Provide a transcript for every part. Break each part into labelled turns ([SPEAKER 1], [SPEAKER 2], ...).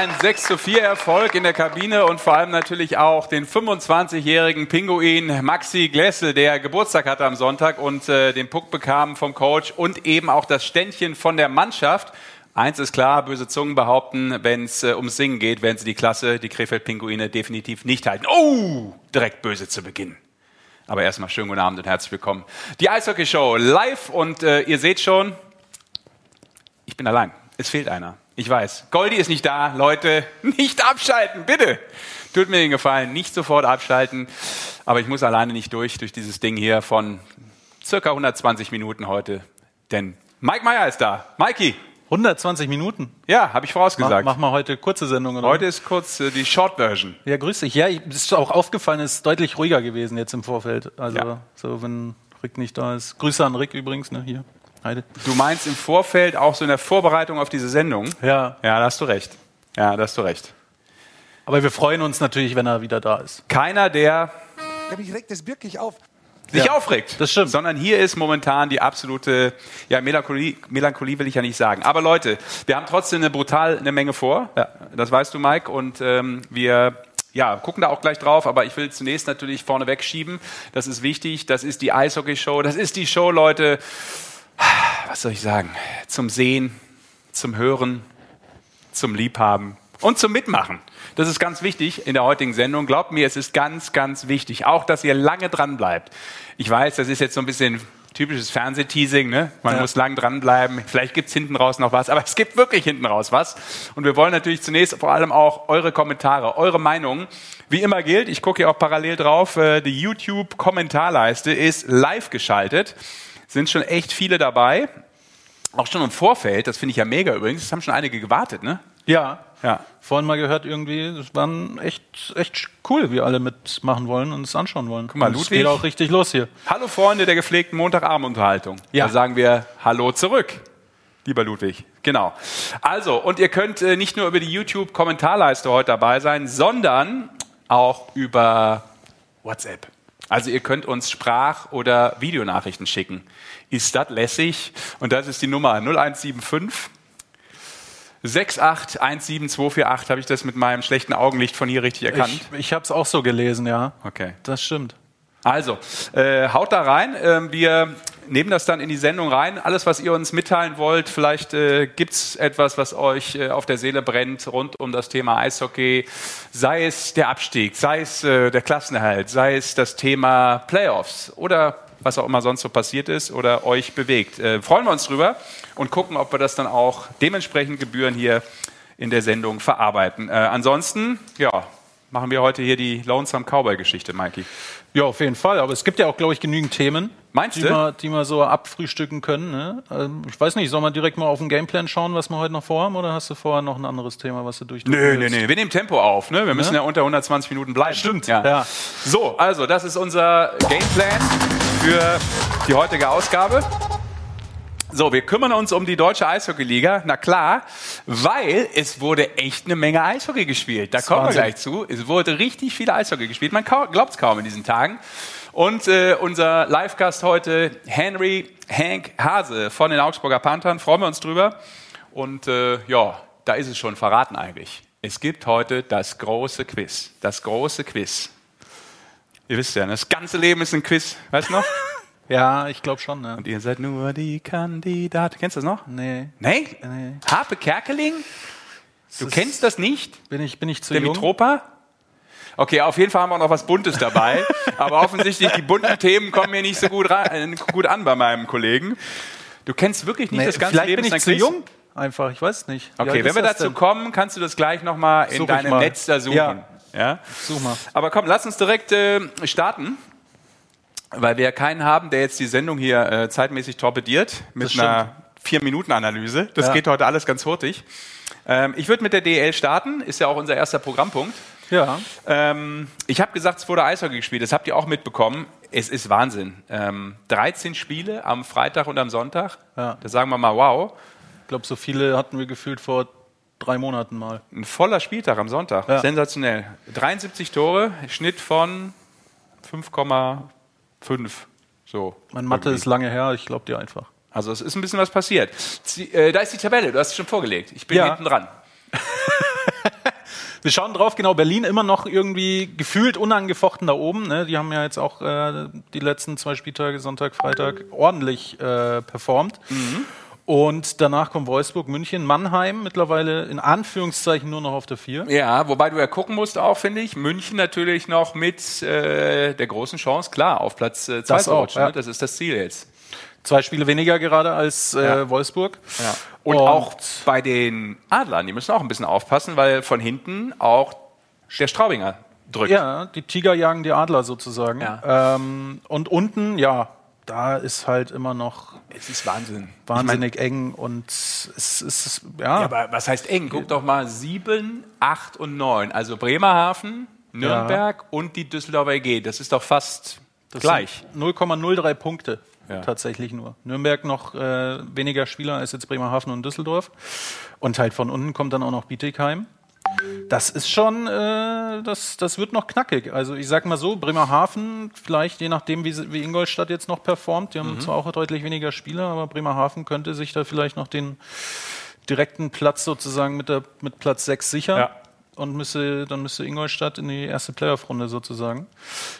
[SPEAKER 1] einen 6 zu 4 Erfolg in der Kabine und vor allem natürlich auch den 25-jährigen Pinguin Maxi Glessel, der Geburtstag hatte am Sonntag und äh, den Puck bekam vom Coach und eben auch das Ständchen von der Mannschaft. Eins ist klar, böse Zungen behaupten, wenn es äh, ums Singen geht, werden sie die Klasse, die Krefeld-Pinguine, definitiv nicht halten. Oh, direkt böse zu Beginn. Aber erstmal schönen guten Abend und herzlich willkommen. Die Eishockey-Show live und äh, ihr seht schon, ich bin allein. Es fehlt einer. Ich weiß. Goldi ist nicht da. Leute, nicht abschalten, bitte. Tut mir den Gefallen, nicht sofort abschalten. Aber ich muss alleine nicht durch, durch dieses Ding hier von circa 120 Minuten heute. Denn Mike Meyer ist da. Mikey.
[SPEAKER 2] 120 Minuten?
[SPEAKER 1] Ja, habe ich vorausgesagt.
[SPEAKER 2] Mach, mach mal heute kurze Sendung. Oder?
[SPEAKER 1] Heute ist kurz äh, die Short Version.
[SPEAKER 2] Ja, grüß dich. Ja, es ist auch aufgefallen, es ist deutlich ruhiger gewesen jetzt im Vorfeld. Also,
[SPEAKER 1] Ja.
[SPEAKER 2] so wenn Rick nicht da ist. Grüße an Rick übrigens, ne, hier. Heide.
[SPEAKER 1] Du meinst im Vorfeld auch so in der Vorbereitung auf diese Sendung?
[SPEAKER 2] Ja.
[SPEAKER 1] Ja, da hast du recht. Ja, da hast du recht.
[SPEAKER 2] Aber wir freuen uns natürlich, wenn er wieder da ist.
[SPEAKER 1] Keiner, der
[SPEAKER 3] Ja, mich regt das wirklich auf.
[SPEAKER 1] sich
[SPEAKER 2] Ja,
[SPEAKER 1] aufregt.
[SPEAKER 2] das stimmt.
[SPEAKER 1] Sondern hier ist momentan die absolute ja, Melancholie, Melancholie will ich ja nicht sagen. Aber Leute, wir haben trotzdem eine brutal eine Menge vor.
[SPEAKER 2] Ja.
[SPEAKER 1] Das weißt du, Mike. Und ähm, wir ja, gucken da auch gleich drauf, aber ich will zunächst natürlich vorne wegschieben. Das ist wichtig. Das ist die Eishockey-Show. Das ist die Show, Leute. Was soll ich sagen? Zum Sehen, zum Hören, zum Liebhaben und zum Mitmachen. Das ist ganz wichtig in der heutigen Sendung. Glaubt mir, es ist ganz, ganz wichtig. Auch, dass ihr lange dran bleibt. Ich weiß, das ist jetzt so ein bisschen typisches Fernsehteasing. Ne? Man
[SPEAKER 2] Ja.
[SPEAKER 1] muss lang dranbleiben. Vielleicht gibt's hinten raus noch was, aber es gibt wirklich hinten raus was. Und wir wollen natürlich zunächst vor allem auch eure Kommentare, eure Meinungen. Wie immer gilt, ich gucke hier auch parallel drauf, äh, die YouTube-Kommentarleiste ist live geschaltet. Sind schon echt viele dabei. Auch schon im Vorfeld, das finde ich ja mega übrigens, es haben schon einige gewartet, ne?
[SPEAKER 2] Ja.
[SPEAKER 1] Ja.
[SPEAKER 2] Vorhin mal gehört irgendwie, das waren echt, echt cool, wie alle mitmachen wollen und es anschauen wollen. Guck
[SPEAKER 1] mal,
[SPEAKER 2] und es
[SPEAKER 1] Ludwig.
[SPEAKER 2] geht auch richtig los hier.
[SPEAKER 1] Hallo Freunde der gepflegten Montagabendunterhaltung.
[SPEAKER 2] Ja.
[SPEAKER 1] Da sagen wir Hallo zurück, lieber Ludwig. Genau. Also, und ihr könnt äh, nicht nur über die YouTube-Kommentarleiste heute dabei sein, sondern auch über WhatsApp. Also ihr könnt uns Sprach- oder Videonachrichten schicken. Ist das lässig? Und das ist die Nummer 0175 6817248. Habe ich das mit meinem schlechten Augenlicht von hier richtig erkannt?
[SPEAKER 2] Ich, ich habe es auch so gelesen, ja.
[SPEAKER 1] okay.
[SPEAKER 2] Das stimmt.
[SPEAKER 1] Also, äh, haut da rein. Ähm, wir nehmen das dann in die Sendung rein. Alles, was ihr uns mitteilen wollt, vielleicht äh, gibt's etwas, was euch äh, auf der Seele brennt rund um das Thema Eishockey. Sei es der Abstieg, sei es äh, der Klassenerhalt, sei es das Thema Playoffs oder was auch immer sonst so passiert ist oder euch bewegt. Äh, freuen wir uns drüber und gucken, ob wir das dann auch dementsprechend Gebühren hier in der Sendung verarbeiten. Äh, ansonsten, ja, machen wir heute hier die Lonesome Cowboy-Geschichte, Mikey.
[SPEAKER 2] Ja, auf jeden Fall. Aber es gibt ja auch, glaube ich, genügend Themen,
[SPEAKER 1] Meinst
[SPEAKER 2] die,
[SPEAKER 1] du?
[SPEAKER 2] wir, die wir so abfrühstücken können. Ne? Ähm, ich weiß nicht, soll man direkt mal auf den Gameplan schauen, was wir heute noch vorhaben? Oder hast du vorher noch ein anderes Thema, was du durchdrücken
[SPEAKER 1] Nö,
[SPEAKER 2] willst?
[SPEAKER 1] nö. Wir nehmen Tempo auf. Ne? Wir müssen ja unter 120 Minuten bleiben.
[SPEAKER 2] Stimmt,
[SPEAKER 1] Ja.
[SPEAKER 2] ja.
[SPEAKER 1] So, also das ist unser Gameplan für die heutige Ausgabe. So, wir kümmern uns um die deutsche Eishockeyliga. Na klar, weil es wurde echt eine Menge Eishockey gespielt. Da kommen wir gleich zu. Es wurde richtig viel Eishockey gespielt. Man glaubt es kaum in diesen Tagen. Und äh, unser Live-Gast heute, Henry Hank Hase von den Augsburger Panthern. Freuen wir uns drüber. Und äh, ja, da ist es schon verraten eigentlich. Es gibt heute das große Quiz. Das große Quiz. Ihr wisst ja, ne, das ganze Leben ist ein Quiz. Weißt du noch?
[SPEAKER 2] Ja, ich glaube schon. Ne?
[SPEAKER 1] Und ihr seid nur die Kandidaten. Kennst du das noch?
[SPEAKER 2] Nee.
[SPEAKER 1] Nee?
[SPEAKER 2] Nee.
[SPEAKER 1] Harpe Kerkeling? Du
[SPEAKER 2] ist-
[SPEAKER 1] kennst das nicht?
[SPEAKER 2] Bin ich, bin ich zu
[SPEAKER 1] Der
[SPEAKER 2] jung?
[SPEAKER 1] Mitropa? Okay, auf jeden Fall haben wir auch noch was Buntes dabei. aber offensichtlich, die bunten Themen kommen mir nicht so gut, rein, äh, gut an bei meinem Kollegen. Du kennst wirklich nicht
[SPEAKER 2] Nee,
[SPEAKER 1] das ganze
[SPEAKER 2] vielleicht
[SPEAKER 1] Leben
[SPEAKER 2] bin ich zu jung. Einfach, ich weiß nicht. Wie
[SPEAKER 1] Okay, wenn wir
[SPEAKER 2] das
[SPEAKER 1] dazu
[SPEAKER 2] denn?
[SPEAKER 1] kommen, kannst du das gleich nochmal in
[SPEAKER 2] Such
[SPEAKER 1] deinem. Netz da suchen.
[SPEAKER 2] Ja.
[SPEAKER 1] Ja?
[SPEAKER 2] Such mal.
[SPEAKER 1] Aber komm, lass uns direkt äh, starten, weil wir keinen haben, der jetzt die Sendung hier äh, zeitmäßig torpediert mit einer Vier-Minuten-Analyse. Das
[SPEAKER 2] Ja.
[SPEAKER 1] geht heute alles ganz hurtig. Ähm, ich würde mit der DL starten, ist ja auch unser erster Programmpunkt.
[SPEAKER 2] Ja.
[SPEAKER 1] Ähm, ich habe gesagt, es wurde Eishockey gespielt. Das habt ihr auch mitbekommen. Es ist Wahnsinn. Ähm, 13 Spiele am Freitag und am Sonntag.
[SPEAKER 2] Ja.
[SPEAKER 1] Da sagen wir mal, wow.
[SPEAKER 2] Ich glaube, so viele hatten wir gefühlt vor drei Monaten mal.
[SPEAKER 1] Ein voller Spieltag am Sonntag.
[SPEAKER 2] Ja.
[SPEAKER 1] Sensationell. 73 Tore, Schnitt von 5,5. So.
[SPEAKER 2] Mein Mathe
[SPEAKER 1] irgendwie.
[SPEAKER 2] ist lange her, ich glaube dir einfach.
[SPEAKER 1] Also es ist ein bisschen was passiert. Sie, äh, da ist die Tabelle, du hast es schon vorgelegt. Ich bin
[SPEAKER 2] Ja.
[SPEAKER 1] hinten dran.
[SPEAKER 2] Wir schauen drauf, genau, Berlin immer noch irgendwie gefühlt unangefochten da oben. Ne? Die haben ja jetzt auch äh, die letzten zwei Spieltage, Sonntag, Freitag, ordentlich äh, performt. Mhm. Und danach kommt Wolfsburg, München, Mannheim, mittlerweile in Anführungszeichen nur noch auf der 4.
[SPEAKER 1] Ja, wobei du ja gucken musst auch, finde ich, München natürlich noch mit äh, der großen Chance, klar, auf Platz 2 äh, zu rutschen. Ja. Ne? Das ist das Ziel jetzt.
[SPEAKER 2] Zwei Spiele weniger gerade als äh, ja. Wolfsburg.
[SPEAKER 1] Ja. Und, Und, auch bei den Adlern, die müssen auch ein bisschen aufpassen, weil von hinten auch der Straubinger drückt.
[SPEAKER 2] Ja, die Tiger jagen die Adler sozusagen. Ja. Ähm, und unten, ja, da ist halt immer noch.
[SPEAKER 1] Es ist Wahnsinn.
[SPEAKER 2] Wahnsinnig ich mein, eng und es ist, ja. ja.
[SPEAKER 1] Aber was heißt eng? Guck doch mal, sieben, acht und neun. Also Bremerhaven, Nürnberg ja. und die Düsseldorfer EG. Das ist doch fast das gleich.
[SPEAKER 2] 0,03 Punkte. Ja. Tatsächlich nur. Nürnberg noch äh, weniger Spieler als jetzt Bremerhaven und Düsseldorf. Und halt von unten kommt dann auch noch Bietigheim. Das ist schon, äh, das, das wird noch knackig. Also ich sag mal so, Bremerhaven, vielleicht je nachdem, wie, wie Ingolstadt jetzt noch performt, die haben mhm. zwar auch deutlich weniger Spieler, aber Bremerhaven könnte sich da vielleicht noch den direkten Platz sozusagen mit, der, mit Platz 6 sichern. Ja. Und müsste, dann müsste Ingolstadt in die erste Playoff-Runde sozusagen.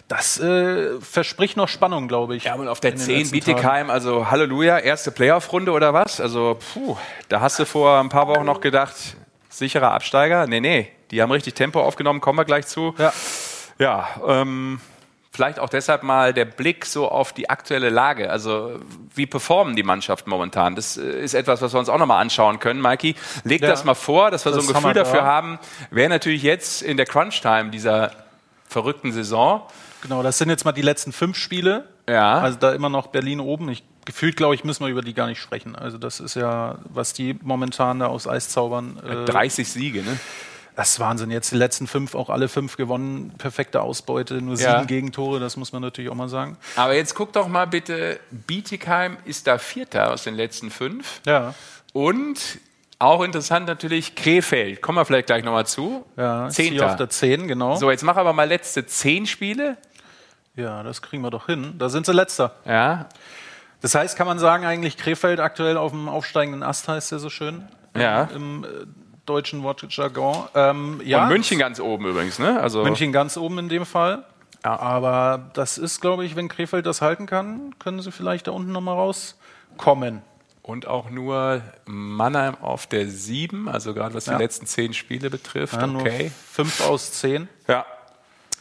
[SPEAKER 2] Das äh, verspricht noch Spannung, glaube ich.
[SPEAKER 1] Ja, und auf der 10 Bietigheim, also Halleluja, erste Playoff-Runde oder was? Also, puh, da hast du vor ein paar Wochen noch gedacht, sicherer Absteiger. Nee, nee, die haben richtig Tempo aufgenommen, kommen wir gleich zu. Ja, ja ähm, vielleicht auch deshalb mal der Blick so auf die aktuelle Lage. Also wie performen die Mannschaften momentan? Das äh, ist etwas, was wir uns auch nochmal anschauen können. Mikey, leg ja, das mal vor, dass wir das so ein Gefühl dafür haben, wer natürlich jetzt in der Crunch-Time dieser verrückten Saison.
[SPEAKER 2] Genau, das sind jetzt mal die letzten fünf Spiele. Ja. Also da immer noch Berlin oben. Ich gefühlt, glaube ich, müssen wir über die gar nicht sprechen. Also das ist ja, was die momentan da aus Eis zaubern.
[SPEAKER 1] Äh, 30 Siege, ne?
[SPEAKER 2] Das ist Wahnsinn. Jetzt die letzten fünf, auch alle fünf gewonnen. Perfekte Ausbeute, nur sieben ja. Gegentore, das muss man natürlich auch mal sagen.
[SPEAKER 1] Aber jetzt guck doch mal bitte, Bietigheim ist da Vierter aus den letzten fünf. Ja. Und auch interessant natürlich Krefeld. Kommen wir vielleicht gleich nochmal zu.
[SPEAKER 2] Ja, Zehnter. auf der Zehn, genau.
[SPEAKER 1] So, jetzt mach aber mal letzte zehn Spiele.
[SPEAKER 2] Ja, das kriegen wir doch hin. Da sind sie letzter.
[SPEAKER 1] Ja.
[SPEAKER 2] Das heißt, kann man sagen, eigentlich Krefeld aktuell auf dem aufsteigenden Ast heißt der so schön.
[SPEAKER 1] Ja.
[SPEAKER 2] Im, äh, deutschen Wortjargon.
[SPEAKER 1] Ähm, ja. Und München ganz oben übrigens, ne?
[SPEAKER 2] Also München ganz oben in dem Fall. Ja. Aber das ist, glaube ich, wenn Krefeld das halten kann, können sie vielleicht da unten nochmal rauskommen.
[SPEAKER 1] Und auch nur Mannheim auf der 7, also gerade was die ja. letzten zehn Spiele betrifft. Ja,
[SPEAKER 2] okay. Fünf aus zehn.
[SPEAKER 1] Ja,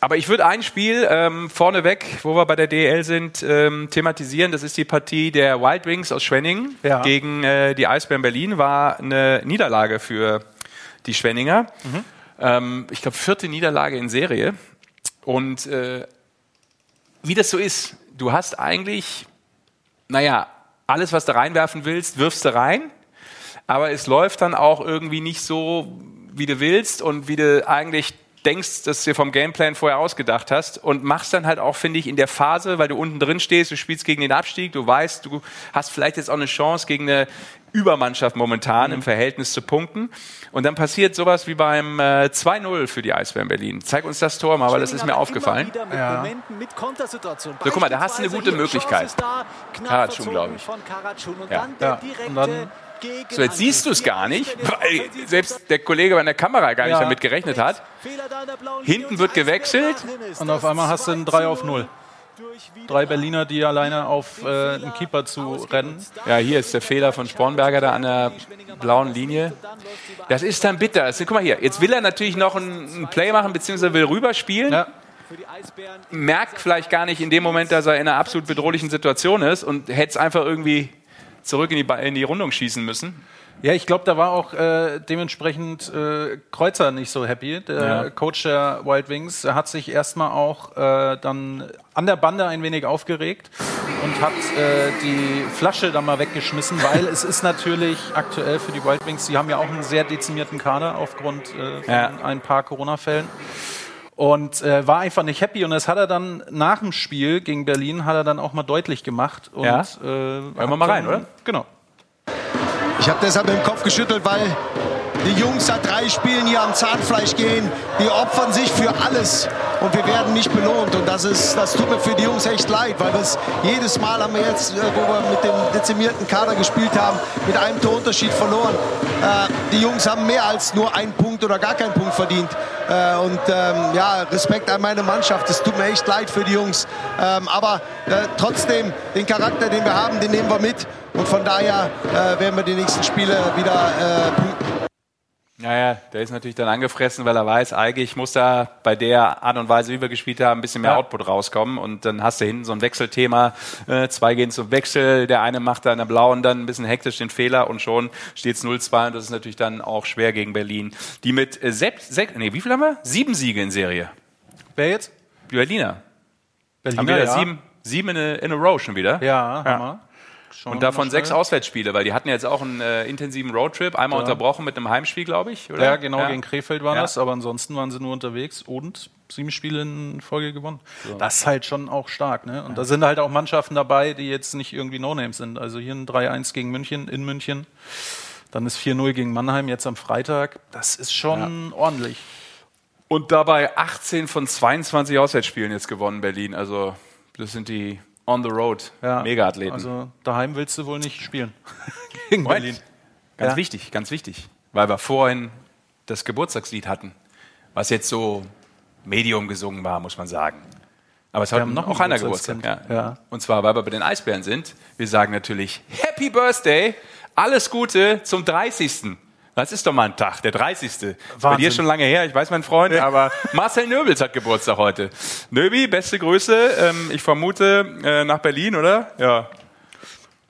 [SPEAKER 1] aber ich würde ein Spiel ähm, vorneweg, wo wir bei der DL sind, ähm, thematisieren. Das ist die Partie der Wild Wings aus Schwenningen ja. gegen äh, die Eisbären Berlin. War eine Niederlage für die Schwenninger. Mhm. Ähm, ich glaube, vierte Niederlage in Serie. Und äh, wie das so ist, du hast eigentlich, naja, alles, was du reinwerfen willst, wirfst du rein. Aber es läuft dann auch irgendwie nicht so, wie du willst und wie du eigentlich denkst, dass du dir vom Gameplan vorher ausgedacht hast und machst dann halt auch, finde ich, in der Phase, weil du unten drin stehst, du spielst gegen den Abstieg, du weißt, du hast vielleicht jetzt auch eine Chance gegen eine Übermannschaft momentan mhm. im Verhältnis zu Punkten. Und dann passiert sowas wie beim äh, 2-0 für die Eisbären Berlin. Zeig uns das Tor mal, weil das ist mir aufgefallen. Ja. So, guck mal, da hast du eine gute Möglichkeit. Karatschun, glaube ich. Ja. ja. Und dann so, jetzt siehst du es gar nicht, weil selbst der Kollege bei der Kamera gar nicht ja. damit gerechnet hat. Hinten wird gewechselt.
[SPEAKER 2] Und auf einmal hast du ein 3 auf 0. Drei Berliner, die alleine auf äh, einen Keeper zu rennen.
[SPEAKER 1] Ja, hier ist der Fehler von Spornberger da an der blauen Linie. Das ist dann bitter. Also, guck mal hier, jetzt will er natürlich noch einen Play machen, beziehungsweise will rüberspielen. Ja. Merkt vielleicht gar nicht in dem Moment, dass er in einer absolut bedrohlichen Situation ist und hätte es einfach irgendwie zurück in die, in die Rundung schießen müssen.
[SPEAKER 2] Ja, ich glaube, da war auch äh, dementsprechend äh, Kreuzer nicht so happy. Der ja. Coach der Wild Wings hat sich erstmal auch äh, dann an der Bande ein wenig aufgeregt und hat äh, die Flasche dann mal weggeschmissen, weil es ist natürlich aktuell für die Wild Wings, sie haben ja auch einen sehr dezimierten Kader aufgrund äh, von ja. ein paar Corona-Fällen und äh, war einfach nicht happy und das hat er dann nach dem Spiel gegen Berlin hat er dann auch mal deutlich gemacht und
[SPEAKER 1] ja. äh, Hören wir mal rein, oder?
[SPEAKER 2] Genau.
[SPEAKER 3] Ich habe deshalb mit dem Kopf geschüttelt, weil
[SPEAKER 4] die Jungs seit drei Spielen hier am Zahnfleisch gehen. Die opfern sich für alles und wir werden nicht belohnt. Und das, ist, das tut mir für die Jungs echt leid, weil das jedes Mal haben wir jetzt, äh, wo wir mit dem dezimierten Kader gespielt haben, mit einem Torunterschied verloren. Äh, die Jungs haben mehr als nur einen Punkt oder gar keinen Punkt verdient. Äh, und ähm, ja, Respekt an meine Mannschaft. Es tut mir echt leid für die Jungs. Ähm, aber äh, trotzdem, den Charakter, den wir haben, den nehmen wir mit. Und von daher äh, werden wir die nächsten Spiele wieder äh, punkten.
[SPEAKER 1] Naja, der ist natürlich dann angefressen, weil er weiß, eigentlich muss da bei der Art und Weise, wie wir gespielt haben, ein bisschen mehr ja. Output rauskommen. Und dann hast du hinten so ein Wechselthema. Äh, zwei gehen zum Wechsel, der eine macht da in der blauen dann ein bisschen hektisch den Fehler und schon steht es 0-2 und das ist natürlich dann auch schwer gegen Berlin. Die mit äh, sechs, sechs, nee, wie viel haben wir? Sieben Siege in Serie.
[SPEAKER 2] Wer jetzt?
[SPEAKER 1] Die Berliner.
[SPEAKER 2] Berliner,
[SPEAKER 1] haben wir
[SPEAKER 2] ja.
[SPEAKER 1] sieben, sieben in a, in a row schon wieder.
[SPEAKER 2] Ja, ja. Hammer.
[SPEAKER 1] Schon und davon sechs Auswärtsspiele, weil die hatten jetzt auch einen äh, intensiven Roadtrip, einmal ja. unterbrochen mit einem Heimspiel, glaube ich. Oder?
[SPEAKER 2] Ja, genau, ja. gegen Krefeld war ja. das, aber ansonsten waren sie nur unterwegs und sieben Spiele in Folge gewonnen. So. Das ist halt schon auch stark. Ne? Und da sind halt auch Mannschaften dabei, die jetzt nicht irgendwie No-Names sind. Also hier ein 3-1 gegen München, in München. Dann ist 4-0 gegen Mannheim jetzt am Freitag. Das ist schon ordentlich.
[SPEAKER 1] Und dabei 18 von 22 Auswärtsspielen jetzt gewonnen, Berlin. Also das sind die on the road. Ja. Mega-Athleten.
[SPEAKER 2] Also daheim willst du wohl nicht spielen.
[SPEAKER 1] Gegen Berlin. Ganz ja. wichtig, ganz wichtig. Weil wir vorhin das Geburtstagslied hatten, was jetzt so Medium gesungen war, muss man sagen. Aber es hat noch auch einer Geburtstag. Ja. ja. Und zwar, weil wir bei den Eisbären sind. Wir sagen natürlich Happy Birthday, alles Gute zum 30. Das ist doch mal ein Tag, der 30. Wahnsinn. Bei dir schon lange her, ich weiß, mein Freund, aber Marcel Nöbels hat Geburtstag heute. Nöbi, beste Grüße. Ähm, ich vermute äh, nach Berlin, oder?
[SPEAKER 2] Ja.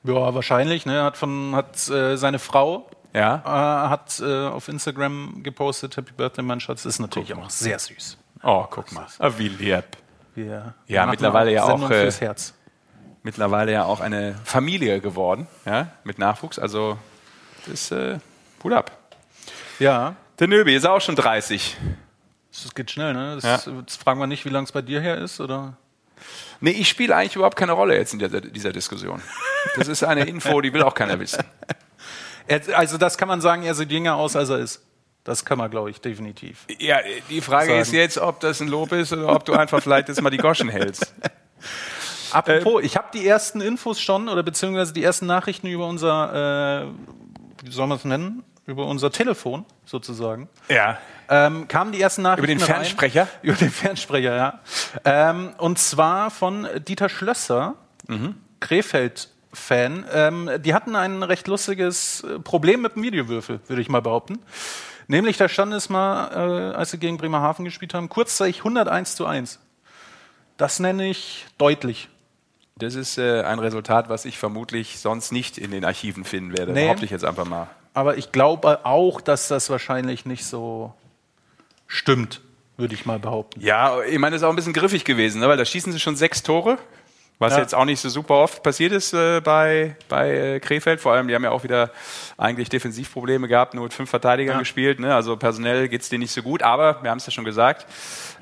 [SPEAKER 2] Ja, wahrscheinlich. Ne? Hat, von, hat äh, seine Frau ja. Äh, hat äh, auf Instagram gepostet, Happy Birthday, mein Schatz. Ist natürlich auch sehr süß.
[SPEAKER 1] Oh, guck mal. Ah, wie lieb.
[SPEAKER 2] Wir
[SPEAKER 1] ja, mittlerweile ja auch.
[SPEAKER 2] Äh, fürs Herz.
[SPEAKER 1] Mittlerweile ja auch eine Familie geworden, ja, mit Nachwuchs. Also, das äh, Hut ab.
[SPEAKER 2] Ja.
[SPEAKER 1] Der Nöbi ist auch schon 30.
[SPEAKER 2] Das geht schnell, ne? Das, ja. Jetzt fragen wir nicht, wie lange es bei dir her ist, oder?
[SPEAKER 1] Nee, ich spiele eigentlich überhaupt keine Rolle jetzt in der, dieser Diskussion. Das ist eine Info, die will auch keiner wissen.
[SPEAKER 2] Also das kann man sagen, er sieht jünger aus, als er ist. Das kann man, glaube ich, definitiv.
[SPEAKER 1] Ja, die Frage sagen. ist jetzt, ob das ein Lob ist oder ob du einfach vielleicht jetzt mal die Goschen hältst.
[SPEAKER 2] Apropos, äh, ich habe die ersten Infos schon oder beziehungsweise die ersten Nachrichten über unser, äh, wie soll man es nennen? Über unser Telefon sozusagen.
[SPEAKER 1] Ja.
[SPEAKER 2] Ähm, kamen die ersten Nachrichten.
[SPEAKER 1] Über den Fernsprecher? Rein.
[SPEAKER 2] Über den Fernsprecher, ja. Ähm, und zwar von Dieter Schlösser, mhm. Krefeld-Fan. Ähm, die hatten ein recht lustiges äh, Problem mit dem Videowürfel, würde ich mal behaupten. Nämlich, da stand es mal, äh, als sie gegen Bremerhaven gespielt haben, kurzzeitig 101 zu 1. Das nenne ich deutlich.
[SPEAKER 1] Das ist äh, ein Resultat, was ich vermutlich sonst nicht in den Archiven finden werde. Nee. Behaupte ich jetzt einfach mal
[SPEAKER 2] aber ich glaube auch, dass das wahrscheinlich nicht so stimmt, würde ich mal behaupten.
[SPEAKER 1] Ja, ich meine, das ist auch ein bisschen griffig gewesen, ne? weil da schießen sie schon sechs Tore, was ja. jetzt auch nicht so super oft passiert ist äh, bei, bei äh, Krefeld. Vor allem, die haben ja auch wieder eigentlich Defensivprobleme gehabt, nur mit fünf Verteidigern ja. gespielt. Ne? Also personell geht es denen nicht so gut, aber wir haben es ja schon gesagt,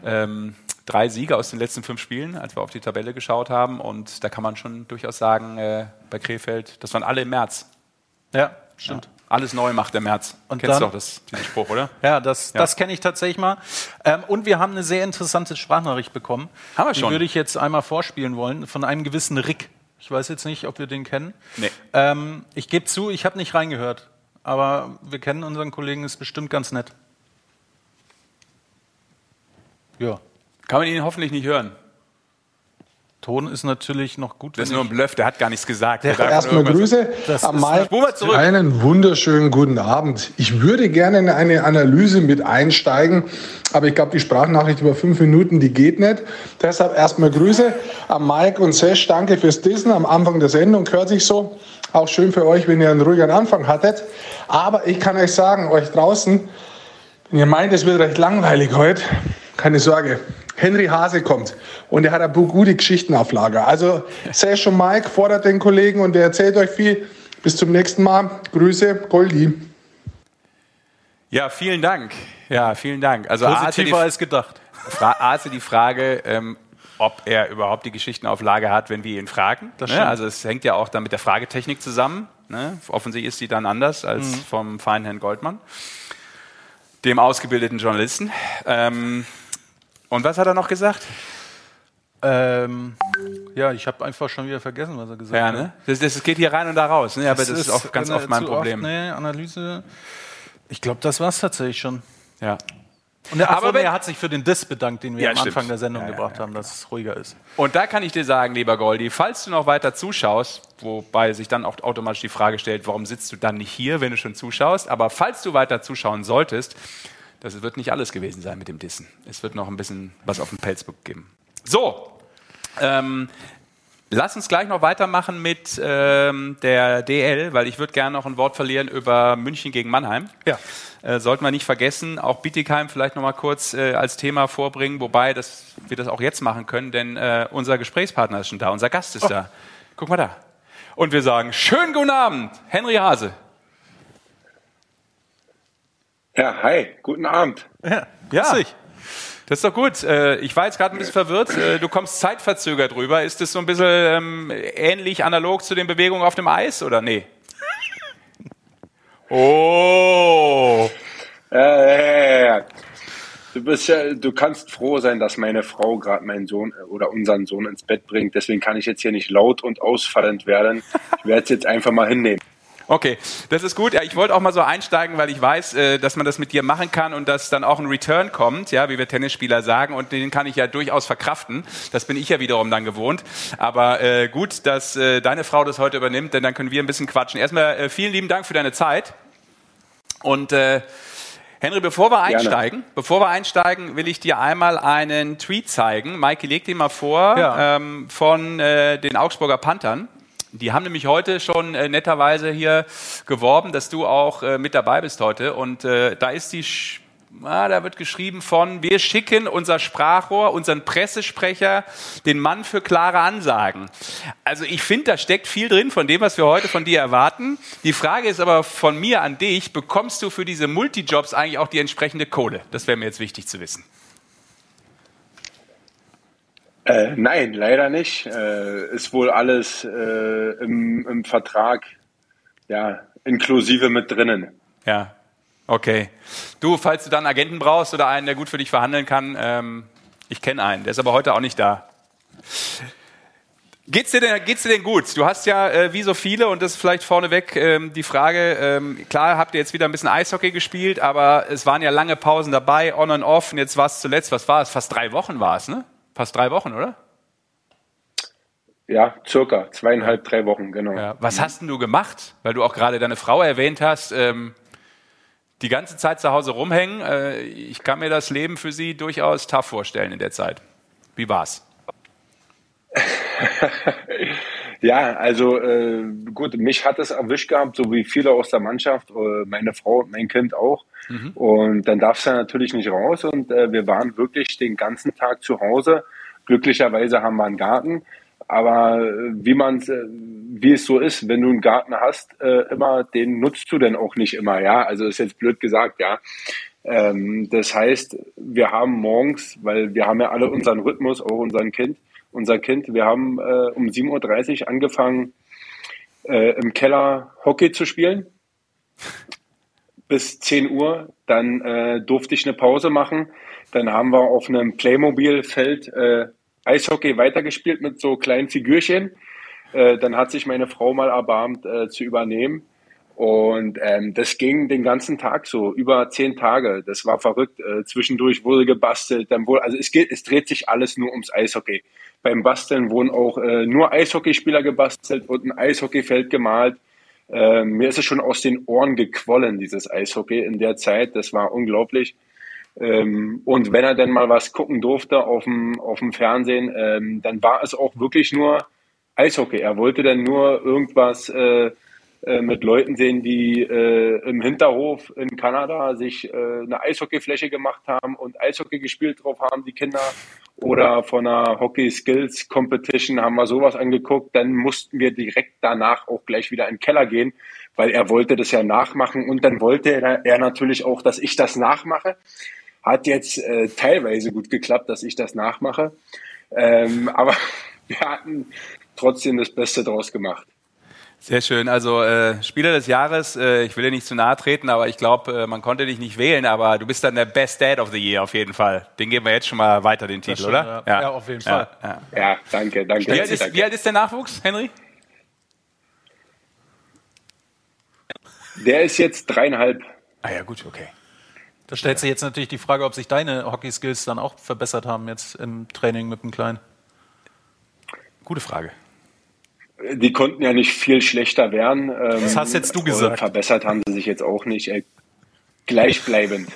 [SPEAKER 1] ähm, drei Siege aus den letzten fünf Spielen, als wir auf die Tabelle geschaut haben. Und da kann man schon durchaus sagen, äh, bei Krefeld, das waren alle im März.
[SPEAKER 2] Ja, stimmt. Ja.
[SPEAKER 1] Alles neu macht der März.
[SPEAKER 2] Und Kennst
[SPEAKER 1] dann, du doch das, diesen Spruch, oder?
[SPEAKER 2] Ja, das, ja. das kenne ich tatsächlich mal. Ähm, und wir haben eine sehr interessante Sprachnachricht bekommen.
[SPEAKER 1] Haben wir schon.
[SPEAKER 2] Die würde ich jetzt einmal vorspielen wollen von einem gewissen Rick. Ich weiß jetzt nicht, ob wir den kennen.
[SPEAKER 1] Nee.
[SPEAKER 2] Ähm, ich gebe zu, ich habe nicht reingehört. Aber wir kennen unseren Kollegen, ist bestimmt ganz nett.
[SPEAKER 1] Ja. Kann man ihn hoffentlich nicht hören.
[SPEAKER 2] Ton ist natürlich noch gut.
[SPEAKER 1] Das ist nur ein Bluff, der hat gar nichts gesagt.
[SPEAKER 5] Erstmal Grüße am Mai. Einen wunderschönen guten Abend. Ich würde gerne in eine Analyse mit einsteigen, aber ich glaube, die Sprachnachricht über fünf Minuten, die geht nicht. Deshalb erstmal Grüße an Mike und Sesh. Danke fürs Dissen am Anfang der Sendung. Hört sich so. Auch schön für euch, wenn ihr einen ruhigen Anfang hattet. Aber ich kann euch sagen, euch draußen, wenn ihr meint, es wird recht langweilig heute, keine Sorge. Henry Hase kommt und er hat eine gute Geschichten auf Lager. Also Sash und Mike fordert den Kollegen und er erzählt euch viel. Bis zum nächsten Mal. Grüße, Goldi.
[SPEAKER 1] Ja, vielen Dank. Ja, vielen Dank.
[SPEAKER 2] Also Positiver als gedacht.
[SPEAKER 1] A ist die Frage, ähm, ob er überhaupt die Geschichten auf Lager hat, wenn wir ihn fragen. Ne? Also es hängt ja auch dann mit der Fragetechnik zusammen. Ne? Offensichtlich ist sie dann anders als mhm. vom feinen Herrn Goldmann. dem ausgebildeten Journalisten. Ähm, und was hat er noch gesagt?
[SPEAKER 2] Ähm, ja, ich habe einfach schon wieder vergessen, was er gesagt
[SPEAKER 1] ja, ne? Das, das, geht hier rein und da raus, ne? aber das, das ist auch ganz oft mein Problem.
[SPEAKER 2] Oft, nee, Analyse. Ich glaube, das war es tatsächlich schon.
[SPEAKER 1] Ja.
[SPEAKER 2] Und er, aber er hat sich für den Diss bedankt, den wir ja, am Anfang stimmt. der Sendung ja, gebracht haben, dass es ruhiger ist.
[SPEAKER 1] Und da kann ich dir sagen, lieber Goldi, falls du noch weiter zuschaust, wobei sich dann auch automatisch die Frage stellt, warum sitzt du dann nicht hier, wenn du schon zuschaust, aber falls du weiter zuschauen solltest, das wird nicht alles gewesen sein mit dem Dissen. Es wird noch ein bisschen was auf dem Pelzbook geben. So, ähm, Lass uns gleich noch weitermachen mit ähm, der DL, weil ich würde gerne noch ein Wort verlieren über München gegen Mannheim.
[SPEAKER 2] Ja.
[SPEAKER 1] Äh, sollten wir nicht vergessen, auch Bietigheim vielleicht noch mal kurz äh, als Thema vorbringen, wobei das, wir das auch jetzt machen können, denn äh, unser Gesprächspartner ist schon da, unser Gast ist oh. da. Guck mal da. Und wir sagen, schönen guten Abend, Henry Hase.
[SPEAKER 6] Ja, hi, guten Abend.
[SPEAKER 1] Ja, ja. Das ist doch gut. Äh, ich war jetzt gerade ein bisschen verwirrt. Äh, du kommst zeitverzögert rüber. Ist das so ein bisschen ähm, ähnlich, analog zu den Bewegungen auf dem Eis oder nee? Oh!
[SPEAKER 6] Äh, du bist ja, du kannst froh sein, dass meine Frau gerade meinen Sohn äh, oder unseren Sohn ins Bett bringt. Deswegen kann ich jetzt hier nicht laut und ausfallend werden. Ich werde es jetzt einfach mal hinnehmen.
[SPEAKER 1] Okay, das ist gut. Ja, ich wollte auch mal so einsteigen, weil ich weiß, äh, dass man das mit dir machen kann und dass dann auch ein Return kommt, ja, wie wir Tennisspieler sagen, und den kann ich ja durchaus verkraften. Das bin ich ja wiederum dann gewohnt. Aber äh, gut, dass äh, deine Frau das heute übernimmt, denn dann können wir ein bisschen quatschen. Erstmal äh, vielen lieben Dank für deine Zeit. Und äh, Henry, bevor wir einsteigen, Gerne. bevor wir einsteigen, will ich dir einmal einen Tweet zeigen. Maike, leg den mal vor ja. ähm, von äh, den Augsburger Panthern. Die haben nämlich heute schon äh, netterweise hier geworben, dass du auch äh, mit dabei bist heute. Und äh, da ist die, Sch ah, da wird geschrieben von, wir schicken unser Sprachrohr, unseren Pressesprecher, den Mann für klare Ansagen. Also ich finde, da steckt viel drin von dem, was wir heute von dir erwarten. Die Frage ist aber von mir an dich, bekommst du für diese Multijobs eigentlich auch die entsprechende Kohle? Das wäre mir jetzt wichtig zu wissen.
[SPEAKER 6] Äh, nein, leider nicht. Äh, ist wohl alles äh, im, im, Vertrag ja, inklusive mit drinnen.
[SPEAKER 1] Ja, okay. Du, falls du dann Agenten brauchst oder einen, der gut für dich verhandeln kann, ähm, ich kenne einen, der ist aber heute auch nicht da. Geht's dir denn, geht's dir denn gut? Du hast ja, äh, wie so viele, und das ist vielleicht vorneweg ähm, die Frage, ähm, klar habt ihr jetzt wieder ein bisschen Eishockey gespielt, aber es waren ja lange Pausen dabei, on and off, und jetzt war es zuletzt, was war es? Fast drei Wochen war es, ne? Fast drei Wochen, oder?
[SPEAKER 6] Ja, circa zweieinhalb, drei Wochen, genau. Ja.
[SPEAKER 1] Was hast denn du gemacht? Weil du auch gerade deine Frau erwähnt hast, ähm, die ganze Zeit zu Hause rumhängen. Äh, ich kann mir das Leben für sie durchaus tough vorstellen in der Zeit. Wie war's?
[SPEAKER 6] ja, also äh, gut, mich hat es erwischt gehabt, so wie viele aus der Mannschaft, äh, meine Frau und mein Kind auch. Mhm. Und dann darfst du natürlich nicht raus und äh, wir waren wirklich den ganzen Tag zu Hause. Glücklicherweise haben wir einen Garten. Aber äh, wie man äh, wie es so ist, wenn du einen Garten hast, äh, immer, den nutzt du denn auch nicht immer, ja. Also ist jetzt blöd gesagt, ja. Ähm, das heißt, wir haben morgens, weil wir haben ja alle unseren Rhythmus, auch unseren Kind, unser Kind, wir haben äh, um 7.30 Uhr angefangen, äh, im Keller Hockey zu spielen bis 10 Uhr. Dann äh, durfte ich eine Pause machen. Dann haben wir auf einem Playmobil-Feld äh, Eishockey weitergespielt mit so kleinen Figürchen. Äh, dann hat sich meine Frau mal erbarmt äh, zu übernehmen. Und ähm, das ging den ganzen Tag so, über zehn Tage. Das war verrückt. Äh, zwischendurch wurde gebastelt, dann wurde, also es geht, es dreht sich alles nur ums Eishockey. Beim Basteln wurden auch äh, nur Eishockeyspieler gebastelt und ein Eishockeyfeld gemalt. Äh, mir ist es schon aus den Ohren gequollen, dieses Eishockey in der Zeit. Das war unglaublich. Ähm, und wenn er denn mal was gucken durfte auf dem, auf dem Fernsehen, ähm, dann war es auch wirklich nur Eishockey. Er wollte dann nur irgendwas äh, äh, mit Leuten sehen, die äh, im Hinterhof in Kanada sich äh, eine Eishockeyfläche gemacht haben und Eishockey gespielt drauf haben, die Kinder. Oder von einer Hockey Skills Competition haben wir sowas angeguckt. Dann mussten wir direkt danach auch gleich wieder in den Keller gehen, weil er wollte das ja nachmachen und dann wollte er, er natürlich auch, dass ich das nachmache. Hat jetzt äh, teilweise gut geklappt, dass ich das nachmache. Ähm, aber wir hatten trotzdem das Beste draus gemacht.
[SPEAKER 1] Sehr schön. Also äh, Spieler des Jahres, äh, ich will dir nicht zu nahe treten, aber ich glaube, äh, man konnte dich nicht wählen, aber du bist dann der Best Dad of the Year auf jeden Fall. Den geben wir jetzt schon mal weiter, den Titel,
[SPEAKER 2] schon,
[SPEAKER 1] oder?
[SPEAKER 2] Ja. Ja. auf jeden Fall.
[SPEAKER 6] Ja, ja. danke, danke.
[SPEAKER 1] Wie alt, ist, wie alt ist der Nachwuchs, Henry?
[SPEAKER 6] Der ist jetzt dreieinhalb.
[SPEAKER 1] Ah ja, gut, okay.
[SPEAKER 2] Da stellt sich jetzt natürlich die Frage, ob sich deine Hockey-Skills dann auch verbessert haben jetzt im Training mit dem Kleinen.
[SPEAKER 1] Gute Frage.
[SPEAKER 6] Die konnten ja nicht viel schlechter werden.
[SPEAKER 2] Das hast jetzt du gesagt.
[SPEAKER 6] Verbessert haben sie sich jetzt auch nicht. Äh, gleichbleibend.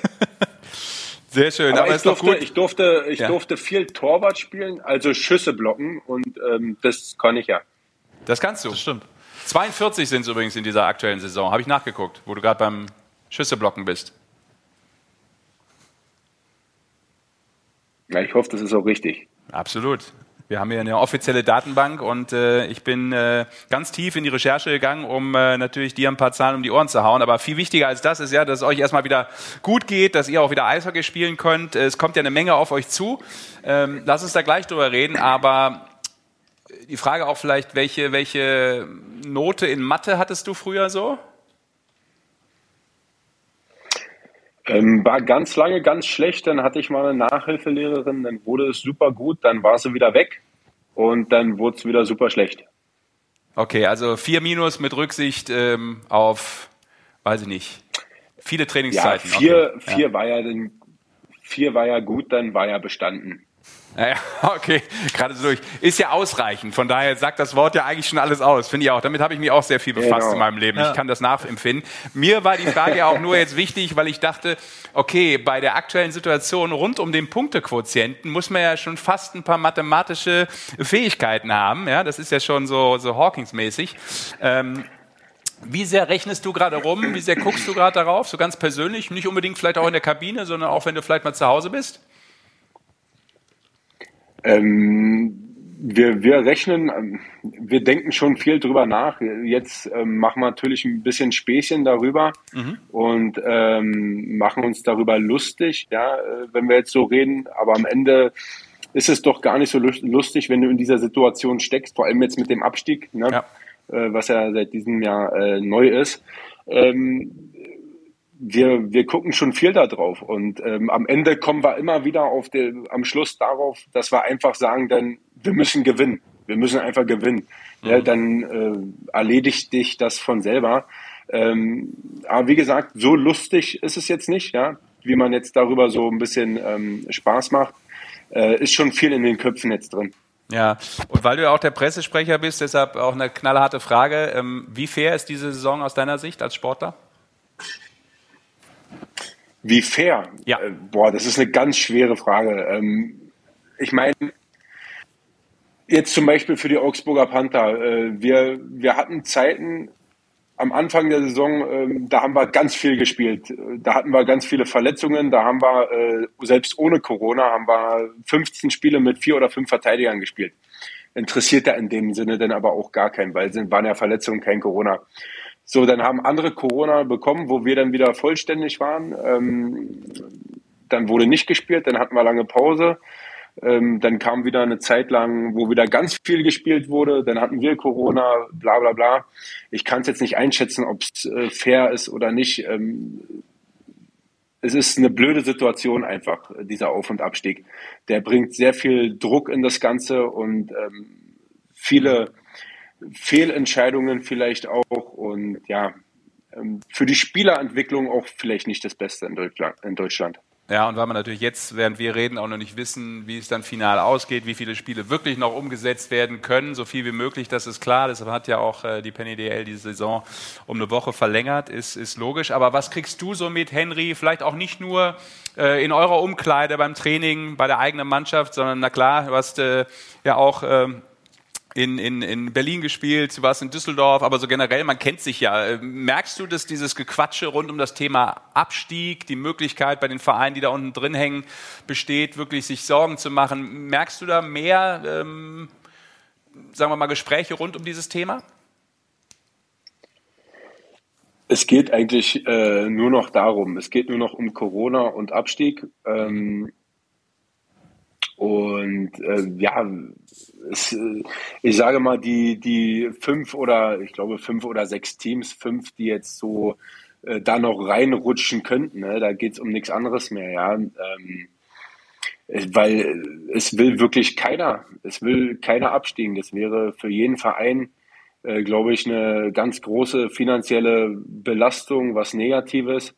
[SPEAKER 1] Sehr schön.
[SPEAKER 6] Aber, aber ich, durfte, ich, durfte, ich ja. durfte viel Torwart spielen, also Schüsse blocken und ähm, das kann ich ja.
[SPEAKER 1] Das kannst du.
[SPEAKER 2] Das stimmt.
[SPEAKER 1] 42 sind es übrigens in dieser aktuellen Saison. Habe ich nachgeguckt, wo du gerade beim Schüsse blocken bist.
[SPEAKER 6] Ja, ich hoffe, das ist auch richtig.
[SPEAKER 1] Absolut. Wir haben hier eine offizielle Datenbank und äh, ich bin äh, ganz tief in die Recherche gegangen, um äh, natürlich dir ein paar Zahlen um die Ohren zu hauen. Aber viel wichtiger als das ist ja, dass es euch erstmal wieder gut geht, dass ihr auch wieder Eishockey spielen könnt. Es kommt ja eine Menge auf euch zu. Ähm, lass uns da gleich drüber reden. Aber die Frage auch vielleicht, welche, welche Note in Mathe hattest du früher so?
[SPEAKER 6] Ähm, war ganz lange ganz schlecht, dann hatte ich mal eine Nachhilfelehrerin, dann wurde es super gut, dann war sie wieder weg und dann wurde es wieder super schlecht.
[SPEAKER 1] Okay, also vier Minus mit Rücksicht ähm, auf, weiß ich nicht, viele Trainingszeiten.
[SPEAKER 6] Ja, vier, okay. vier, ja. War ja, vier war ja gut, dann war ja bestanden.
[SPEAKER 1] Ja, okay, gerade so durch. Ist ja ausreichend. Von daher sagt das Wort ja eigentlich schon alles aus, finde ich auch. Damit habe ich mich auch sehr viel befasst genau. in meinem Leben. Ich kann das nachempfinden. Mir war die Frage ja auch nur jetzt wichtig, weil ich dachte, okay, bei der aktuellen Situation rund um den Punktequotienten muss man ja schon fast ein paar mathematische Fähigkeiten haben. Ja, das ist ja schon so, so Hawkins-mäßig. Ähm, wie sehr rechnest du gerade rum? Wie sehr guckst du gerade darauf? So ganz persönlich, nicht unbedingt vielleicht auch in der Kabine, sondern auch wenn du vielleicht mal zu Hause bist?
[SPEAKER 6] Ähm, wir, wir rechnen, ähm, wir denken schon viel drüber nach. Jetzt ähm, machen wir natürlich ein bisschen Späßchen darüber mhm. und ähm, machen uns darüber lustig, ja, äh, wenn wir jetzt so reden. Aber am Ende ist es doch gar nicht so lustig, wenn du in dieser Situation steckst, vor allem jetzt mit dem Abstieg, ne? ja. Äh, was ja seit diesem Jahr äh, neu ist. Ähm, wir, wir gucken schon viel da drauf und ähm, am Ende kommen wir immer wieder auf den, am Schluss darauf, dass wir einfach sagen, dann wir müssen gewinnen, wir müssen einfach gewinnen. Mhm. Ja, dann äh, erledigt dich das von selber. Ähm, aber wie gesagt, so lustig ist es jetzt nicht, ja, wie man jetzt darüber so ein bisschen ähm, Spaß macht, äh, ist schon viel in den Köpfen jetzt drin.
[SPEAKER 1] Ja, und weil du ja auch der Pressesprecher bist, deshalb auch eine knallharte Frage. Ähm, wie fair ist diese Saison aus deiner Sicht als Sportler?
[SPEAKER 6] Wie fair?
[SPEAKER 1] Ja.
[SPEAKER 6] Äh, boah, das ist eine ganz schwere Frage. Ähm, ich meine, jetzt zum Beispiel für die Augsburger Panther. Äh, wir, wir hatten Zeiten am Anfang der Saison, ähm, da haben wir ganz viel gespielt. Da hatten wir ganz viele Verletzungen. Da haben wir, äh, selbst ohne Corona, haben wir 15 Spiele mit vier oder fünf Verteidigern gespielt. Interessiert da in dem Sinne dann aber auch gar keinen, weil es waren ja Verletzungen, kein Corona. So, dann haben andere Corona bekommen, wo wir dann wieder vollständig waren. Ähm, dann wurde nicht gespielt, dann hatten wir lange Pause. Ähm, dann kam wieder eine Zeit lang, wo wieder ganz viel gespielt wurde. Dann hatten wir Corona, bla bla bla. Ich kann es jetzt nicht einschätzen, ob es äh, fair ist oder nicht. Ähm, es ist eine blöde Situation einfach, dieser Auf- und Abstieg. Der bringt sehr viel Druck in das Ganze und ähm, viele Fehlentscheidungen vielleicht auch und ja, ähm, für die Spielerentwicklung auch vielleicht nicht das Beste in Deutschland.
[SPEAKER 1] Ja, und weil wir natürlich jetzt, während wir reden, auch noch nicht wissen, wie es dann final ausgeht, wie viele Spiele wirklich noch umgesetzt werden können, so viel wie möglich, das ist klar. Deshalb hat ja auch äh, die Penny DL diese Saison um eine Woche verlängert, ist, ist logisch. Aber was kriegst du so mit, Henry? Vielleicht auch nicht nur äh, in eurer Umkleide beim Training, bei der eigenen Mannschaft, sondern na klar, du hast äh, ja auch ähm, in, in, in Berlin gespielt, du warst in Düsseldorf, aber so generell, man kennt sich ja. Äh, merkst du, dass dieses Gequatsche rund um das Thema Abstieg, die Möglichkeit bei den Vereinen, die da unten drin hängen, besteht, wirklich sich Sorgen zu machen? Merkst du da mehr, ähm, sagen wir mal, Gespräche rund um dieses Thema?
[SPEAKER 6] Es geht eigentlich äh, nur noch darum. Es geht nur noch um Corona und Abstieg. Ähm, Und äh, ja, es, äh, ich sage mal, die, die fünf oder ich glaube fünf oder sechs Teams, fünf, die jetzt so äh, da noch reinrutschen könnten, ne? da geht es um nichts anderes mehr, ja. Ähm, weil es will wirklich keiner, es will keiner abstiegen. Das wäre für jeden Verein, äh, glaube ich, eine ganz große finanzielle Belastung, was Negatives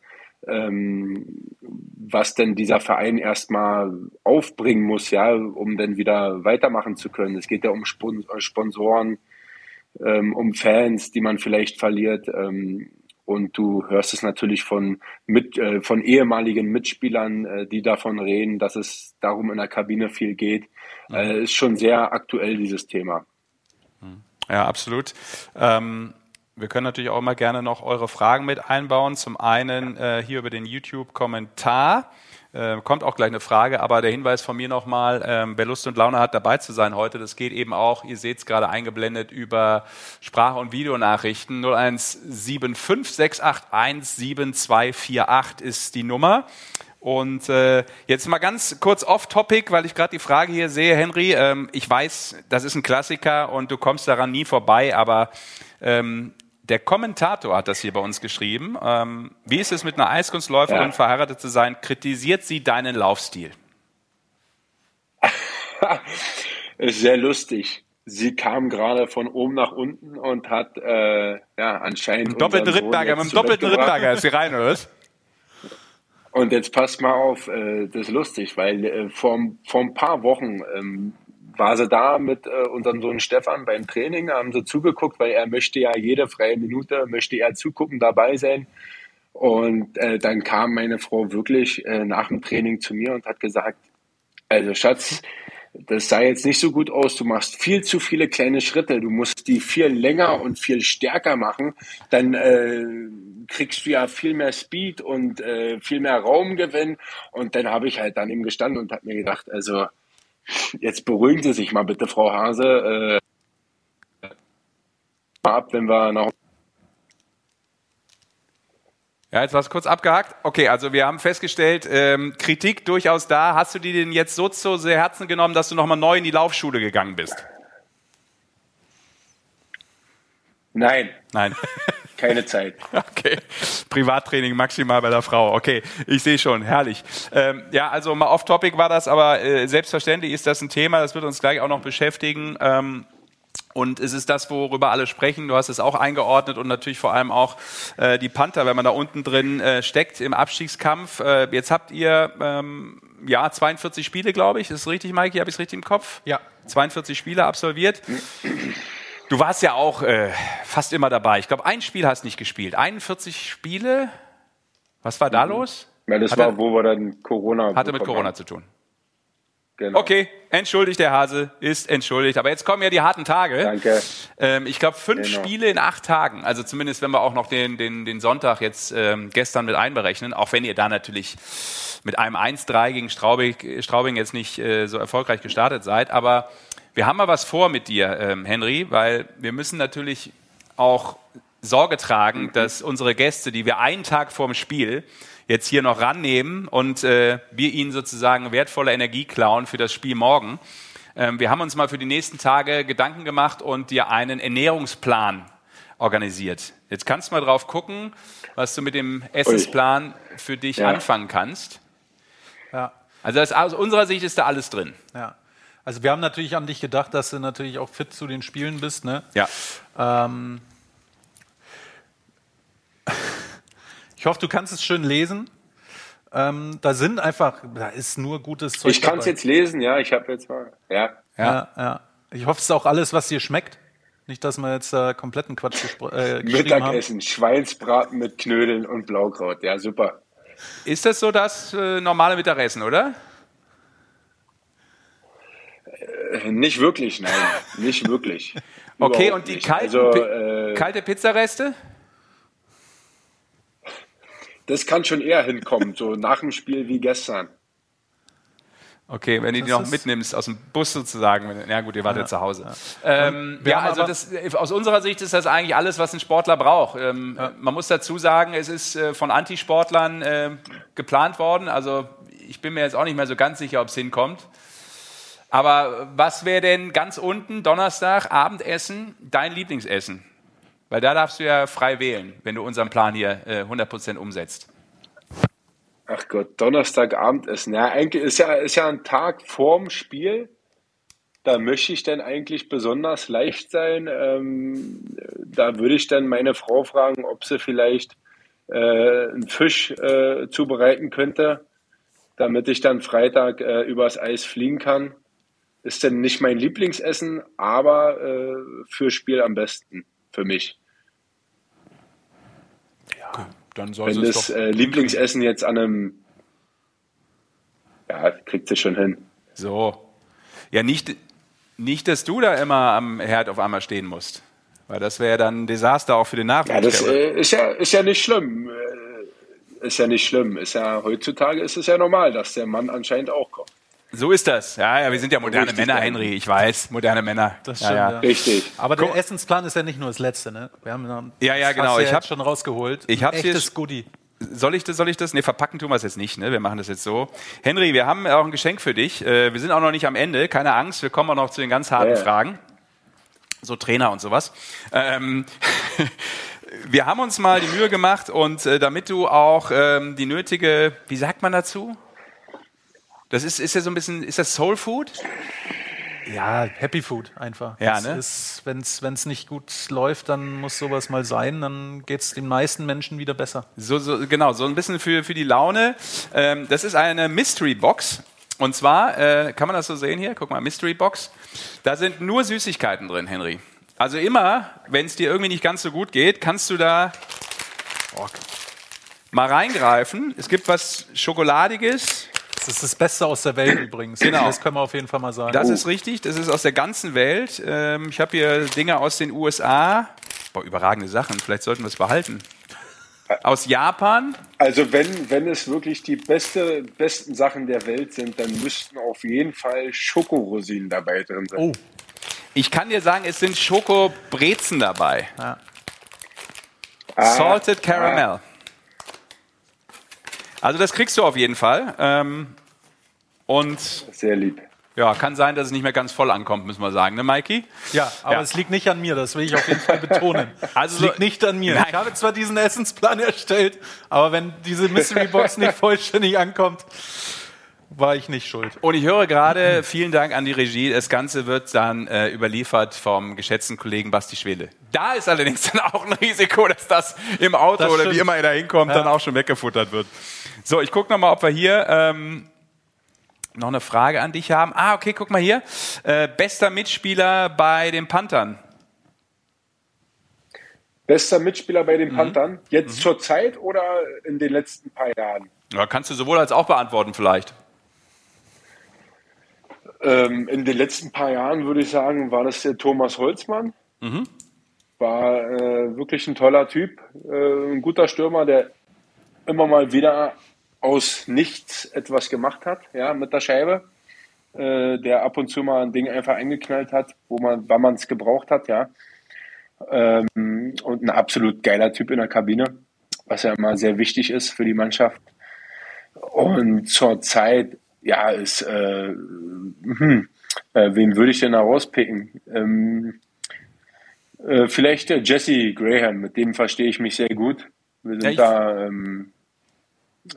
[SPEAKER 6] ähm, was denn dieser Verein erstmal aufbringen muss, ja, um dann wieder weitermachen zu können. Es geht ja um äh, Sponsoren, ähm, um Fans, die man vielleicht verliert. Ähm, und du hörst es natürlich von, mit, äh, von ehemaligen Mitspielern, äh, die davon reden, dass es darum in der Kabine viel geht. Mhm. Äh, ist schon sehr aktuell, dieses Thema.
[SPEAKER 1] Ja, absolut. Ähm wir können natürlich auch immer gerne noch eure Fragen mit einbauen. Zum einen äh, hier über den YouTube-Kommentar. Äh, kommt auch gleich eine Frage, aber der Hinweis von mir nochmal, ähm, wer Lust und Laune hat, dabei zu sein heute, das geht eben auch, ihr seht es gerade eingeblendet, über Sprach- und Videonachrichten. 01756817248 ist die Nummer. Und äh, jetzt mal ganz kurz off-topic, weil ich gerade die Frage hier sehe, Henry. Ähm, ich weiß, das ist ein Klassiker und du kommst daran nie vorbei, aber ähm, der Kommentator hat das hier bei uns geschrieben. Ähm, wie ist es mit einer Eiskunstläuferin ja. verheiratet zu sein? Kritisiert sie deinen Laufstil?
[SPEAKER 6] Sehr lustig. Sie kam gerade von oben nach unten und hat äh, ja anscheinend.
[SPEAKER 1] Im doppelten Rittberger, mit dem doppelten Rittberger ist sie rein, oder was?
[SPEAKER 6] Und jetzt passt mal auf, äh, das ist lustig, weil äh, vor, vor ein paar Wochen ähm, war sie da mit äh, unserem Sohn Stefan beim Training, haben sie zugeguckt, weil er möchte ja jede freie Minute, möchte er zugucken, dabei sein. Und äh, dann kam meine Frau wirklich äh, nach dem Training zu mir und hat gesagt, also Schatz, das sah jetzt nicht so gut aus. Du machst viel zu viele kleine Schritte. Du musst die viel länger und viel stärker machen. Dann äh, kriegst du ja viel mehr Speed und äh, viel mehr Raumgewinn. Und dann habe ich halt ihm gestanden und habe mir gedacht, also Jetzt beruhigen Sie sich mal bitte, Frau Hase. Äh, ab, wenn wir noch.
[SPEAKER 1] Ja, jetzt war es kurz abgehakt. Okay, also wir haben festgestellt, ähm, Kritik durchaus da. Hast du die denn jetzt so zu Herzen genommen, dass du nochmal neu in die Laufschule gegangen bist?
[SPEAKER 6] Nein.
[SPEAKER 1] Nein.
[SPEAKER 6] Keine Zeit.
[SPEAKER 1] Okay. Privattraining maximal bei der Frau. Okay, ich sehe schon, herrlich. Ähm, ja, also mal off-topic war das, aber äh, selbstverständlich ist das ein Thema, das wird uns gleich auch noch beschäftigen. Ähm, und es ist das, worüber alle sprechen. Du hast es auch eingeordnet und natürlich vor allem auch äh, die Panther, wenn man da unten drin äh, steckt im Abstiegskampf. Äh, jetzt habt ihr ähm, ja 42 Spiele, glaube ich. Ist das richtig, Mikey? Habe ich es richtig im Kopf?
[SPEAKER 2] Ja.
[SPEAKER 1] 42 Spiele absolviert. Du warst ja auch äh, fast immer dabei. Ich glaube, ein Spiel hast nicht gespielt. 41 Spiele. Was war da mhm. los?
[SPEAKER 6] Ja, das hatte, war, wo wir dann Corona.
[SPEAKER 1] Hatte mit Corona haben. zu tun. Genau. Okay, entschuldigt, der Hase, ist entschuldigt. Aber jetzt kommen ja die harten Tage.
[SPEAKER 6] Danke.
[SPEAKER 1] Ähm, ich glaube, fünf genau. Spiele in acht Tagen. Also zumindest, wenn wir auch noch den, den, den Sonntag jetzt ähm, gestern mit einberechnen. Auch wenn ihr da natürlich mit einem 1-3 gegen Straubing, Straubing jetzt nicht äh, so erfolgreich gestartet seid. Aber wir haben mal was vor mit dir, ähm, Henry, weil wir müssen natürlich auch Sorge tragen, mhm. dass unsere Gäste, die wir einen Tag vorm Spiel jetzt hier noch rannehmen und äh, wir ihnen sozusagen wertvolle Energie klauen für das Spiel morgen. Ähm, wir haben uns mal für die nächsten Tage Gedanken gemacht und dir einen Ernährungsplan organisiert. Jetzt kannst du mal drauf gucken, was du mit dem Essensplan für dich ja. anfangen kannst. Ja. Also das, aus unserer Sicht ist da alles drin.
[SPEAKER 2] Ja. Also wir haben natürlich an dich gedacht, dass du natürlich auch fit zu den Spielen bist. Ne?
[SPEAKER 1] Ja.
[SPEAKER 2] Ähm, ich hoffe, du kannst es schön lesen. Ähm, da sind einfach, da ist nur gutes Zeug.
[SPEAKER 6] Ich kann es jetzt lesen, ja. Ich habe jetzt mal, ja.
[SPEAKER 2] ja. Ja, Ich hoffe, es ist auch alles, was dir schmeckt. Nicht, dass wir jetzt äh, kompletten Quatsch äh,
[SPEAKER 6] Mittagessen, haben. Schweinsbraten mit Knödeln und Blaukraut. Ja, super.
[SPEAKER 1] Ist das so das äh, normale Mittagessen, oder?
[SPEAKER 6] Nicht wirklich, nein. Nicht wirklich.
[SPEAKER 1] okay, und die kalten, also, äh, kalte Pizzareste?
[SPEAKER 6] Das kann schon eher hinkommen, so nach dem Spiel wie gestern.
[SPEAKER 1] Okay, wenn du die noch mitnimmst aus dem Bus sozusagen. Wenn, ja gut, ihr wart ja, ja zu Hause. Ja, ähm, ja also das, aus unserer Sicht ist das eigentlich alles, was ein Sportler braucht. Ähm, ja. Man muss dazu sagen, es ist äh, von Antisportlern äh, geplant worden. Also ich bin mir jetzt auch nicht mehr so ganz sicher, ob es hinkommt. Aber was wäre denn ganz unten, Donnerstag, Abendessen, dein Lieblingsessen? Weil da darfst du ja frei wählen, wenn du unseren Plan hier äh, 100% umsetzt.
[SPEAKER 6] Ach Gott, Donnerstag Abendessen. Ja, eigentlich ist ja, ist ja ein Tag vorm Spiel. Da möchte ich dann eigentlich besonders leicht sein. Ähm, da würde ich dann meine Frau fragen, ob sie vielleicht äh, einen Fisch äh, zubereiten könnte, damit ich dann Freitag äh, übers Eis fliegen kann. Ist denn nicht mein Lieblingsessen, aber äh, für Spiel am besten für mich.
[SPEAKER 1] Ja, dann
[SPEAKER 6] soll Wenn das äh, Lieblingsessen jetzt an einem, ja, kriegt sie schon hin.
[SPEAKER 1] So. Ja, nicht, nicht, dass du da immer am Herd auf einmal stehen musst. Weil das wäre dann ein Desaster auch für den Nachwuchs.
[SPEAKER 6] Ja, das äh, ist, ja, ist ja nicht schlimm. Äh, ist ja nicht schlimm. Ist ja, heutzutage ist es ja normal, dass der Mann anscheinend auch kocht.
[SPEAKER 1] So ist das. Ja, ja, wir sind ja moderne Richtig Männer, Henry. Ich weiß, moderne Männer.
[SPEAKER 2] Das stimmt, ja, ja.
[SPEAKER 6] Richtig.
[SPEAKER 2] Aber der Guck. Essensplan ist ja nicht nur das Letzte, ne? Wir haben
[SPEAKER 1] ja, ja, genau.
[SPEAKER 2] ich habe schon rausgeholt.
[SPEAKER 1] Ich habe echtes Goodie. Soll ich das, soll ich das? Nee, verpacken tun wir es jetzt nicht, ne? Wir machen das jetzt so. Henry, wir haben auch ein Geschenk für dich. Äh, wir sind auch noch nicht am Ende, keine Angst, wir kommen auch noch zu den ganz harten ja. Fragen. So Trainer und sowas. Ähm, wir haben uns mal die Mühe gemacht und äh, damit du auch ähm, die nötige, wie sagt man dazu? Das ist, ist ja so ein bisschen, ist das Soul Food?
[SPEAKER 2] Ja, Happy Food einfach.
[SPEAKER 1] Ja, ne?
[SPEAKER 2] Wenn es nicht gut läuft, dann muss sowas mal sein, dann geht es den meisten Menschen wieder besser.
[SPEAKER 1] So, so, genau, so ein bisschen für, für die Laune. Ähm, das ist eine Mystery Box. Und zwar, äh, kann man das so sehen hier? Guck mal, Mystery Box. Da sind nur Süßigkeiten drin, Henry. Also immer, wenn es dir irgendwie nicht ganz so gut geht, kannst du da oh, mal reingreifen. Es gibt was Schokoladiges,
[SPEAKER 2] das ist das Beste aus der Welt übrigens.
[SPEAKER 1] Genau.
[SPEAKER 2] Das können wir auf jeden Fall mal sagen.
[SPEAKER 1] Das ist richtig. Das ist aus der ganzen Welt. Ähm, ich habe hier Dinge aus den USA. Boah, überragende Sachen. Vielleicht sollten wir es behalten. Aus Japan.
[SPEAKER 6] Also wenn, wenn es wirklich die beste, besten Sachen der Welt sind, dann müssten auf jeden Fall Schokorosinen dabei drin sein. Oh.
[SPEAKER 1] Ich kann dir sagen, es sind Schokobrezen dabei. Ja. Ah, Salted Caramel. Ah. Also das kriegst du auf jeden Fall. Ähm, und
[SPEAKER 6] Sehr lieb.
[SPEAKER 1] Ja, kann sein, dass es nicht mehr ganz voll ankommt, müssen wir sagen, ne, Mikey?
[SPEAKER 2] Ja, aber ja. es liegt nicht an mir, das will ich auf jeden Fall betonen. Also es liegt nicht an mir. Nein. Ich habe zwar diesen Essensplan erstellt, aber wenn diese Mystery Box nicht vollständig ankommt, war ich nicht schuld.
[SPEAKER 1] Und ich höre gerade, vielen Dank an die Regie, das Ganze wird dann äh, überliefert vom geschätzten Kollegen Basti Schwede. Da ist allerdings dann auch ein Risiko, dass das im Auto das oder wie immer er da hinkommt, ja. dann auch schon weggefuttert wird. So, ich gucke nochmal, ob wir hier ähm, noch eine Frage an dich haben. Ah, okay, guck mal hier. Äh, bester Mitspieler bei den Panthern.
[SPEAKER 6] Bester Mitspieler bei den mhm. Panthern? Jetzt mhm. zur Zeit oder in den letzten paar Jahren?
[SPEAKER 1] Ja, kannst du sowohl als auch beantworten vielleicht.
[SPEAKER 6] Ähm, in den letzten paar Jahren würde ich sagen, war das der Thomas Holzmann. Mhm. War äh, wirklich ein toller Typ, äh, ein guter Stürmer, der immer mal wieder aus nichts etwas gemacht hat, ja, mit der Scheibe, äh, der ab und zu mal ein Ding einfach eingeknallt hat, wo man, wann man es gebraucht hat, ja. Ähm, und ein absolut geiler Typ in der Kabine, was ja immer sehr wichtig ist für die Mannschaft. Und zur Zeit, ja, ist, äh, hm, äh, wen würde ich denn da rauspicken? Ähm, äh, vielleicht Jesse Graham, mit dem verstehe ich mich sehr gut. Wir sind ja, da, ähm,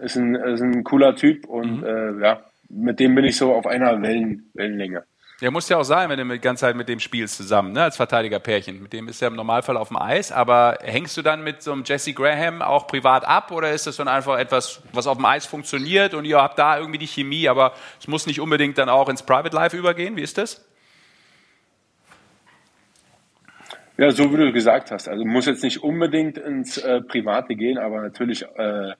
[SPEAKER 6] ist, ein, ist ein cooler Typ und mhm. äh, ja, mit dem bin ich so auf einer Wellen, Wellenlänge.
[SPEAKER 1] Ja, muss ja auch sein, wenn du die ganze Zeit mit dem spielst zusammen, ne, als Verteidiger-Pärchen. Mit dem ist ja im Normalfall auf dem Eis, aber hängst du dann mit so einem Jesse Graham auch privat ab oder ist das dann einfach etwas, was auf dem Eis funktioniert und ihr habt da irgendwie die Chemie, aber es muss nicht unbedingt dann auch ins Private Life übergehen? Wie ist das?
[SPEAKER 6] Ja, so wie du gesagt hast. Also muss jetzt nicht unbedingt ins äh, Private gehen, aber natürlich äh,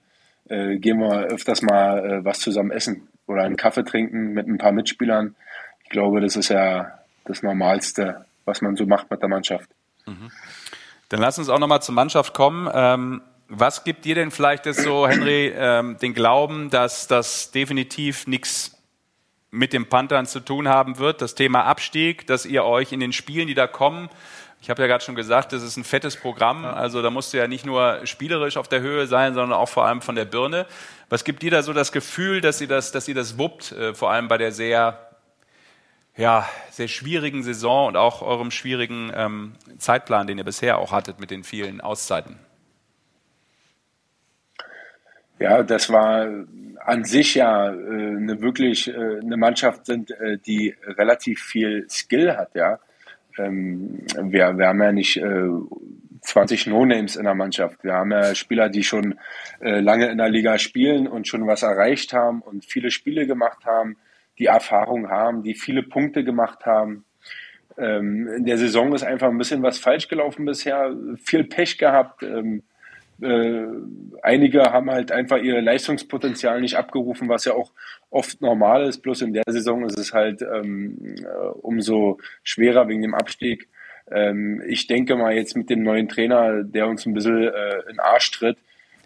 [SPEAKER 6] äh, gehen wir öfters mal äh, was zusammen essen oder einen Kaffee trinken mit ein paar Mitspielern. Ich glaube, das ist ja das Normalste, was man so macht mit der Mannschaft. Mhm.
[SPEAKER 1] Dann lass uns auch nochmal zur Mannschaft kommen. Ähm, was gibt dir denn vielleicht das so, Henry, ähm, den Glauben, dass das definitiv nichts mit den Panthern zu tun haben wird, das Thema Abstieg, dass ihr euch in den Spielen, die da kommen, ich habe ja gerade schon gesagt, das ist ein fettes Programm. Also da musst du ja nicht nur spielerisch auf der Höhe sein, sondern auch vor allem von der Birne. Was gibt dir da so das Gefühl, dass ihr das, dass ihr das wuppt, äh, vor allem bei der sehr ja, sehr schwierigen Saison und auch eurem schwierigen ähm, Zeitplan, den ihr bisher auch hattet mit den vielen Auszeiten?
[SPEAKER 6] Ja, das war an sich ja äh, eine wirklich äh, eine Mannschaft sind, äh, die relativ viel Skill hat, ja. Ähm, wir, wir haben ja nicht äh, 20 No-Names in der Mannschaft. Wir haben ja Spieler, die schon äh, lange in der Liga spielen und schon was erreicht haben und viele Spiele gemacht haben, die Erfahrung haben, die viele Punkte gemacht haben. Ähm, in der Saison ist einfach ein bisschen was falsch gelaufen bisher, viel Pech gehabt. Ähm, äh, einige haben halt einfach ihr Leistungspotenzial nicht abgerufen, was ja auch oft normal ist. Bloß in der Saison ist es halt ähm, äh, umso schwerer wegen dem Abstieg. Ähm, ich denke mal jetzt mit dem neuen Trainer, der uns ein bisschen äh, in den Arsch tritt,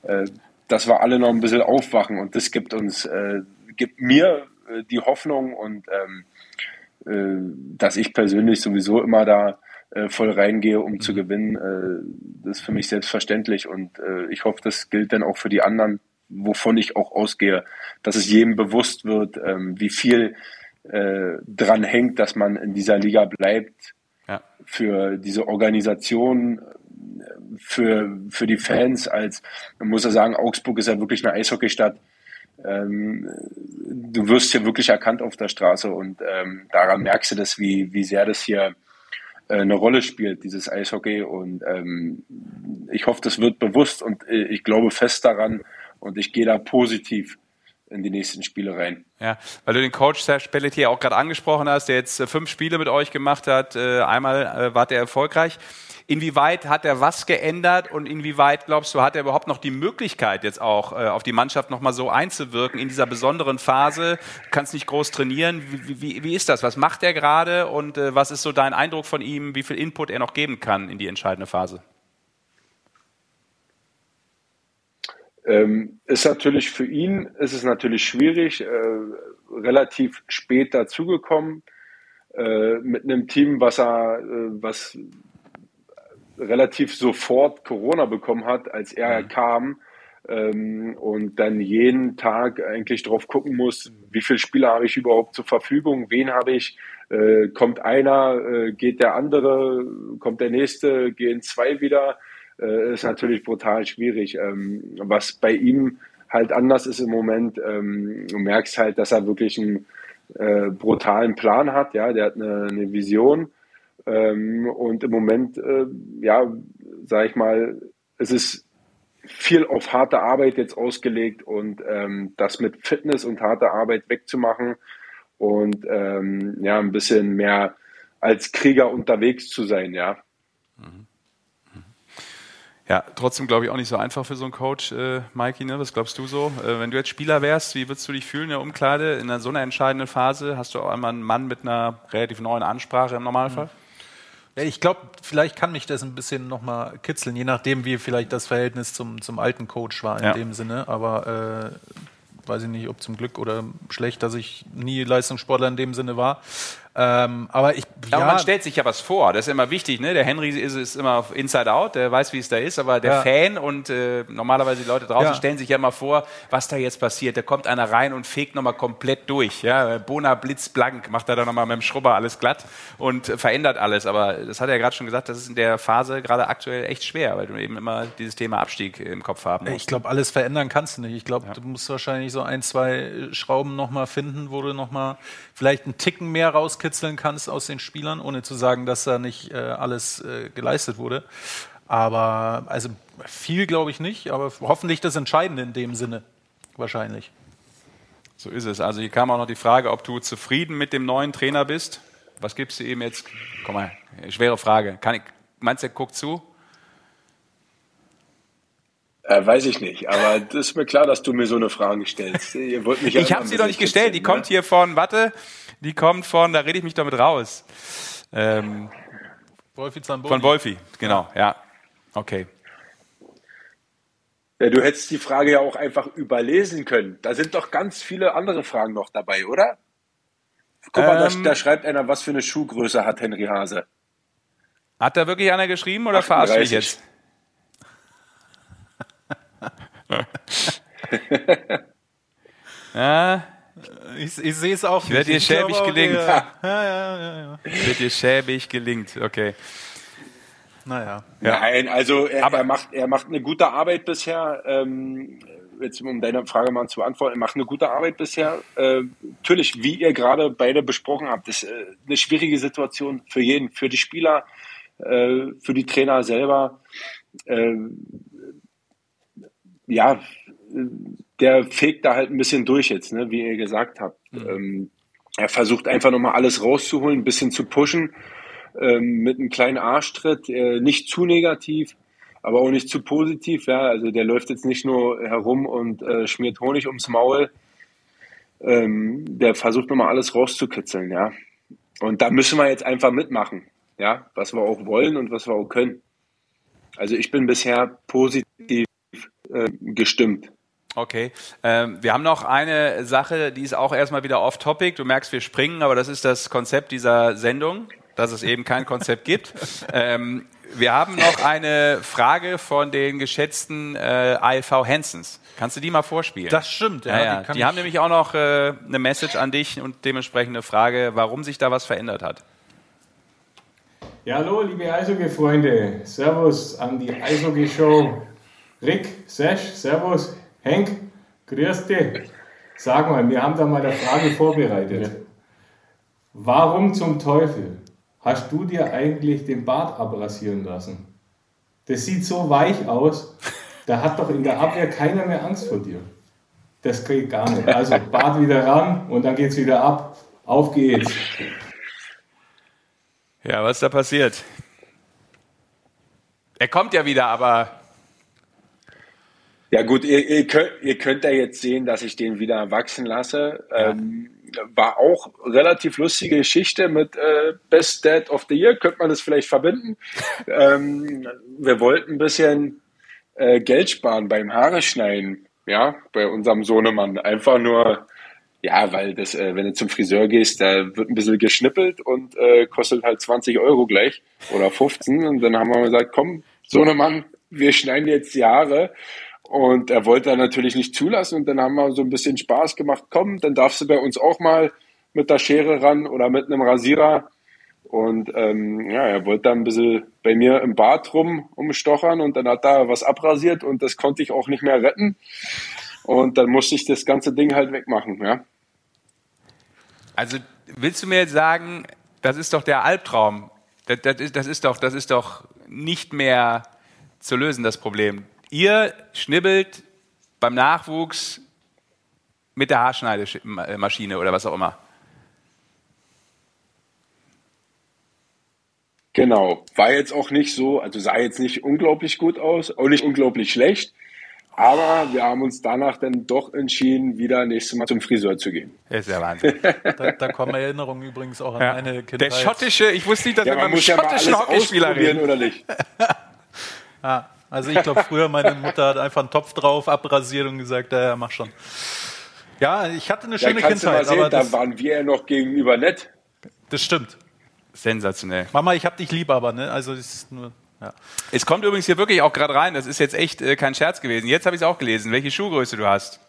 [SPEAKER 6] äh, dass wir alle noch ein bisschen aufwachen und das gibt uns, äh, gibt mir die Hoffnung und ähm, dass ich persönlich sowieso immer da äh, voll reingehe, um mhm. zu gewinnen, äh, das ist für mich selbstverständlich und äh, ich hoffe, das gilt dann auch für die anderen, wovon ich auch ausgehe, dass es jedem bewusst wird, ähm, wie viel äh, dran hängt, dass man in dieser Liga bleibt, ja. für diese Organisation, für, für die Fans als, man muss ja sagen, Augsburg ist ja wirklich eine Eishockeystadt. Ähm, du wirst hier wirklich erkannt auf der Straße und ähm, daran merkst du das, wie, wie sehr das hier äh, eine Rolle spielt, dieses Eishockey. Und ähm, ich hoffe, das wird bewusst und äh, ich glaube fest daran und ich gehe da positiv in die nächsten Spiele rein.
[SPEAKER 1] Ja, weil du den Coach Serge Pelletier auch gerade angesprochen hast, der jetzt äh, fünf Spiele mit euch gemacht hat. Einmal war der erfolgreich. Inwieweit hat er was geändert und inwieweit glaubst du, hat er überhaupt noch die Möglichkeit, jetzt auch äh, auf die Mannschaft nochmal so einzuwirken in dieser besonderen Phase? Kannst nicht groß trainieren. Wie, wie, wie ist das? Was macht er gerade und äh, was ist so dein Eindruck von ihm, wie viel Input er noch geben kann in die entscheidende Phase?
[SPEAKER 6] Ähm, ist natürlich für ihn ist es natürlich schwierig, äh, relativ spät dazugekommen äh, mit einem Team, was er, äh, was relativ sofort Corona bekommen hat, als er mhm. kam ähm, und dann jeden Tag eigentlich drauf gucken muss, wie viele Spieler habe ich überhaupt zur Verfügung, wen habe ich, äh, kommt einer, äh, geht der andere, kommt der nächste, gehen zwei wieder, äh, ist natürlich brutal schwierig. Ähm, was bei ihm halt anders ist im Moment, ähm, du merkst halt, dass er wirklich einen äh, brutalen Plan hat, ja, der hat eine, eine Vision ähm, und im Moment, äh, ja, sage ich mal, es ist viel auf harte Arbeit jetzt ausgelegt und ähm, das mit Fitness und harter Arbeit wegzumachen und ähm, ja, ein bisschen mehr als Krieger unterwegs zu sein, ja. Mhm.
[SPEAKER 1] Mhm. Ja, trotzdem glaube ich auch nicht so einfach für so einen Coach, äh, Mikey. Ne? Was glaubst du so? Äh, wenn du jetzt Spieler wärst, wie würdest du dich fühlen in der Umkleide? In einer, so einer entscheidenden Phase hast du auch einmal einen Mann mit einer relativ neuen Ansprache im Normalfall? Mhm.
[SPEAKER 2] Ja, ich glaube, vielleicht kann mich das ein bisschen nochmal kitzeln, je nachdem, wie vielleicht das Verhältnis zum, zum alten Coach war in ja. dem Sinne. Aber äh, weiß ich nicht, ob zum Glück oder schlecht, dass ich nie Leistungssportler in dem Sinne war. Ähm, aber ich,
[SPEAKER 1] ja, aber man stellt sich ja was vor. Das ist immer wichtig. Ne? Der Henry ist, ist immer auf Inside Out. Der weiß, wie es da ist. Aber der ja. Fan und äh, normalerweise die Leute draußen ja. stellen sich ja immer vor, was da jetzt passiert. Da kommt einer rein und fegt nochmal komplett durch. Ja? Bona blitzblank macht er dann nochmal mit dem Schrubber alles glatt und verändert alles. Aber das hat er ja gerade schon gesagt. Das ist in der Phase gerade aktuell echt schwer, weil du eben immer dieses Thema Abstieg im Kopf haben musst.
[SPEAKER 2] Ich glaube, alles verändern kannst du nicht. Ich glaube, ja. du musst wahrscheinlich so ein, zwei Schrauben nochmal finden, wo du nochmal vielleicht einen Ticken mehr rauskitzeln kannst aus den Spielern, ohne zu sagen, dass da nicht äh, alles äh, geleistet wurde. Aber also viel glaube ich nicht, aber hoffentlich das Entscheidende in dem Sinne. Wahrscheinlich.
[SPEAKER 1] So ist es. Also hier kam auch noch die Frage, ob du zufrieden mit dem neuen Trainer bist. Was gibst du ihm jetzt? Komm mal, schwere Frage. Kann ich, meinst du, er guckt zu?
[SPEAKER 6] Äh, weiß ich nicht, aber das ist mir klar, dass du mir so eine Frage stellst.
[SPEAKER 1] Ihr wollt mich ich habe sie doch nicht gestellt. Die ne? kommt hier von, warte, die kommt von, da rede ich mich damit raus. Ähm, Wolfi Zamboni. Von Wolfi, genau, ja. Okay.
[SPEAKER 6] Ja, du hättest die Frage ja auch einfach überlesen können. Da sind doch ganz viele andere Fragen noch dabei, oder? Guck mal, ähm, da, da, schreibt einer, was für eine Schuhgröße hat Henry Hase.
[SPEAKER 1] Hat da wirklich einer geschrieben oder verarscht mich jetzt?
[SPEAKER 2] ja, Ich, ich sehe es auch
[SPEAKER 1] nicht. Wird dir schäbig gelingt. Ja, ja, ja, ja. Wird dir schäbig gelingt, okay.
[SPEAKER 6] Naja. Ja. Nein, also er, Aber er, macht, er macht eine gute Arbeit bisher. Ähm, jetzt um deine Frage mal zu beantworten, er macht eine gute Arbeit bisher. Äh, natürlich, wie ihr gerade beide besprochen habt, ist äh, eine schwierige Situation für jeden, für die Spieler, äh, für die Trainer selber. Äh, ja, der fegt da halt ein bisschen durch jetzt, ne, wie ihr gesagt habt. Mhm. Ähm, er versucht einfach nochmal alles rauszuholen, ein bisschen zu pushen, ähm, mit einem kleinen Arschtritt, äh, nicht zu negativ, aber auch nicht zu positiv. Ja, also der läuft jetzt nicht nur herum und äh, schmiert Honig ums Maul. Ähm, der versucht nochmal alles rauszukitzeln, ja. Und da müssen wir jetzt einfach mitmachen, ja, was wir auch wollen und was wir auch können. Also ich bin bisher positiv äh, gestimmt.
[SPEAKER 1] Okay. Ähm, wir haben noch eine Sache, die ist auch erstmal wieder off-topic. Du merkst, wir springen, aber das ist das Konzept dieser Sendung, dass es eben kein Konzept gibt. Ähm, wir haben noch eine Frage von den geschätzten äh, ALV Hansons. Kannst du die mal vorspielen?
[SPEAKER 2] Das stimmt,
[SPEAKER 1] ja. ja, ja. Die, die haben nämlich auch noch äh, eine Message an dich und dementsprechend eine Frage, warum sich da was verändert hat.
[SPEAKER 7] Ja, hallo, liebe Eishockey-Freunde. Servus an die Eishockey-Show. Rick, Sesh, Servus. Henk, grüß dich. Sag mal, wir haben da mal eine Frage vorbereitet. Ja. Warum zum Teufel hast du dir eigentlich den Bart abrasieren lassen? Das sieht so weich aus, da hat doch in der Abwehr keiner mehr Angst vor dir. Das geht gar nicht. Also Bart wieder ran und dann geht's wieder ab. Auf geht's.
[SPEAKER 1] Ja, was ist da passiert? Er kommt ja wieder, aber
[SPEAKER 6] ja gut, ihr, ihr, könnt, ihr könnt ja jetzt sehen, dass ich den wieder wachsen lasse. Ja. Ähm, war auch relativ lustige Geschichte mit äh, Best Dad of the Year, könnte man das vielleicht verbinden. ähm, wir wollten ein bisschen äh, Geld sparen beim Haare schneiden, ja, bei unserem Sohnemann. Einfach nur, ja, weil das, äh, wenn du zum Friseur gehst, da wird ein bisschen geschnippelt und äh, kostet halt 20 Euro gleich oder 15. Und dann haben wir gesagt, komm, Sohnemann, wir schneiden jetzt die Haare. Und er wollte er natürlich nicht zulassen. Und dann haben wir so ein bisschen Spaß gemacht. Komm, dann darfst du bei uns auch mal mit der Schere ran oder mit einem Rasierer. Und ähm, ja, er wollte dann ein bisschen bei mir im Bad rum umstochern und dann hat er was abrasiert und das konnte ich auch nicht mehr retten. Und dann musste ich das ganze Ding halt wegmachen, ja.
[SPEAKER 1] Also willst du mir jetzt sagen, das ist doch der Albtraum. Das, das, ist, das, ist, doch, das ist doch nicht mehr zu lösen, das Problem. Ihr schnibbelt beim Nachwuchs mit der Haarschneidemaschine oder was auch immer.
[SPEAKER 6] Genau. War jetzt auch nicht so, also sah jetzt nicht unglaublich gut aus, auch nicht unglaublich schlecht. Aber wir haben uns danach dann doch entschieden, wieder nächstes Mal zum Friseur zu gehen.
[SPEAKER 1] Das ist ja Wahnsinn.
[SPEAKER 2] da, da, kommen Erinnerungen übrigens auch an ja. meine Kindheit.
[SPEAKER 1] Der schottische, ich wusste nicht, dass ja, wir beim schottischen ja Hockeyspieler reden.
[SPEAKER 6] oder nicht?
[SPEAKER 2] ah. Also ich glaube, früher meine Mutter hat einfach einen Topf drauf, abrasiert und gesagt, ja, mach schon. Ja, ich hatte eine schöne ja, Kindheit.
[SPEAKER 6] Sehen, aber da waren wir ja noch gegenüber nett.
[SPEAKER 2] Das stimmt.
[SPEAKER 1] Sensationell.
[SPEAKER 2] Mama, ich hab dich lieb, aber ne, also ist nur. Ja.
[SPEAKER 1] Es kommt übrigens hier wirklich auch gerade rein. Das ist jetzt echt äh, kein Scherz gewesen. Jetzt habe ich es auch gelesen, welche Schuhgröße du hast.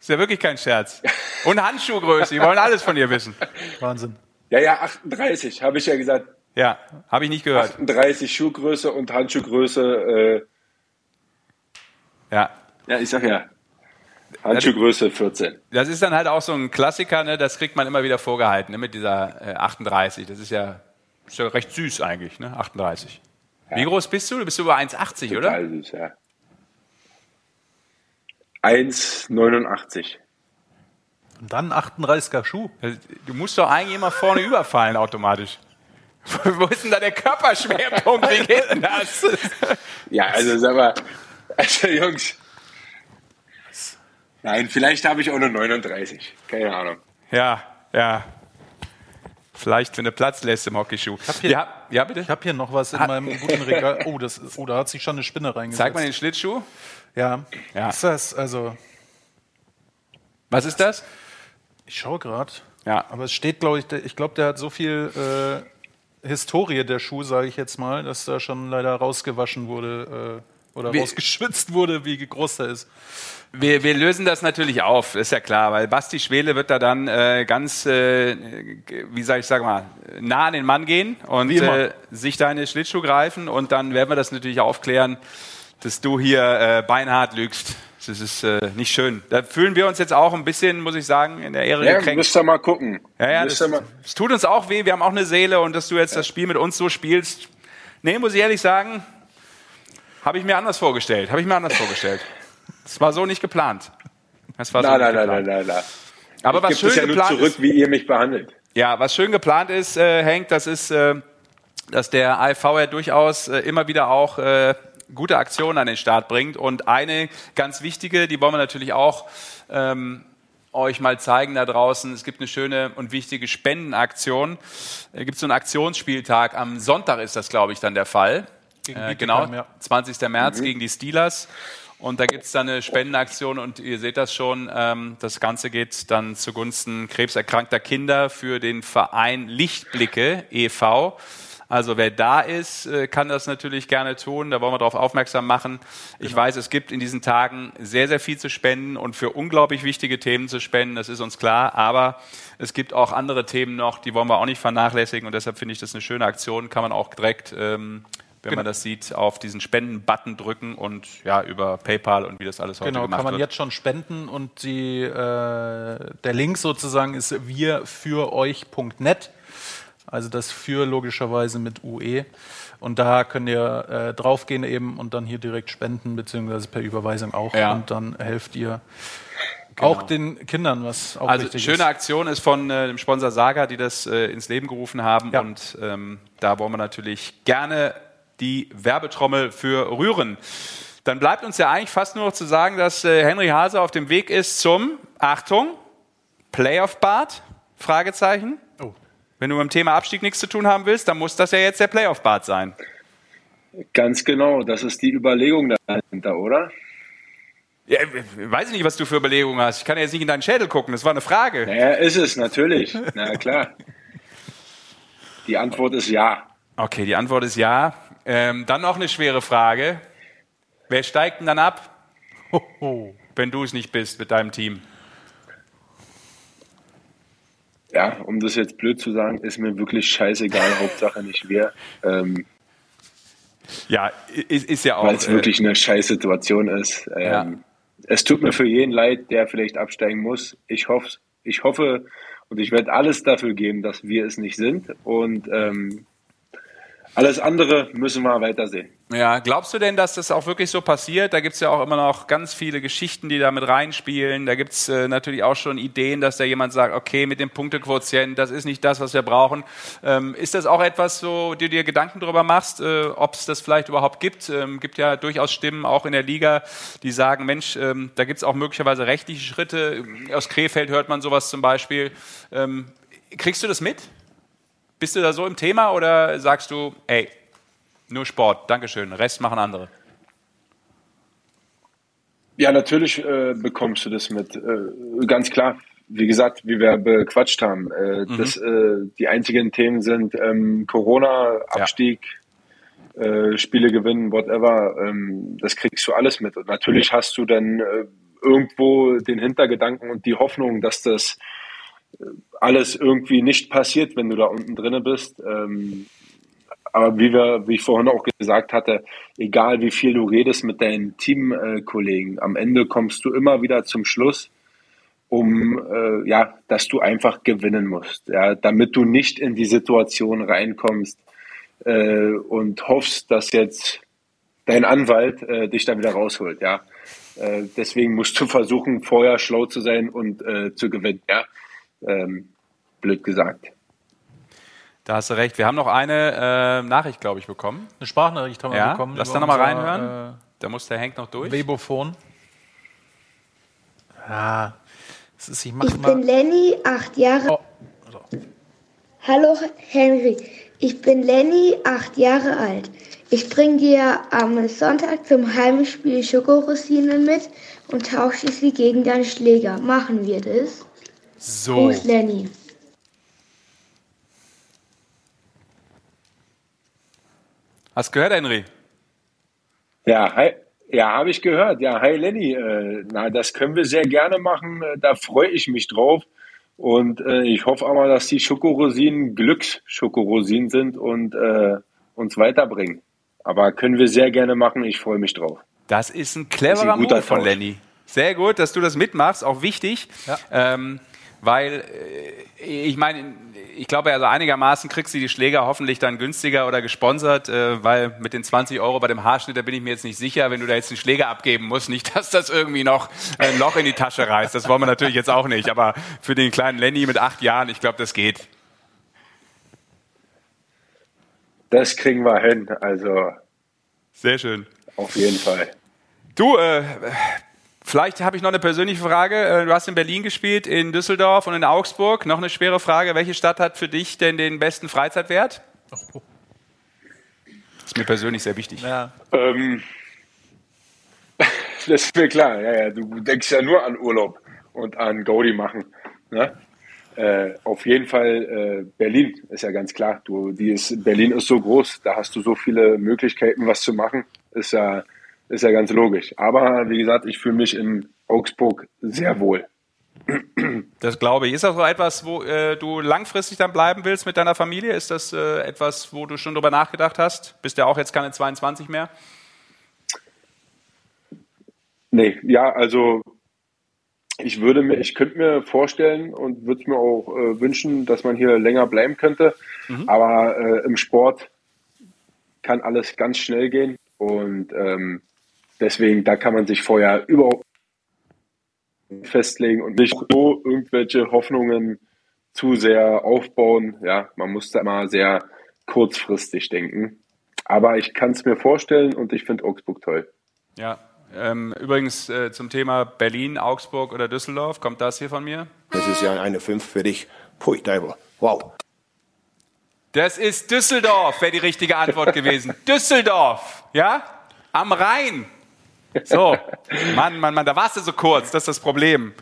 [SPEAKER 1] Ist ja wirklich kein Scherz. Und Handschuhgröße. Die wollen alles von dir wissen.
[SPEAKER 2] Wahnsinn.
[SPEAKER 6] Ja, ja, 38, habe ich ja gesagt.
[SPEAKER 1] Ja, habe ich nicht gehört.
[SPEAKER 6] 38 Schuhgröße und Handschuhgröße. Äh,
[SPEAKER 1] ja.
[SPEAKER 6] Ja, ich sag ja. Handschuhgröße 14.
[SPEAKER 1] Das ist dann halt auch so ein Klassiker, ne? das kriegt man immer wieder vorgehalten ne? mit dieser äh, 38. Das ist ja, ist ja recht süß eigentlich, ne? 38. Ja. Wie groß bist du? Du bist über 1,80, oder?
[SPEAKER 6] Total süß, ja. 1,89.
[SPEAKER 2] Und dann 38er Schuh.
[SPEAKER 1] Du musst doch eigentlich immer vorne überfallen automatisch. Wo ist denn da der Körperschwerpunkt? Wie geht denn das?
[SPEAKER 6] Ja, also sag mal, also Jungs. Nein, vielleicht habe ich auch nur 39. Keine Ahnung.
[SPEAKER 1] Ja, ja. Vielleicht, wenn du Platz lässt im Hockeyschuh.
[SPEAKER 2] Ich habe hier, ja, ja, bitte? Ich hab hier noch was in meinem guten Regal. Oh, das, oh, da hat sich schon eine Spinne reingesetzt.
[SPEAKER 1] Zeig mal den Schlittschuh.
[SPEAKER 2] Ja. ja. Ist das, also.
[SPEAKER 1] Was ist das?
[SPEAKER 2] Ich schaue gerade. Ja. Aber es steht, glaube ich, ich glaube, der hat so viel äh, Historie der Schuh, sage ich jetzt mal, dass da schon leider rausgewaschen wurde. oder wir, rausgeschwitzt wurde, wie groß der ist.
[SPEAKER 1] Wir, wir lösen das natürlich auf, ist ja klar, weil Basti Schwele wird da dann äh, ganz, äh, wie soll ich sagen mal, nah an den Mann gehen und äh, sich deine Schlittschuh greifen und dann werden wir das natürlich aufklären, dass du hier äh, beinhart lügst. Das ist äh, nicht schön. Da fühlen wir uns jetzt auch ein bisschen, muss ich sagen, in der Ehre
[SPEAKER 6] ja, gekränkt. Müsst ihr mal gucken.
[SPEAKER 1] Ja, ja, das, das, tut uns auch weh. Wir haben auch eine Seele und dass du jetzt ja. das Spiel mit uns so spielst. Nee, muss ich ehrlich sagen, habe ich mir anders vorgestellt. Habe ich mir anders vorgestellt. Das war so nicht geplant.
[SPEAKER 6] Das war so nein, nein, nein, nein, nein, nein.
[SPEAKER 1] Aber ich was schön ja geplant
[SPEAKER 6] zurück, ist, wie ihr mich behandelt.
[SPEAKER 1] Ja, was schön geplant ist, äh, Henk, das ist, äh, dass der AFV ja durchaus äh, immer wieder auch äh, gute Aktionen an den Start bringt. Und eine ganz wichtige, die wollen wir natürlich auch ähm, euch mal zeigen da draußen. Es gibt eine schöne und wichtige Spendenaktion. Es gibt so einen Aktionsspieltag. Am Sonntag ist das, glaube ich, dann der Fall. Äh, genau, ja. 20. März mhm. gegen die Steelers. Und da gibt es dann eine Spendenaktion und ihr seht das schon, ähm, das Ganze geht dann zugunsten krebserkrankter Kinder für den Verein Lichtblicke e.V. Also wer da ist, äh, kann das natürlich gerne tun. Da wollen wir darauf aufmerksam machen. Ich genau. weiß, es gibt in diesen Tagen sehr, sehr viel zu spenden und für unglaublich wichtige Themen zu spenden. Das ist uns klar. Aber es gibt auch andere Themen noch, die wollen wir auch nicht vernachlässigen. Und deshalb finde ich das eine schöne Aktion. Kann man auch direkt ähm, wenn genau. man das sieht, auf diesen Spenden-Button drücken und ja, über PayPal und wie das alles heute
[SPEAKER 2] genau,
[SPEAKER 1] gemacht
[SPEAKER 2] wird. Genau, kann man jetzt schon spenden und die, äh, der Link sozusagen ist wir für euch.net. Also das für logischerweise mit UE. Und da könnt ihr äh, draufgehen eben und dann hier direkt spenden, beziehungsweise per Überweisung auch. Ja. Und dann helft ihr Genau. Auch den Kindern, was auch
[SPEAKER 1] Also schöne ist. Aktion ist von äh, dem Sponsor Saga, die das äh, ins Leben gerufen haben. Ja. Und ähm, da wollen wir natürlich gerne die Werbetrommel für rühren. Dann bleibt uns ja eigentlich fast nur noch zu sagen, dass äh, Henry Hase auf dem Weg ist zum, Achtung, Playoff-Bart? Fragezeichen. Oh. Wenn du mit dem Thema Abstieg nichts zu tun haben willst, dann muss das ja jetzt der Playoff-Bart sein.
[SPEAKER 6] Ganz genau, das ist die Überlegung dahinter, oder?
[SPEAKER 1] Ja, ich weiß nicht, was du für Überlegungen hast. Ich kann ja jetzt nicht in deinen Schädel gucken, das war eine Frage.
[SPEAKER 6] Ja, ist es, natürlich. Na klar. Die Antwort ist ja.
[SPEAKER 1] Okay, die Antwort ist ja. Ähm, dann noch eine schwere Frage. Wer steigt denn dann ab, wenn du es nicht bist mit deinem Team?
[SPEAKER 6] Ja, um das jetzt blöd zu sagen, ist mir wirklich scheißegal, Hauptsache nicht wer. Ähm,
[SPEAKER 1] ja, ist, ist ja auch.
[SPEAKER 6] Weil es äh, wirklich eine scheiß Situation ist. Ähm, ja. Es tut mir für jeden leid, der vielleicht absteigen muss. Ich hoffe, ich hoffe und ich werde alles dafür geben, dass wir es nicht sind. Und ähm, alles andere müssen wir weitersehen.
[SPEAKER 1] Ja, glaubst du denn, dass das auch wirklich so passiert? Da gibt es ja auch immer noch ganz viele Geschichten, die da mit reinspielen. Da gibt es äh, natürlich auch schon Ideen, dass da jemand sagt, okay, mit dem Punktequotient, das ist nicht das, was wir brauchen. Ähm, ist das auch etwas, wo du dir Gedanken darüber machst, äh, ob es das vielleicht überhaupt gibt? Ähm, gibt ja durchaus Stimmen auch in der Liga, die sagen, Mensch, ähm, da gibt es auch möglicherweise rechtliche Schritte. Aus Krefeld hört man sowas zum Beispiel. Ähm, kriegst du das mit? Bist du da so im Thema oder sagst du, ey, nur Sport, Dankeschön, Rest machen andere?
[SPEAKER 6] Ja, natürlich äh, bekommst du das mit. Äh, ganz klar. Wie gesagt, wie wir bequatscht haben, äh, mhm. dass äh, die einzigen Themen sind ähm, Corona, Abstieg, ja. Äh, Spiele gewinnen, whatever. Ähm, das kriegst du alles mit. Und natürlich hast du dann äh, irgendwo den Hintergedanken und die Hoffnung, dass das alles irgendwie nicht passiert, wenn du da unten drinne bist. Ähm, aber wie wir, wie ich vorhin auch gesagt hatte, egal wie viel du redest mit deinen Teamkollegen, am Ende kommst du immer wieder zum Schluss, um äh, ja, dass du einfach gewinnen musst, ja, damit du nicht in die Situation reinkommst äh, und hoffst, dass jetzt dein Anwalt äh, dich da wieder rausholt, ja. Äh, deswegen musst du versuchen, vorher schlau zu sein und äh, zu gewinnen, ja ähm, blöd gesagt.
[SPEAKER 1] Da hast du recht. Wir haben noch eine äh, Nachricht, glaube ich, bekommen.
[SPEAKER 2] Eine Sprachnachricht haben wir
[SPEAKER 1] ja,
[SPEAKER 2] bekommen.
[SPEAKER 1] Lass da nochmal reinhören. Äh, da muss der Henk noch durch.
[SPEAKER 2] Webophon.
[SPEAKER 8] Ja, das ist, ich, ich bin Lenny, acht Jahre. Oh. So. Hallo Henry, ich bin Lenny, acht Jahre alt. Ich bringe dir am Sonntag zum Heimspiel Schokorosinen mit und tausche sie gegen deinen Schläger. Machen wir das?
[SPEAKER 1] So. Gruß, Lenny. Hast du gehört, Henry?
[SPEAKER 6] Ja, hi. Ja, habe ich gehört. Ja, hi Lenny. Äh, na, das können wir sehr gerne machen. Äh, da freue ich mich drauf. Und äh, ich hoffe aber, dass die Schokorosinen Glücksschokorosinen sind und äh, uns weiterbringen. Aber können wir sehr gerne machen. Ich freue mich drauf.
[SPEAKER 1] Das ist ein cleverer ist ein Move von Lenny. Sehr gut, dass du das mitmachst, auch wichtig. Ja. Ähm, weil äh, ich meine, ich glaube, also einigermaßen kriegst du die Schläger hoffentlich dann günstiger oder gesponsert, äh, weil mit den 20 Euro bei dem Haarschnitt, da bin ich mir jetzt nicht sicher, wenn du da jetzt einen Schläger abgeben musst, nicht, dass das irgendwie noch ein Loch in die Tasche reißt. Das wollen wir natürlich jetzt auch nicht. Aber für den kleinen Lenny mit acht Jahren, ich glaube, das geht.
[SPEAKER 6] Das kriegen wir hin. Also
[SPEAKER 1] sehr schön.
[SPEAKER 6] Auf jeden Fall.
[SPEAKER 1] Du, äh, Vielleicht habe ich noch eine persönliche Frage. Äh, du hast in Berlin gespielt, in Düsseldorf und in Augsburg. Noch eine schwere Frage. Welche Stadt hat für dich denn den besten Freizeitwert? Oh. Das ist mir persönlich sehr wichtig. Ja. Ähm,
[SPEAKER 6] das ist mir klar. Ja, ja, du denkst ja nur an Urlaub und an Gaudi machen. Ne? Äh, auf jeden Fall äh, Berlin ist ja ganz klar. Du, die ist, Berlin ist so groß, da hast du so viele Möglichkeiten, was zu machen. Ist ja ist ja ganz logisch. Aber wie gesagt, ich fühle mich in Augsburg sehr wohl.
[SPEAKER 1] Das glaube ich. Ist das so etwas, wo äh, du langfristig dann bleiben willst mit deiner Familie? Ist das äh, etwas, wo du schon drüber nachgedacht hast? Bist ja auch jetzt keine 22 mehr?
[SPEAKER 6] Nee, ja, also ich würde mir, ich könnte mir vorstellen und würde es mir auch äh, wünschen, dass man hier länger bleiben könnte. Mhm. Aber äh, im Sport kann alles ganz schnell gehen und ähm, Deswegen, da kann man sich vorher überhaupt festlegen und nicht so irgendwelche Hoffnungen zu sehr aufbauen. Ja, man muss da immer sehr kurzfristig denken. Aber ich kann es mir vorstellen und ich finde Augsburg toll.
[SPEAKER 1] Ja, ähm, übrigens äh, zum Thema Berlin, Augsburg oder Düsseldorf, kommt das hier von mir?
[SPEAKER 9] Das ist ja eine 5 für dich. Pui, Deibel. Wow.
[SPEAKER 1] Das ist Düsseldorf, wäre die richtige Antwort gewesen. Düsseldorf, ja? Am Rhein. So, Mann, Mann, Mann, da warst du so kurz, das ist das Problem.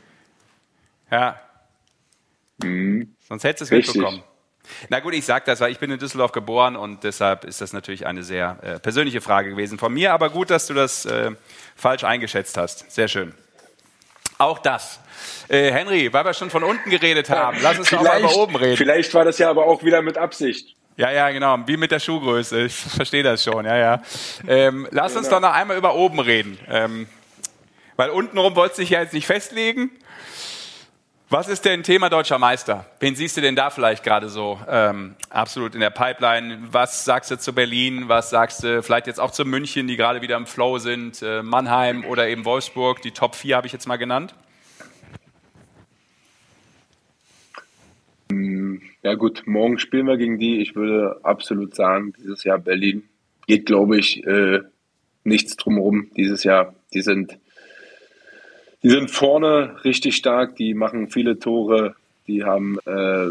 [SPEAKER 1] Ja. Mhm. Sonst hättest du es mitbekommen. Na gut, ich sage das, weil ich bin in Düsseldorf geboren und deshalb ist das natürlich eine sehr äh, persönliche Frage gewesen von mir, aber gut, dass du das äh, falsch eingeschätzt hast. Sehr schön. Auch das. Äh, Henry, weil wir schon von unten geredet haben, lass uns doch mal über oben reden.
[SPEAKER 6] Vielleicht war das ja aber auch wieder mit Absicht.
[SPEAKER 1] Ja, ja, genau. Wie mit der Schuhgröße. Ich verstehe das schon. Ja, ja. Ähm, lass uns doch noch einmal über oben reden. Ähm, weil untenrum wolltest du dich ja jetzt nicht festlegen. Was ist denn Thema deutscher Meister? Wen siehst du denn da vielleicht gerade so ähm, absolut in der Pipeline? Was sagst du zu Berlin? Was sagst du vielleicht jetzt auch zu München, die gerade wieder im Flow sind? Äh, Mannheim oder eben Wolfsburg? Die Top 4 habe ich jetzt mal genannt.
[SPEAKER 6] Ja gut, morgen spielen wir gegen die. Ich würde absolut sagen, dieses Jahr Berlin geht, glaube ich, äh, nichts drumherum dieses Jahr. Die sind, die sind vorne richtig stark, die machen viele Tore, die haben äh,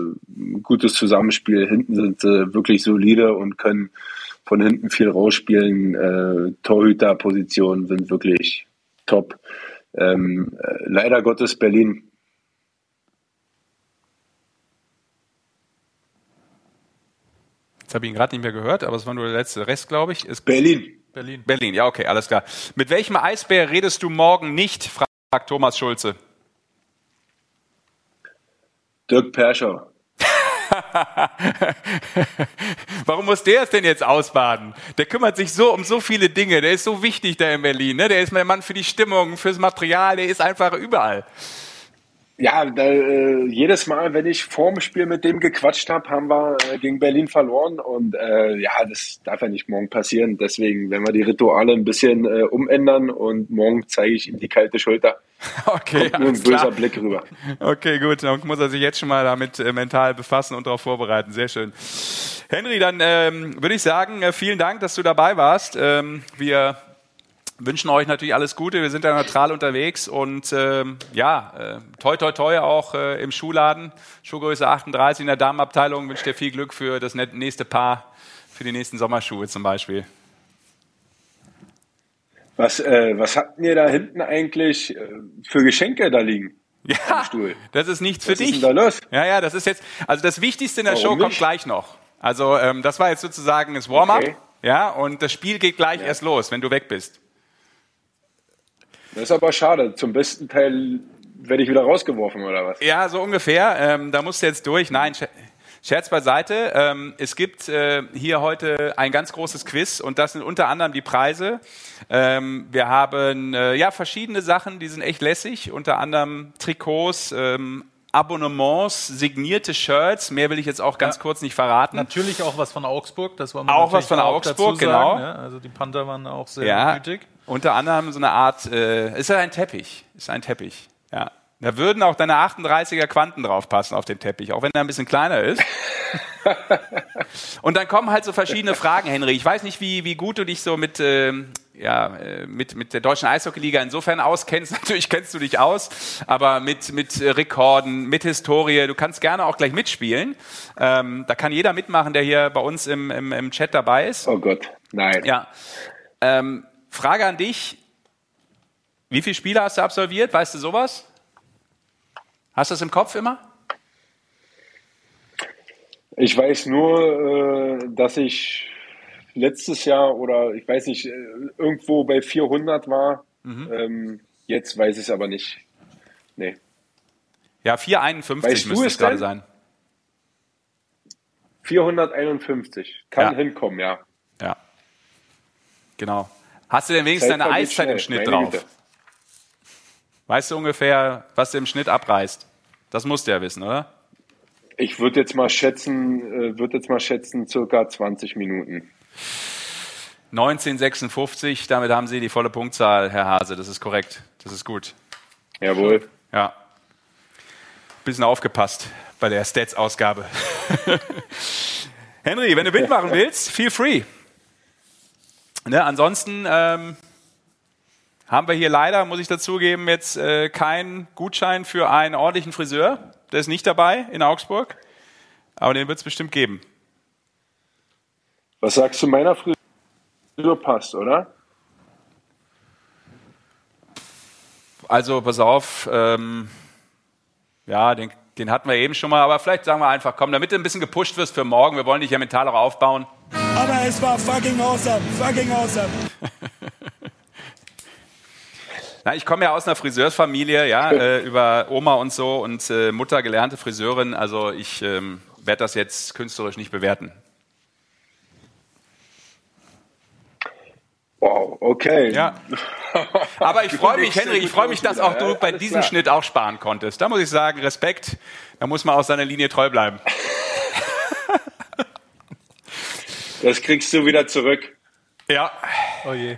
[SPEAKER 6] gutes Zusammenspiel. Hinten sind sie wirklich solide und können von hinten viel rausspielen. Äh, Torhüterpositionen sind wirklich top. Ähm, äh, leider Gottes Berlin
[SPEAKER 1] Jetzt habe ich ihn gerade nicht mehr gehört, aber es war nur der letzte Rest, glaube ich. Ist
[SPEAKER 6] Berlin.
[SPEAKER 1] Berlin. Berlin, ja, okay, alles klar. Mit welchem Eisbär redest du morgen nicht, fragt Thomas Schulze.
[SPEAKER 6] Dirk Perscher.
[SPEAKER 1] Warum muss der es denn jetzt ausbaden? Der kümmert sich so um so viele Dinge. Der ist so wichtig da in Berlin. Ne? Der ist mein Mann für die Stimmung, fürs Material. Der ist einfach überall.
[SPEAKER 6] Ja, da, äh, jedes Mal, wenn ich vorm Spiel mit dem gequatscht habe, haben wir äh, gegen Berlin verloren. Und äh, ja, das darf ja nicht morgen passieren. Deswegen, wenn wir die Rituale ein bisschen äh, umändern und morgen zeige ich ihm die kalte Schulter.
[SPEAKER 1] Okay,
[SPEAKER 6] Kommt nur ein böser. Blick rüber.
[SPEAKER 1] Okay, gut. Dann muss er sich jetzt schon mal damit äh, mental befassen und darauf vorbereiten. Sehr schön. Henry, dann ähm, würde ich sagen, äh, vielen Dank, dass du dabei warst. Ähm, wir wünschen euch natürlich alles Gute. Wir sind da neutral unterwegs und ähm, ja, äh, toi toi toi auch äh, im Schuhladen. Schuhgröße 38 in der Damenabteilung. Wünsche dir viel Glück für das nächste Paar, für die nächsten Sommerschuhe zum Beispiel.
[SPEAKER 6] Was, äh, was habt ihr da hinten eigentlich äh, für Geschenke da liegen?
[SPEAKER 1] Ja, das ist nichts für
[SPEAKER 6] was
[SPEAKER 1] dich.
[SPEAKER 6] Ist denn da los?
[SPEAKER 1] Ja, ja, das ist jetzt, also das Wichtigste in der Warum Show kommt gleich noch. Also ähm, das war jetzt sozusagen das Warm-up, okay. ja, und das Spiel geht gleich ja. erst los, wenn du weg bist.
[SPEAKER 6] Das ist aber schade. Zum besten Teil werde ich wieder rausgeworfen, oder was?
[SPEAKER 1] Ja, so ungefähr. Ähm, da musst du jetzt durch. Nein, Scherz beiseite. Ähm, es gibt äh, hier heute ein ganz großes Quiz und das sind unter anderem die Preise. Ähm, wir haben äh, ja verschiedene Sachen, die sind echt lässig. Unter anderem Trikots, ähm, Abonnements, signierte Shirts. Mehr will ich jetzt auch ganz ja. kurz nicht verraten.
[SPEAKER 2] Natürlich auch was von Augsburg.
[SPEAKER 1] Das war auch was von Augsburg, genau.
[SPEAKER 2] Ja, also die Panther waren auch sehr
[SPEAKER 1] ja, gütig. Unter anderem so eine Art, äh, ist ja ein Teppich, ist ein Teppich. Ja. Da würden auch deine 38er Quanten draufpassen auf den Teppich, auch wenn er ein bisschen kleiner ist. und dann kommen halt so verschiedene Fragen, Henry. Ich weiß nicht, wie, wie gut du dich so mit, äh, ja, äh, mit, mit der deutschen Eishockeyliga insofern auskennst. Natürlich kennst du dich aus, aber mit, mit Rekorden, mit Historie. Du kannst gerne auch gleich mitspielen. Ähm, da kann jeder mitmachen, der hier bei uns im, im, im Chat dabei ist.
[SPEAKER 6] Oh Gott, nein.
[SPEAKER 1] Ja. Ähm, Frage an dich. Wie viele Spiele hast du absolviert? Weißt du sowas? Hast du das im Kopf immer?
[SPEAKER 6] Ich weiß nur, äh, dass ich letztes Jahr oder ich weiß nicht, äh, irgendwo bei 400 war. Mhm. Ähm, jetzt weiß ich es aber nicht. Nee.
[SPEAKER 1] Ja, 451 weißt müsste es gerade sein.
[SPEAKER 6] 451. Kann ja. hinkommen, ja.
[SPEAKER 1] Ja. Genau. Hast du denn wenigstens Zeit deine Eiszeit im Schnitt drauf? Güte. Weißt du ungefähr, was du im Schnitt abreißt? Das musst du ja wissen, oder?
[SPEAKER 6] Ich würde jetzt mal schätzen, äh, würde jetzt mal schätzen, circa 20 Minuten.
[SPEAKER 1] 1956, damit haben Sie die volle Punktzahl, Herr Hase. Das ist korrekt. Das ist gut.
[SPEAKER 6] Jawohl.
[SPEAKER 1] Ja. Bisschen aufgepasst bei der Stats-Ausgabe. Henry, wenn du mitmachen willst, feel free. Ne, ansonsten ähm, haben wir hier leider, muss ich dazugeben, jetzt äh, keinen Gutschein für einen ordentlichen Friseur. Der ist nicht dabei in Augsburg, aber den wird es bestimmt geben.
[SPEAKER 6] Was sagst du meiner Frisur passt, oder?
[SPEAKER 1] Also pass auf, ähm, ja, den, den hatten wir eben schon mal, aber vielleicht sagen wir einfach, komm, damit du ein bisschen gepusht wirst für morgen, wir wollen dich ja mental auch aufbauen.
[SPEAKER 3] Aber es war fucking awesome, fucking awesome.
[SPEAKER 1] Na, ich komme ja aus einer Friseursfamilie, ja, äh, über Oma und so und äh, Mutter gelernte Friseurin. Also ich ähm, werde das jetzt künstlerisch nicht bewerten.
[SPEAKER 6] Wow, okay.
[SPEAKER 1] Ja. Aber ich freue mich, Henry, ich freue mich, dass auch du bei diesem Schnitt auch sparen konntest. Da muss ich sagen, Respekt. Da muss man auch seiner Linie treu bleiben.
[SPEAKER 6] Das kriegst du wieder zurück.
[SPEAKER 1] Ja. Oh je.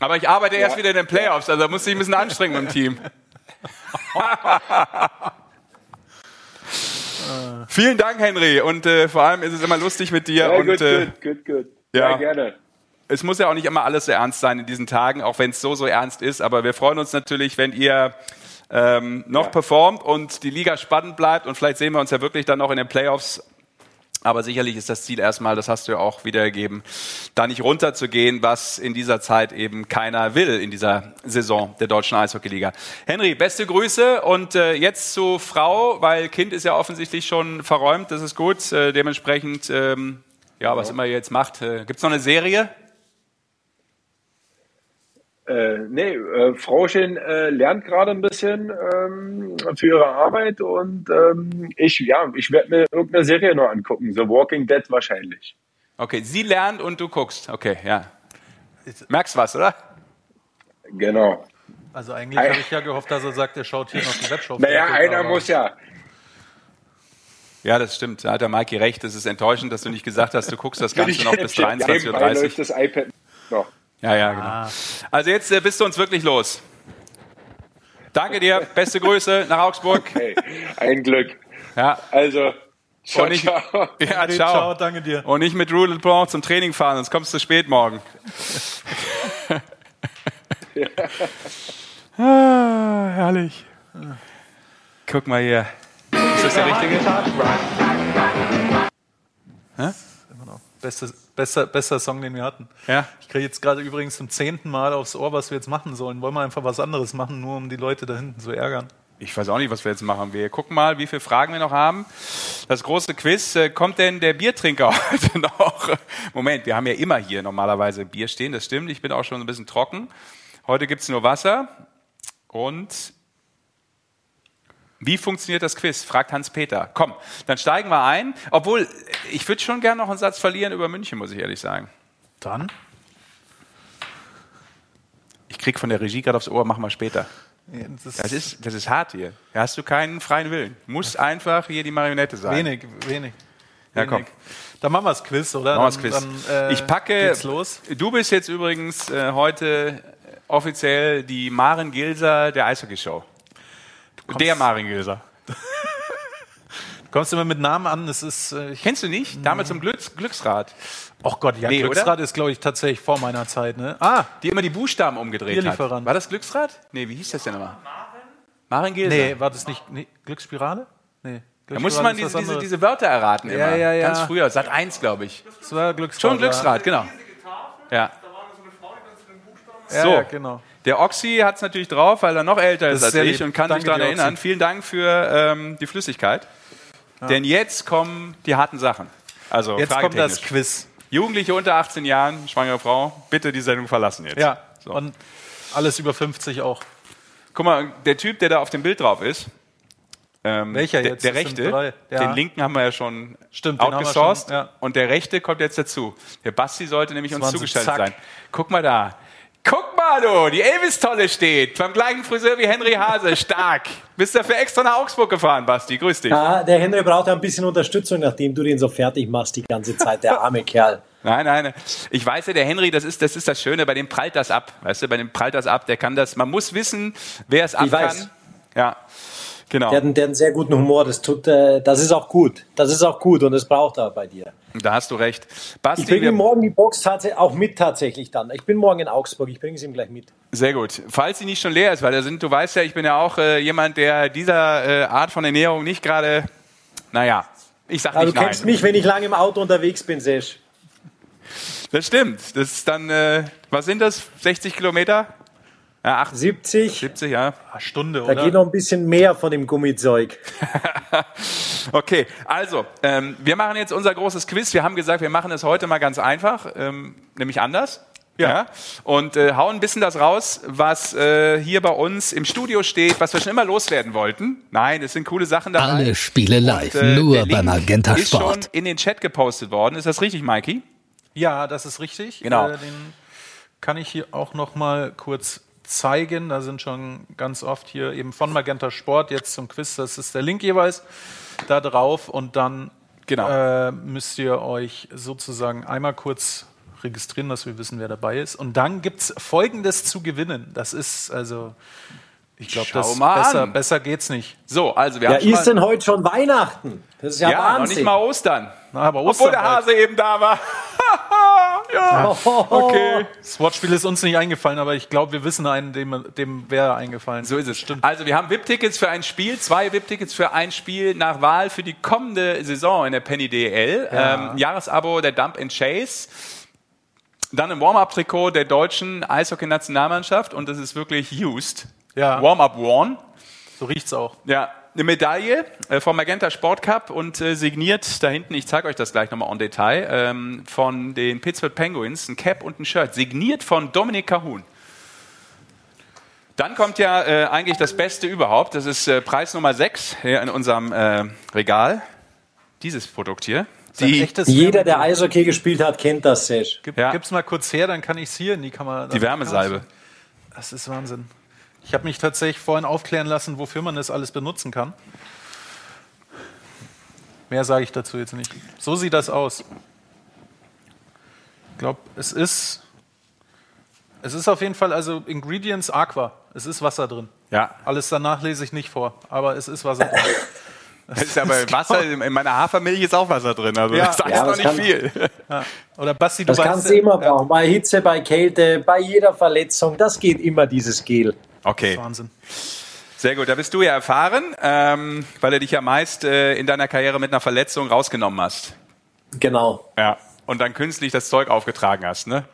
[SPEAKER 1] Aber ich arbeite ja. erst wieder in den Playoffs, also da muss ich ein bisschen anstrengen mit dem Team. Vielen Dank, Henry. Und äh, vor allem ist es immer lustig mit dir.
[SPEAKER 6] Ja,
[SPEAKER 1] und,
[SPEAKER 6] gut, äh, gut, gut, gut. Ja, ja, gerne.
[SPEAKER 1] Es muss ja auch nicht immer alles so ernst sein in diesen Tagen, auch wenn es so, so ernst ist. Aber wir freuen uns natürlich, wenn ihr ähm, noch ja. performt und die Liga spannend bleibt. Und vielleicht sehen wir uns ja wirklich dann noch in den Playoffs aber sicherlich ist das Ziel erstmal, das hast du ja auch wiedergegeben, da nicht runterzugehen, was in dieser Zeit eben keiner will in dieser Saison der deutschen Eishockeyliga. Henry, beste Grüße und äh, jetzt zu Frau, weil Kind ist ja offensichtlich schon verräumt, das ist gut. Äh, dementsprechend, ähm, ja, was immer ihr jetzt macht. Äh, Gibt es noch eine Serie?
[SPEAKER 6] Äh, nee, äh, Frauchen äh, lernt gerade ein bisschen ähm, für ihre Arbeit und ähm, ich, ja, ich werde mir irgendeine Serie noch angucken. The Walking Dead wahrscheinlich.
[SPEAKER 1] Okay, sie lernt und du guckst. Okay, ja. Merkst was, oder?
[SPEAKER 6] Genau.
[SPEAKER 2] Also eigentlich habe ich ja gehofft, dass er sagt, er schaut hier noch die Webshop.
[SPEAKER 6] Naja, einer muss ja.
[SPEAKER 1] Ja, das stimmt. Da hat der Mikey recht. Es ist enttäuschend, dass du nicht gesagt hast, du guckst das Ganze noch bis 23.30 Uhr. läuft
[SPEAKER 6] das iPad noch.
[SPEAKER 1] Ja, ja, genau. Ah. Also jetzt äh, bist du uns wirklich los. Danke dir, beste Grüße nach Augsburg.
[SPEAKER 6] Okay, ein Glück.
[SPEAKER 1] Ja.
[SPEAKER 6] Also,
[SPEAKER 1] ciao, nicht, ciao. Ja, ciao. ciao.
[SPEAKER 2] danke dir.
[SPEAKER 1] Und nicht mit Rule Blanc zum Training fahren, sonst kommst du spät morgen. ja. ah, herrlich. Guck mal hier. Ist das der richtige?
[SPEAKER 2] Hä? Beste, besser, besser Song, den wir hatten.
[SPEAKER 1] Ja.
[SPEAKER 2] Ich kriege jetzt gerade übrigens zum zehnten Mal aufs Ohr, was wir jetzt machen sollen. Wollen wir einfach was anderes machen, nur um die Leute da hinten zu ärgern?
[SPEAKER 1] Ich weiß auch nicht, was wir jetzt machen. Wir gucken mal, wie viele Fragen wir noch haben. Das große Quiz. Äh, kommt denn der Biertrinker heute noch? Moment, wir haben ja immer hier normalerweise Bier stehen. Das stimmt. Ich bin auch schon ein bisschen trocken. Heute gibt es nur Wasser. Und wie funktioniert das Quiz? fragt Hans-Peter. Komm, dann steigen wir ein. Obwohl, ich würde schon gerne noch einen Satz verlieren über München, muss ich ehrlich sagen.
[SPEAKER 2] Dann?
[SPEAKER 1] Ich krieg von der Regie gerade aufs Ohr, machen wir später. Das, das, ist, das ist hart hier. Da hast du keinen freien Willen. Muss einfach hier die Marionette sein.
[SPEAKER 2] Wenig, wenig.
[SPEAKER 1] Ja, komm.
[SPEAKER 2] Dann machen wir das Quiz, oder?
[SPEAKER 1] Machen wir das Quiz. Dann, äh, ich packe. los. Du bist jetzt übrigens äh, heute offiziell die Maren Gilser der Eishockey-Show. Der Maren Gilser.
[SPEAKER 2] du kommst immer mit Namen an. Das ist.
[SPEAKER 1] Äh, Kennst du nicht? Damals zum Glücks Glücksrad.
[SPEAKER 2] Ach Gott, ja, nee, Glücksrad oder? ist, glaube ich, tatsächlich vor meiner Zeit. Ne?
[SPEAKER 1] Ah, die immer die Buchstaben umgedreht hat. War das Glücksrad? Nee, wie hieß das denn nochmal? Maren Gilser.
[SPEAKER 2] Nee, war das nicht nee, Glücksspirale? Nee.
[SPEAKER 1] Da musste man diese, diese, diese, Wörter erraten
[SPEAKER 2] immer. Ja, ja, ja.
[SPEAKER 1] Ganz früher, Sat 1, glaube ich.
[SPEAKER 2] Das war Glücksrad.
[SPEAKER 1] Schon Glücksrad, genau. Ja.
[SPEAKER 2] So, ja, genau.
[SPEAKER 1] Der Oxy hat es natürlich drauf, weil er noch älter ist, ist als ich lieb. und kann Danke sich daran erinnern. Oxy. Vielen Dank für ähm, die Flüssigkeit. Ja. Denn jetzt kommen die harten Sachen. Also
[SPEAKER 2] jetzt kommt das Quiz.
[SPEAKER 1] Jugendliche unter 18 Jahren, schwangere Frau, bitte die Sendung verlassen jetzt.
[SPEAKER 2] Ja, so. und alles über 50 auch.
[SPEAKER 1] Guck mal, der Typ, der da auf dem Bild drauf ist,
[SPEAKER 2] ähm, Welcher jetzt?
[SPEAKER 1] Der, der rechte, ja. den linken haben wir ja schon Stimmt, outgesourced ja. und der rechte kommt jetzt dazu. Der Basti sollte nämlich uns zugeschaltet sein. Guck mal da. Guck mal, du, die Elvis-Tolle steht. Beim gleichen Friseur wie Henry Hase. Stark. Bist dafür extra nach Augsburg gefahren, Basti. Grüß dich.
[SPEAKER 10] Ja, der Henry braucht ein bisschen Unterstützung, nachdem du den so fertig machst die ganze Zeit, der arme Kerl.
[SPEAKER 1] Nein, nein. Ich weiß ja, der Henry, das ist, das ist das Schöne, bei dem prallt das ab. Weißt du, bei dem prallt das ab, der kann das. Man muss wissen, wer es ab ich kann. Weiß. Ja. Genau.
[SPEAKER 10] Der, der hat einen sehr guten Humor. Das tut, äh, das ist auch gut. Das ist auch gut und das braucht er bei dir.
[SPEAKER 1] Da hast du recht.
[SPEAKER 10] Basti, ich bringe ihm morgen die Box auch mit tatsächlich dann. Ich bin morgen in Augsburg. Ich bringe es ihm gleich mit.
[SPEAKER 1] Sehr gut. Falls sie nicht schon leer ist, weil da sind, du weißt ja, ich bin ja auch äh, jemand, der dieser äh, Art von Ernährung nicht gerade, naja, ich sag
[SPEAKER 10] ja,
[SPEAKER 1] nicht
[SPEAKER 10] Du kennst
[SPEAKER 1] nein.
[SPEAKER 10] mich, wenn ich lange im Auto unterwegs bin, Sesh.
[SPEAKER 1] Das stimmt. Das ist dann, äh, was sind das? 60 Kilometer?
[SPEAKER 10] Ja, 70.
[SPEAKER 1] 70, ja.
[SPEAKER 2] Eine Stunde,
[SPEAKER 10] oder? Da geht noch ein bisschen mehr von dem Gummizeug.
[SPEAKER 1] okay, also, ähm, wir machen jetzt unser großes Quiz. Wir haben gesagt, wir machen es heute mal ganz einfach, ähm, nämlich anders. Ja. ja. Und äh, hauen ein bisschen das raus, was äh, hier bei uns im Studio steht, was wir schon immer loswerden wollten. Nein, es sind coole Sachen dabei.
[SPEAKER 11] Alle Spiele live, Und, äh, nur bei Magenta
[SPEAKER 1] Sport. Ist schon in den Chat gepostet worden. Ist das richtig, Mikey?
[SPEAKER 2] Ja, das ist richtig.
[SPEAKER 1] Genau.
[SPEAKER 2] Äh, den kann ich hier auch noch mal kurz zeigen. Da sind schon ganz oft hier eben von Magenta Sport jetzt zum Quiz. Das ist der Link jeweils da drauf und dann genau. äh, müsst ihr euch sozusagen einmal kurz registrieren, dass wir wissen, wer dabei ist. Und dann gibt es Folgendes zu gewinnen. Das ist also, ich glaube, besser, besser geht's nicht.
[SPEAKER 1] So, also wir
[SPEAKER 10] ja,
[SPEAKER 1] haben
[SPEAKER 10] ist denn heute schon Weihnachten?
[SPEAKER 1] Das ist ja, ja Wahnsinn. noch nicht mal Ostern.
[SPEAKER 2] Na, aber Ostern
[SPEAKER 1] Obwohl der Hase halt. eben da war.
[SPEAKER 2] ja. Okay. Das Wortspiel ist uns nicht eingefallen, aber ich glaube, wir wissen einen, dem, dem wäre eingefallen.
[SPEAKER 1] So ist es. Stimmt. Also wir haben VIP-Tickets für ein Spiel, zwei VIP-Tickets für ein Spiel nach Wahl für die kommende Saison in der Penny DL. Ja. Ähm, Jahresabo der Dump and Chase. Dann ein Warm-Up-Trikot der deutschen Eishockey-Nationalmannschaft und das ist wirklich used.
[SPEAKER 2] Ja.
[SPEAKER 1] Warm-Up worn.
[SPEAKER 2] So riecht's auch.
[SPEAKER 1] Ja, eine Medaille äh, vom Magenta Sport Cup und äh, signiert da hinten, ich zeige euch das gleich nochmal en Detail, ähm, von den Pittsburgh Penguins, ein Cap und ein Shirt, signiert von Dominik Cahun. Dann kommt ja äh, eigentlich das Beste überhaupt, das ist äh, Preis Nummer 6 hier in unserem Regal. Dieses Produkt hier.
[SPEAKER 10] Die, jeder, der Eishockey gespielt hat, kennt das, Sesh.
[SPEAKER 2] Gib, ja. Gib's mal kurz her, dann kann ich es hier in die Kamera.
[SPEAKER 1] Die Wärmesalbe.
[SPEAKER 2] Das ist Wahnsinn. Ich habe mich tatsächlich vorhin aufklären lassen, wofür man das alles benutzen kann. Mehr sage ich dazu jetzt nicht. So sieht das aus. Ich glaube, es ist, es ist auf jeden Fall, also Ingredients Aqua. Es ist Wasser drin.
[SPEAKER 1] Ja.
[SPEAKER 2] Alles danach lese ich nicht vor, aber es ist Wasser drin.
[SPEAKER 1] Das ist aber Wasser, in meiner Hafermilch ist auch Wasser drin, also ja. das heißt ja, noch nicht viel.
[SPEAKER 10] Ja. Oder Basti, du Das kannst du immer brauchen, bei Hitze, bei Kälte, bei jeder Verletzung, das geht immer dieses Gel.
[SPEAKER 1] Okay.
[SPEAKER 2] Wahnsinn.
[SPEAKER 1] Sehr gut, da bist du ja erfahren, ähm, weil du dich ja meist äh, in deiner Karriere mit einer Verletzung rausgenommen hast.
[SPEAKER 10] Genau.
[SPEAKER 1] Ja, und dann künstlich das Zeug aufgetragen hast, ne?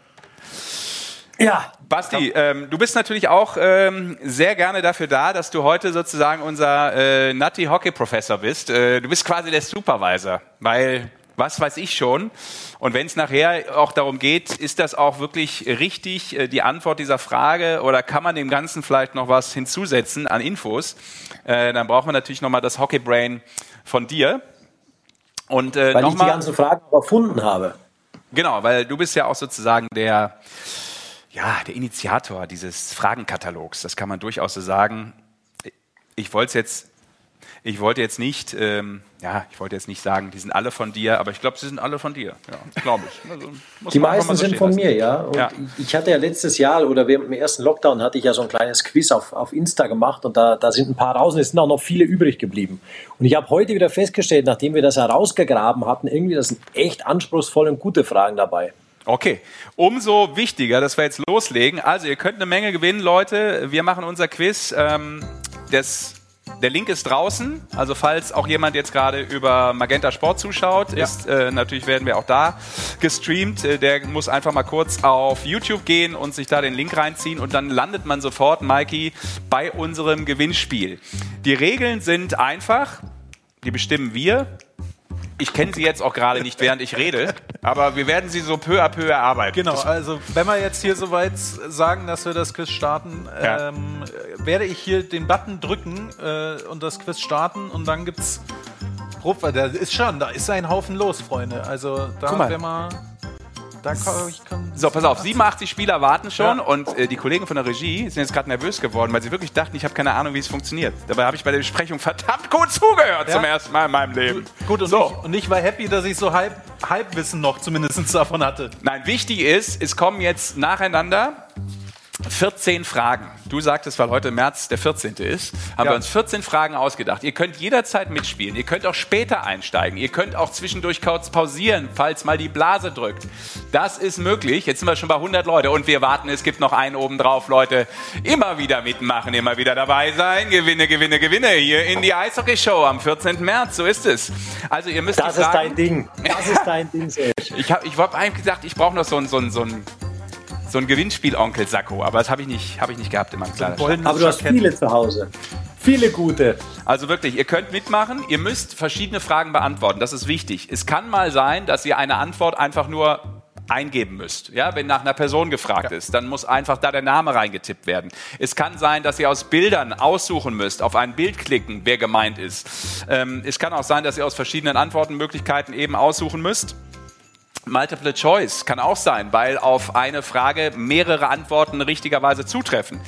[SPEAKER 10] Ja.
[SPEAKER 1] Basti, ähm, du bist natürlich auch ähm, sehr gerne dafür da, dass du heute sozusagen unser äh, Nutty Hockey Professor bist. Äh, du bist quasi der Supervisor, weil was weiß ich schon. Und wenn es nachher auch darum geht, ist das auch wirklich richtig, äh, die Antwort dieser Frage, oder kann man dem Ganzen vielleicht noch was hinzusetzen an Infos, äh, dann braucht man natürlich nochmal das Hockey Brain von dir.
[SPEAKER 10] Und, äh, weil ich die ganzen Fragen erfunden habe.
[SPEAKER 1] Genau, weil du bist ja auch sozusagen der, ja, der Initiator dieses Fragenkatalogs. Das kann man durchaus so sagen. Ich wollte es jetzt ich wollte jetzt nicht, ähm, ja, ich wollte jetzt nicht sagen, die sind alle von dir, aber ich glaube, sie sind alle von dir, ja, glaube ich.
[SPEAKER 10] Also, die meisten so sind von lassen. mir, ja. Und ja. ich hatte ja letztes Jahr oder während dem ersten Lockdown hatte ich ja so ein kleines Quiz auf, auf Insta gemacht und da, da sind ein paar raus und es sind auch noch viele übrig geblieben. Und ich habe heute wieder festgestellt, nachdem wir das herausgegraben hatten, irgendwie, das sind echt anspruchsvolle und gute Fragen dabei.
[SPEAKER 1] Okay, umso wichtiger, dass wir jetzt loslegen. Also ihr könnt eine Menge gewinnen, Leute. Wir machen unser Quiz. Ähm, das der Link ist draußen, also falls auch jemand jetzt gerade über Magenta Sport zuschaut, ja. ist äh, natürlich werden wir auch da gestreamt. Äh, der muss einfach mal kurz auf YouTube gehen und sich da den Link reinziehen und dann landet man sofort, Mikey, bei unserem Gewinnspiel. Die Regeln sind einfach, die bestimmen wir ich kenne sie jetzt auch gerade nicht, während ich rede, aber wir werden sie so peu à peu erarbeiten.
[SPEAKER 2] Genau, also wenn wir jetzt hier soweit sagen, dass wir das Quiz starten, ja. ähm, werde ich hier den Button drücken äh, und das Quiz starten und dann gibt's Probe, da ist schon, da ist ein Haufen los, Freunde. Also da werden wir
[SPEAKER 1] da kann, ich kann so, pass auf, 87 Spieler warten schon ja. und äh, die Kollegen von der Regie sind jetzt gerade nervös geworden, weil sie wirklich dachten, ich habe keine Ahnung, wie es funktioniert. Dabei habe ich bei der Besprechung verdammt gut zugehört ja. zum ersten Mal in meinem Leben.
[SPEAKER 2] Gut, und, so. ich, und ich war happy, dass ich so halb, Halbwissen noch zumindest davon hatte.
[SPEAKER 1] Nein, wichtig ist, es kommen jetzt nacheinander 14 Fragen. Du sagtest, weil heute März der 14. ist, haben ja. wir uns 14 Fragen ausgedacht. Ihr könnt jederzeit mitspielen. Ihr könnt auch später einsteigen. Ihr könnt auch zwischendurch kurz pausieren, falls mal die Blase drückt. Das ist möglich. Jetzt sind wir schon bei 100 Leute und wir warten, es gibt noch einen oben drauf, Leute. Immer wieder mitmachen, immer wieder dabei sein. Gewinne, gewinne, gewinne hier in die Eishockey-Show am 14. März. So ist es. Also ihr müsst
[SPEAKER 10] Das ist dein Ding. Das ist dein Ding,
[SPEAKER 1] Serge. Ich habe ich hab eigentlich gedacht, ich brauche noch so ein, so ein, so ein so ein Gewinnspiel-Onkel-Sakko, aber das habe ich, nicht, hab ich nicht gehabt in meinem Kleiderschrank.
[SPEAKER 10] Aber du hast viele zu Hause. Viele gute.
[SPEAKER 1] Also wirklich, ihr könnt mitmachen, ihr müsst verschiedene Fragen beantworten, das ist wichtig. Es kann mal sein, dass ihr eine Antwort einfach nur eingeben müsst. Ja, wenn nach einer Person gefragt ja. ist, dann muss einfach da der Name reingetippt werden. Es kann sein, dass ihr aus Bildern aussuchen müsst, auf ein Bild klicken, wer gemeint ist. Ähm, es kann auch sein, dass ihr aus verschiedenen Antwortenmöglichkeiten eben aussuchen müsst. Multiple Choice kann auch sein, weil auf eine Frage mehrere Antworten richtigerweise zutreffen.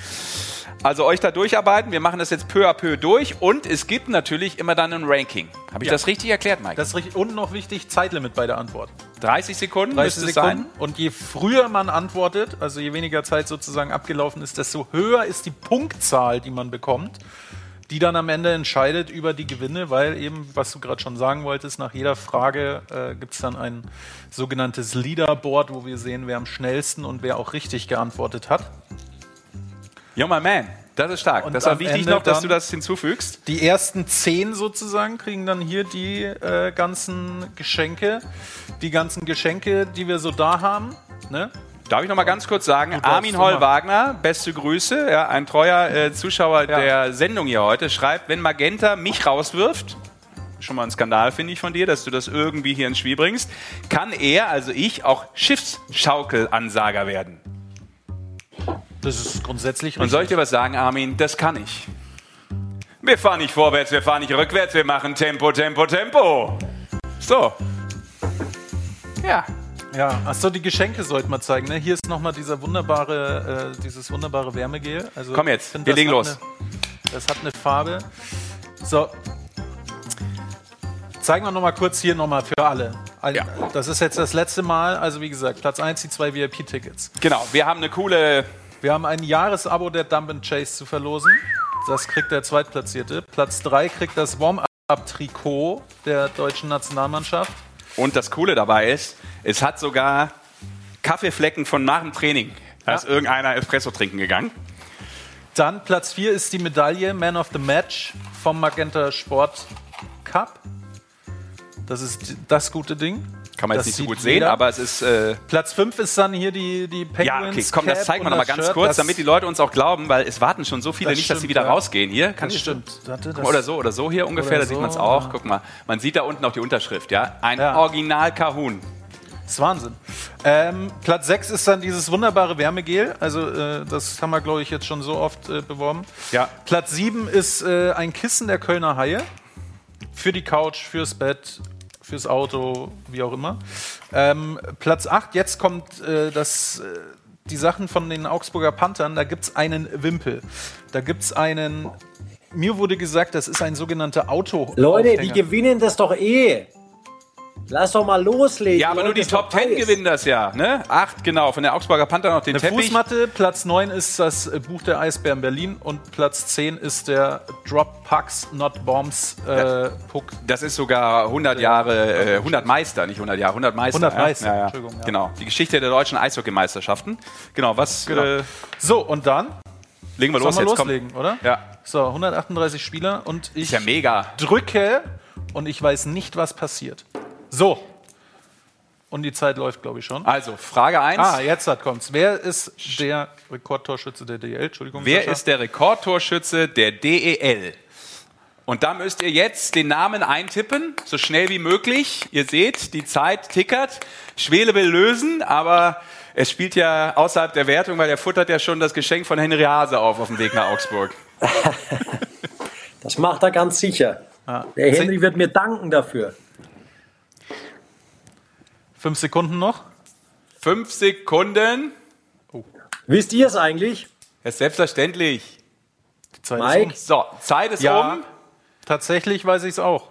[SPEAKER 1] Also euch da durcharbeiten. Wir machen das jetzt peu à peu durch und es gibt natürlich immer dann ein Ranking. Habe ich ja. das richtig erklärt, Mike?
[SPEAKER 2] Das ist richtig. Und noch wichtig, Zeitlimit bei der Antwort.
[SPEAKER 1] 30 Sekunden
[SPEAKER 2] 30 müsste Sekunden. sein. Und je früher man antwortet, also je weniger Zeit sozusagen abgelaufen ist, desto höher ist die Punktzahl, die man bekommt die dann am Ende entscheidet über die Gewinne, weil eben, was du gerade schon sagen wolltest, nach jeder Frage äh, gibt es dann ein sogenanntes Leaderboard, wo wir sehen, wer am schnellsten und wer auch richtig geantwortet hat.
[SPEAKER 1] Junger Man, das ist stark. Und das war wichtig Ende noch, dass du das hinzufügst.
[SPEAKER 2] Die ersten zehn sozusagen kriegen dann hier die äh, ganzen Geschenke, die ganzen Geschenke, die wir so da haben. Ne?
[SPEAKER 1] Darf ich noch mal ganz kurz sagen, Armin Holl-Wagner, beste Grüße, ja, ein treuer äh, Zuschauer ja. der Sendung hier heute, schreibt, wenn Magenta mich rauswirft, schon mal ein Skandal, finde ich, von dir, dass du das irgendwie hier ins Spiel bringst, kann er, also ich, auch Schiffsschaukelansager werden.
[SPEAKER 2] Das ist grundsätzlich
[SPEAKER 1] richtig. Und soll ich dir was sagen, Armin? Das kann ich. Wir fahren nicht vorwärts, wir fahren nicht rückwärts, wir machen Tempo, Tempo, Tempo. So.
[SPEAKER 2] Ja. Ja, achso, die Geschenke sollten wir zeigen. Ne? Hier ist nochmal dieser wunderbare, äh, dieses wunderbare Wärmegel.
[SPEAKER 1] Also, Komm jetzt, find, wir legen los.
[SPEAKER 2] Eine, das hat eine Farbe. So. Zeigen wir nochmal kurz hier nochmal für alle. Ja. Das ist jetzt das letzte Mal. Also wie gesagt, Platz 1, die zwei VIP-Tickets.
[SPEAKER 1] Genau, wir haben eine coole...
[SPEAKER 2] Wir haben ein Jahresabo der Dump and Chase zu verlosen. Das kriegt der Zweitplatzierte. Platz 3 kriegt das Warm-Up-Trikot der deutschen Nationalmannschaft.
[SPEAKER 1] Und das Coole dabei ist, es hat sogar Kaffeeflecken von nach dem Training. Da ja. ist irgendeiner Espresso trinken gegangen.
[SPEAKER 2] Dann Platz 4 ist die Medaille Man of the Match vom Magenta Sport Cup. Das ist das gute Ding.
[SPEAKER 1] Kann man jetzt nicht so gut sehen, aber es ist. Äh
[SPEAKER 2] Platz 5 ist dann hier die, die Penguins.
[SPEAKER 1] Ja, okay, komm, das zeigen wir nochmal ganz Shirt, kurz, damit die Leute uns auch glauben, weil es warten schon so viele nicht, stimmt, dass sie wieder ja. rausgehen. Hier, kann das stimmt. Das oder so, oder so hier ungefähr, da sieht man es auch. Guck mal, man sieht da unten auch die Unterschrift, ja. Ein ja. Original Kahun.
[SPEAKER 2] Das ist Wahnsinn. Ähm, Platz 6 ist dann dieses wunderbare Wärmegel. Also, äh, das haben wir, glaube ich, jetzt schon so oft äh, beworben. Ja. Platz 7 ist äh, ein Kissen der Kölner Haie. Für die Couch, fürs Bett, fürs Auto, wie auch immer. Ähm, Platz 8, jetzt kommt äh, das, äh, die Sachen von den Augsburger Panthern. Da gibt es einen Wimpel. Da gibt es einen. Mir wurde gesagt, das ist ein sogenannter Auto.
[SPEAKER 10] Leute, die gewinnen das doch eh. Lass doch mal loslegen.
[SPEAKER 1] Ja, aber nur die Top 10 gewinnen das ja. Ne? Acht, genau. Von der Augsburger Panther noch den
[SPEAKER 2] Eine
[SPEAKER 1] Teppich.
[SPEAKER 2] Fußmatte, Platz 9 ist das Buch der Eisbären Berlin und Platz 10 ist der Drop Pucks Not Bombs äh, Puck.
[SPEAKER 1] Das ist sogar 100 Jahre, äh, 100 Meister, nicht 100 Jahre, 100 Meister.
[SPEAKER 2] 100 Meister,
[SPEAKER 1] ja? Ja, ja. Entschuldigung. Genau, die Geschichte der deutschen Eishockeymeisterschaften. Genau, was...
[SPEAKER 2] Genau. Äh, so, und dann?
[SPEAKER 1] Legen wir los
[SPEAKER 2] wir
[SPEAKER 1] jetzt.
[SPEAKER 2] loslegen,
[SPEAKER 1] komm.
[SPEAKER 2] oder?
[SPEAKER 1] Ja.
[SPEAKER 2] So, 138 Spieler und ich
[SPEAKER 1] ist ja mega.
[SPEAKER 2] drücke und ich weiß nicht, was passiert. So, und die Zeit läuft, glaube ich, schon.
[SPEAKER 1] Also, Frage 1.
[SPEAKER 2] Ah, jetzt hat kommt's. Wer ist der Rekordtorschütze der DEL? Entschuldigung.
[SPEAKER 1] Wer Sascha? ist der Rekordtorschütze der DEL? Und da müsst ihr jetzt den Namen eintippen, so schnell wie möglich. Ihr seht, die Zeit tickert. Schwele will lösen, aber es spielt ja außerhalb der Wertung, weil er futtert ja schon das Geschenk von Henry Hase auf auf dem Weg nach Augsburg.
[SPEAKER 10] Das macht er ganz sicher. Der Henry wird mir danken dafür.
[SPEAKER 2] Fünf Sekunden noch.
[SPEAKER 1] Fünf Sekunden.
[SPEAKER 10] Oh. Wisst ihr es eigentlich?
[SPEAKER 1] Ja, selbstverständlich.
[SPEAKER 10] Die Zeit Mike?
[SPEAKER 1] Ist um. So, Zeit ist ja, um.
[SPEAKER 2] Tatsächlich weiß ich es auch.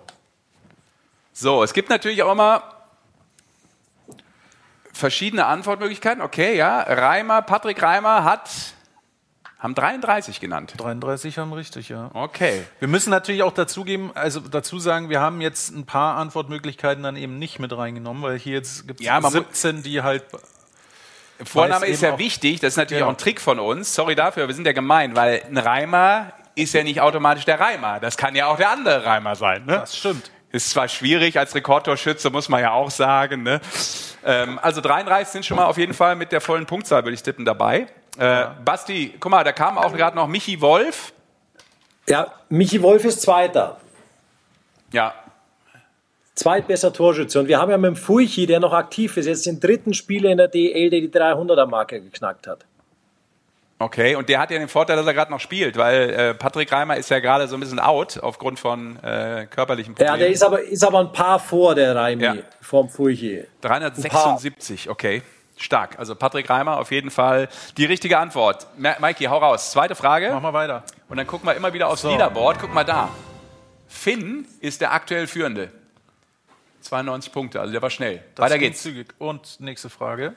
[SPEAKER 1] So, es gibt natürlich auch immer verschiedene Antwortmöglichkeiten. Okay, ja. Reimer, Patrick Reimer hat haben 33 genannt.
[SPEAKER 2] 33 haben richtig, ja.
[SPEAKER 1] Okay.
[SPEAKER 2] Wir müssen natürlich auch dazugeben, also dazu sagen, wir haben jetzt ein paar Antwortmöglichkeiten dann eben nicht mit reingenommen, weil hier jetzt gibt es ja, 17, die halt
[SPEAKER 1] Vorname ist ja wichtig, das ist natürlich ja. auch ein Trick von uns. Sorry dafür, wir sind ja gemein, weil ein Reimer ist ja nicht automatisch der Reimer. Das kann ja auch der andere Reimer sein. Ne?
[SPEAKER 2] Das stimmt.
[SPEAKER 1] Ist zwar schwierig als Rekordtorschütze, muss man ja auch sagen. Ne? Ähm, also 33 sind schon mal auf jeden Fall mit der vollen Punktzahl, würde ich tippen, dabei. Äh, Basti, guck mal, da kam auch gerade noch Michi Wolf.
[SPEAKER 10] Ja, Michi Wolf ist Zweiter.
[SPEAKER 1] Ja.
[SPEAKER 10] Zweitbester Torschütze. Und wir haben ja mit dem Furchi, der noch aktiv ist, jetzt den dritten Spieler in der DL, der die 300er-Marke geknackt hat.
[SPEAKER 1] Okay, und der hat ja den Vorteil, dass er gerade noch spielt, weil äh, Patrick Reimer ist ja gerade so ein bisschen out aufgrund von äh, körperlichen Problemen.
[SPEAKER 10] Ja, der ist aber, ist aber ein paar vor der Reimi, ja. vom Furchi.
[SPEAKER 1] 376, okay. Stark. Also Patrick Reimer auf jeden Fall die richtige Antwort. Mikey, hau raus. Zweite Frage.
[SPEAKER 2] Mach mal weiter.
[SPEAKER 1] Und dann gucken wir immer wieder aufs so. Leaderboard. Guck mal da. Finn ist der aktuell Führende. 92 Punkte, also der war schnell. Das weiter geht's.
[SPEAKER 2] Zügig. Und nächste Frage.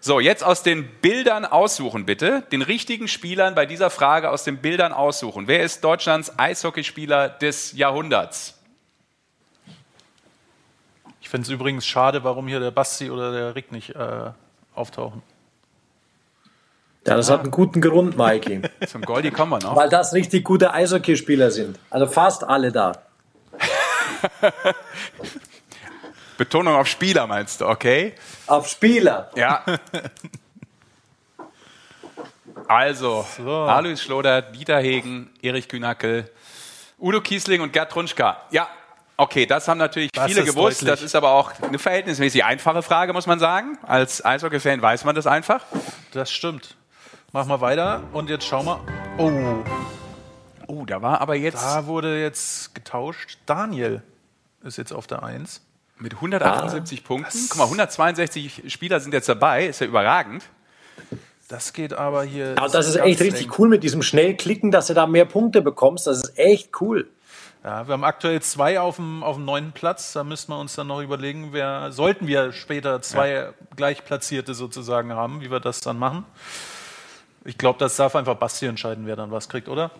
[SPEAKER 1] So, jetzt aus den Bildern aussuchen, bitte. Den richtigen Spielern bei dieser Frage aus den Bildern aussuchen. Wer ist Deutschlands Eishockeyspieler des Jahrhunderts?
[SPEAKER 2] Ich finde es übrigens schade, warum hier der Basti oder der Rick nicht äh, auftauchen.
[SPEAKER 10] Ja, das ja. hat einen guten Grund, Mikey.
[SPEAKER 1] Zum Goldi kommen wir noch.
[SPEAKER 10] Weil das richtig gute Eishockeyspieler sind. Also fast alle da.
[SPEAKER 1] Betonung auf Spieler meinst du, okay?
[SPEAKER 10] Auf Spieler.
[SPEAKER 1] Ja. Also, so. Alois Schloder, Dieter Hegen, Erich Kühnackel, Udo Kiesling und Gerd Trunschka. Ja, Okay, das haben natürlich das viele gewusst. Deutlich. Das ist aber auch eine verhältnismäßig einfache Frage, muss man sagen. Als Eishockey-Fan weiß man das einfach.
[SPEAKER 2] Das stimmt. Machen wir weiter und jetzt schauen wir. Oh.
[SPEAKER 1] Oh, da war aber jetzt.
[SPEAKER 2] Da wurde jetzt getauscht. Daniel ist jetzt auf der 1.
[SPEAKER 1] Mit 178 ah, Punkten. Guck mal, 162 Spieler sind jetzt dabei. Ist ja überragend.
[SPEAKER 2] Das geht aber hier.
[SPEAKER 10] Ja, das ist echt richtig cool mit diesem Schnellklicken, dass du da mehr Punkte bekommst. Das ist echt cool.
[SPEAKER 2] Ja, wir haben aktuell zwei auf dem, auf dem neunten Platz. Da müssen wir uns dann noch überlegen, wer sollten wir später zwei ja. gleichplatzierte sozusagen haben, wie wir das dann machen. Ich glaube, das darf einfach Basti entscheiden, wer dann was kriegt, oder?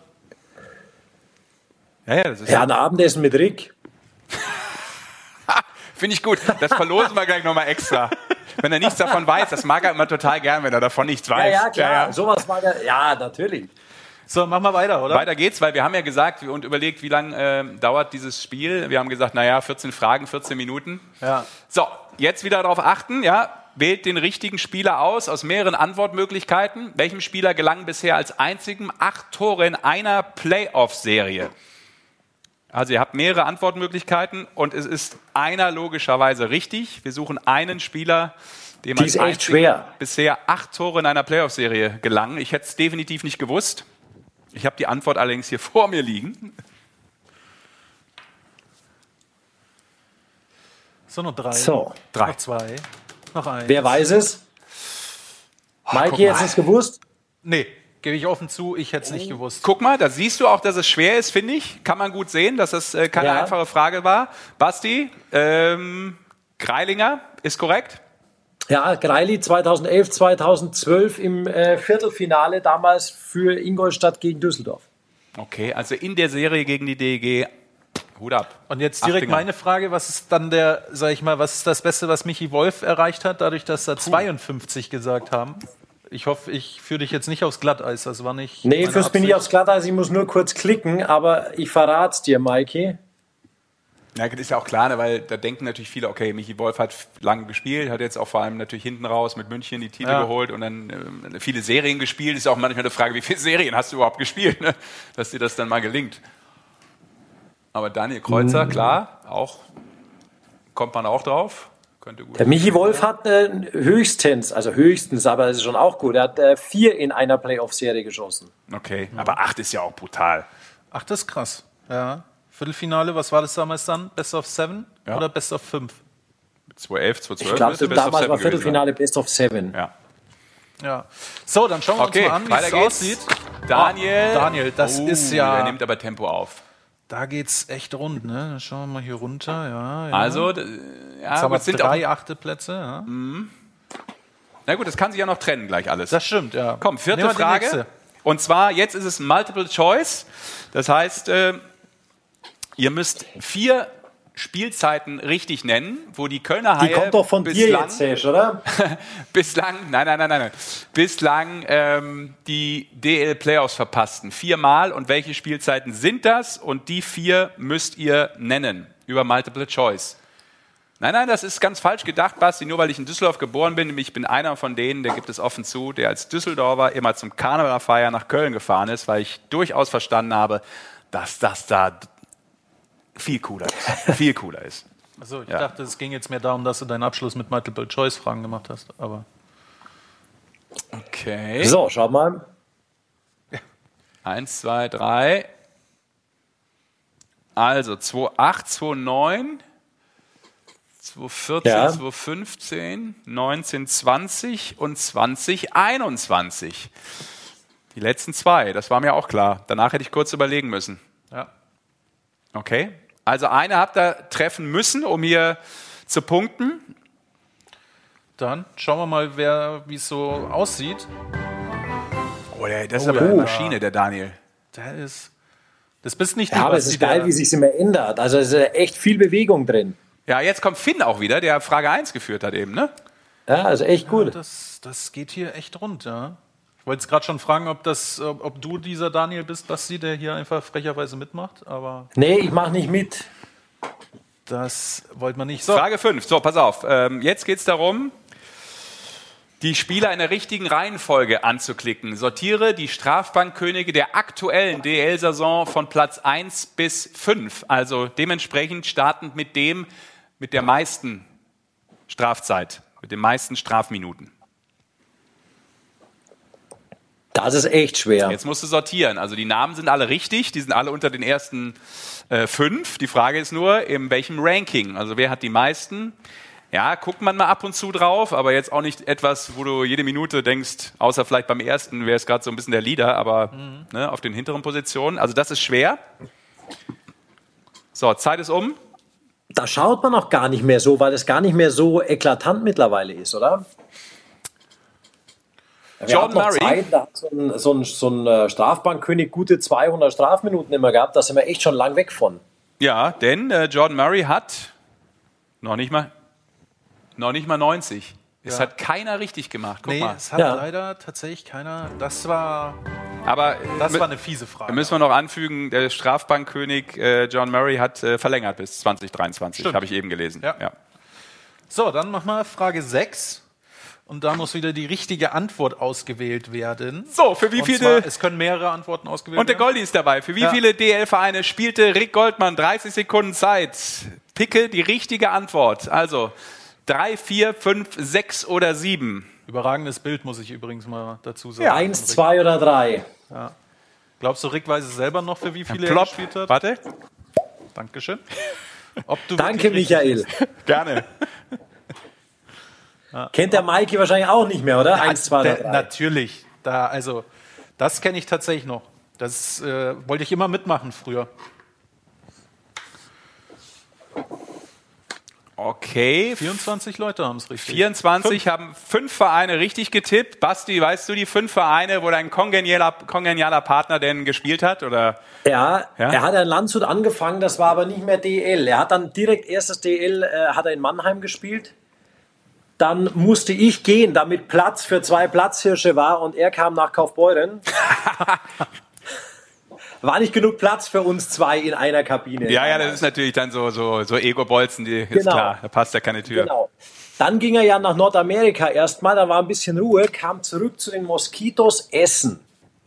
[SPEAKER 10] Ja, ja, das ist ja, ein Abendessen mit Rick.
[SPEAKER 1] Finde ich gut. Das verlosen wir gleich nochmal extra. Wenn er nichts davon weiß, das mag er immer total gern, wenn er davon nichts weiß.
[SPEAKER 10] Ja, ja, klar. Ja, ja. Sowas mag er. Ja, natürlich.
[SPEAKER 2] So, machen wir weiter, oder?
[SPEAKER 1] Weiter geht's, weil wir haben ja gesagt und überlegt, wie lange äh, dauert dieses Spiel. Wir haben gesagt, naja, 14 Fragen, 14 Minuten.
[SPEAKER 2] Ja.
[SPEAKER 1] So, jetzt wieder darauf achten, ja. Wählt den richtigen Spieler aus aus mehreren Antwortmöglichkeiten. Welchem Spieler gelangen bisher als einzigen acht Tore in einer Playoff-Serie? Also ihr habt mehrere Antwortmöglichkeiten und es ist einer logischerweise richtig. Wir suchen einen Spieler, dem
[SPEAKER 10] als einzigen
[SPEAKER 1] bisher acht Tore in einer Playoff-Serie gelangen. Ich hätte es definitiv nicht gewusst. Ich habe die Antwort allerdings hier vor mir liegen.
[SPEAKER 2] So, noch drei.
[SPEAKER 10] So.
[SPEAKER 2] Drei. Noch zwei. Noch eins.
[SPEAKER 10] Wer weiß es? Mikey, jetzt es gewusst?
[SPEAKER 2] Nee, gebe ich offen zu, ich hätte es nicht gewusst.
[SPEAKER 1] Guck mal, da siehst du auch, dass es schwer ist, finde ich. Kann man gut sehen, dass das äh, keine ja. einfache Frage war. Basti, ähm, Greilinger, ist korrekt?
[SPEAKER 10] Ja, Greili 2011, 2012 im äh, Viertelfinale damals für Ingolstadt gegen Düsseldorf.
[SPEAKER 1] Okay, also in der Serie gegen die DEG Hut ab.
[SPEAKER 2] Und jetzt direkt meine Frage, was ist dann der, sag ich mal, was ist das Beste, was Michi Wolf erreicht hat, dadurch, dass er 52 gesagt haben? Ich hoffe, ich führe dich jetzt nicht aufs Glatteis, das war nicht.
[SPEAKER 10] Nee, fürs bin ich aufs Glatteis, ich muss nur kurz klicken, aber ich verrate es dir, Maiki.
[SPEAKER 1] Ja, das ist ja auch klar, ne, weil da denken natürlich viele, okay, Michi Wolf hat lange gespielt, hat jetzt auch vor allem natürlich hinten raus mit München die Titel ja. geholt und dann äh, viele Serien gespielt. Ist ja auch manchmal eine Frage, wie viele Serien hast du überhaupt gespielt, ne? dass dir das dann mal gelingt. Aber Daniel Kreuzer, mhm. klar, auch kommt man auch drauf.
[SPEAKER 10] Könnte gut Der Michi Wolf hat äh, höchstens, also höchstens, aber das ist schon auch gut. Er hat äh, vier in einer Playoff-Serie geschossen.
[SPEAKER 1] Okay, aber acht ist ja auch brutal.
[SPEAKER 2] Acht ist krass, ja. Viertelfinale, was war das damals dann? Best of Seven ja. oder Best of Fünf?
[SPEAKER 1] 2011, 2012
[SPEAKER 10] Ich glaube, damals war Viertelfinale Best of Seven.
[SPEAKER 1] Ja.
[SPEAKER 2] Ja. So, dann schauen wir
[SPEAKER 1] okay,
[SPEAKER 2] uns mal an, wie es aussieht.
[SPEAKER 1] Daniel.
[SPEAKER 2] Oh, Daniel, das uh, ist ja.
[SPEAKER 1] Der nimmt aber Tempo auf.
[SPEAKER 2] Da geht's echt rund, ne? Dann schauen wir mal hier runter, ja. ja.
[SPEAKER 1] Also, ja,
[SPEAKER 2] Jetzt haben wir sind drei achte Plätze, ja.
[SPEAKER 1] Mhm. Na gut, das kann sich ja noch trennen gleich alles.
[SPEAKER 2] Das stimmt, ja.
[SPEAKER 1] Komm, vierte Frage. Und zwar, jetzt ist es Multiple Choice. Das heißt, äh, Ihr müsst vier Spielzeiten richtig nennen, wo die Kölner Haie
[SPEAKER 10] Die kommt doch von bislang, dir jetzt, oder?
[SPEAKER 1] bislang, nein, nein, nein, nein, nein. Bislang ähm, die DL Playoffs verpassten. Viermal. Und welche Spielzeiten sind das? Und die vier müsst ihr nennen über Multiple Choice. Nein, nein, das ist ganz falsch gedacht, Basti. Nur weil ich in Düsseldorf geboren bin, ich bin einer von denen, der gibt es offen zu, der als Düsseldorfer immer zum Karnevalfeier nach Köln gefahren ist, weil ich durchaus verstanden habe, dass das da viel cooler ist. viel cooler ist.
[SPEAKER 2] Also ich ja. dachte, es ging jetzt mehr darum, dass du deinen Abschluss mit Multiple-Choice-Fragen gemacht hast, aber.
[SPEAKER 1] Okay.
[SPEAKER 10] So, schau mal.
[SPEAKER 1] Eins, zwei, drei. Also 28, 29, 2014, ja. 2015, 19, 20 und 2021. Die letzten zwei, das war mir auch klar. Danach hätte ich kurz überlegen müssen.
[SPEAKER 2] Ja.
[SPEAKER 1] Okay. Also eine habt ihr treffen müssen, um hier zu punkten.
[SPEAKER 2] Dann schauen wir mal, wie es so aussieht.
[SPEAKER 1] Oh, der, das oh, ist aber eine Maschine, der Daniel.
[SPEAKER 2] Der ist. Das bist nicht
[SPEAKER 10] ja, aber es ist geil, wie sich immer ändert. Also es ist echt viel Bewegung drin.
[SPEAKER 1] Ja, jetzt kommt Finn auch wieder, der Frage 1 geführt hat eben, ne?
[SPEAKER 10] Ja, also echt gut. Ja,
[SPEAKER 2] das, das geht hier echt rund, ja. Ich wollte jetzt gerade schon fragen, ob, das, ob du dieser Daniel bist, Basti, der hier einfach frecherweise mitmacht, aber.
[SPEAKER 10] Nee, ich mache nicht mit.
[SPEAKER 2] Das wollte man nicht.
[SPEAKER 1] So. Frage 5. So, pass auf. Ähm, jetzt geht es darum, die Spieler in der richtigen Reihenfolge anzuklicken. Sortiere die Strafbankkönige der aktuellen DL-Saison von Platz 1 bis 5. Also dementsprechend startend mit dem mit der meisten Strafzeit, mit den meisten Strafminuten.
[SPEAKER 10] Das ist echt schwer.
[SPEAKER 1] Jetzt musst du sortieren. Also die Namen sind alle richtig, die sind alle unter den ersten äh, fünf. Die Frage ist nur, in welchem Ranking? Also wer hat die meisten? Ja, guckt man mal ab und zu drauf, aber jetzt auch nicht etwas, wo du jede Minute denkst, außer vielleicht beim ersten wäre es gerade so ein bisschen der Leader, aber mhm. ne, auf den hinteren Positionen. Also das ist schwer. So, Zeit ist um.
[SPEAKER 10] Da schaut man auch gar nicht mehr so, weil es gar nicht mehr so eklatant mittlerweile ist, oder? Wir John Murray. Zeit, da hat so ein, so ein, so ein äh, Strafbankkönig gute 200 Strafminuten immer gehabt. Da sind wir echt schon lang weg von.
[SPEAKER 1] Ja, denn äh, Jordan Murray hat noch nicht mal, noch nicht mal 90. Es ja. hat keiner richtig gemacht. Guck
[SPEAKER 2] nee,
[SPEAKER 1] mal.
[SPEAKER 2] es hat ja. leider tatsächlich keiner. Das war
[SPEAKER 1] Aber
[SPEAKER 2] das war eine fiese Frage.
[SPEAKER 1] Müssen wir noch anfügen, der Strafbankkönig äh, John Murray hat äh, verlängert bis 2023, habe ich eben gelesen.
[SPEAKER 2] Ja. ja. So, dann machen wir Frage 6. Und da muss wieder die richtige Antwort ausgewählt werden.
[SPEAKER 1] So, für wie viele?
[SPEAKER 2] Zwar, es können mehrere Antworten ausgewählt
[SPEAKER 1] werden. Und der Goldi ist dabei. Für wie ja. viele DL-Vereine spielte Rick Goldmann? 30 Sekunden Zeit. Picke die richtige Antwort. Also drei, vier, fünf, sechs oder sieben.
[SPEAKER 2] Überragendes Bild, muss ich übrigens mal dazu sagen.
[SPEAKER 10] Ja, eins, zwei oder drei.
[SPEAKER 2] Ja. Glaubst du, Rick weiß es selber noch, für wie viele
[SPEAKER 1] er gespielt hat? Warte.
[SPEAKER 2] Dankeschön.
[SPEAKER 10] Danke, Michael.
[SPEAKER 1] Gerne.
[SPEAKER 10] Ja. Kennt der Maike wahrscheinlich auch nicht mehr, oder?
[SPEAKER 2] Eins, zwei, der, drei. Natürlich. Da, also, das kenne ich tatsächlich noch. Das äh, wollte ich immer mitmachen früher.
[SPEAKER 1] Okay.
[SPEAKER 2] 24 Leute haben es richtig.
[SPEAKER 1] 24 fünf. haben fünf Vereine richtig getippt. Basti, weißt du die fünf Vereine, wo dein kongenialer, kongenialer Partner denn gespielt hat? Oder?
[SPEAKER 10] Ja, ja, er hat in Landshut angefangen, das war aber nicht mehr DL. Er hat dann direkt erstes DL, äh, hat er in Mannheim gespielt. Dann musste ich gehen, damit Platz für zwei Platzhirsche war und er kam nach Kaufbeuren. war nicht genug Platz für uns zwei in einer Kabine.
[SPEAKER 1] Ja, ja, das ist natürlich dann so, so, so Ego-Bolzen, die ist genau. klar, da passt ja keine Tür. Genau.
[SPEAKER 10] Dann ging er ja nach Nordamerika erstmal, da war ein bisschen Ruhe, kam zurück zu den Moskitos Essen.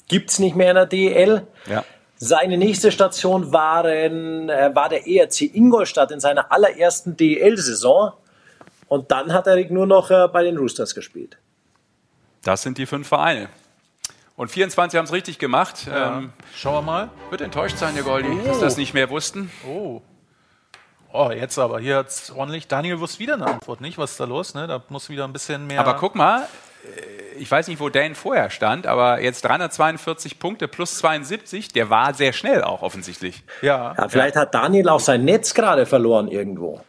[SPEAKER 10] Gibt's nicht mehr in der DL.
[SPEAKER 1] Ja.
[SPEAKER 10] Seine nächste Station waren, äh, war der ERC Ingolstadt in seiner allerersten DL-Saison. Und dann hat er nur noch äh, bei den Roosters gespielt.
[SPEAKER 1] Das sind die fünf Vereine. Und 24 haben es richtig gemacht.
[SPEAKER 2] Ja. Ähm, Schauen wir mal.
[SPEAKER 1] Wird enttäuscht sein, der Goldi, oh. dass das nicht mehr wussten.
[SPEAKER 2] Oh. Oh, jetzt aber. Hier hat es ordentlich. Daniel wusste wieder eine Antwort, nicht? Was ist da los? Ne? Da muss wieder ein bisschen mehr.
[SPEAKER 1] Aber guck mal, äh, ich weiß nicht, wo Dan vorher stand, aber jetzt 342 Punkte plus 72, der war sehr schnell auch offensichtlich.
[SPEAKER 10] Ja. ja vielleicht ja. hat Daniel auch sein Netz gerade verloren irgendwo.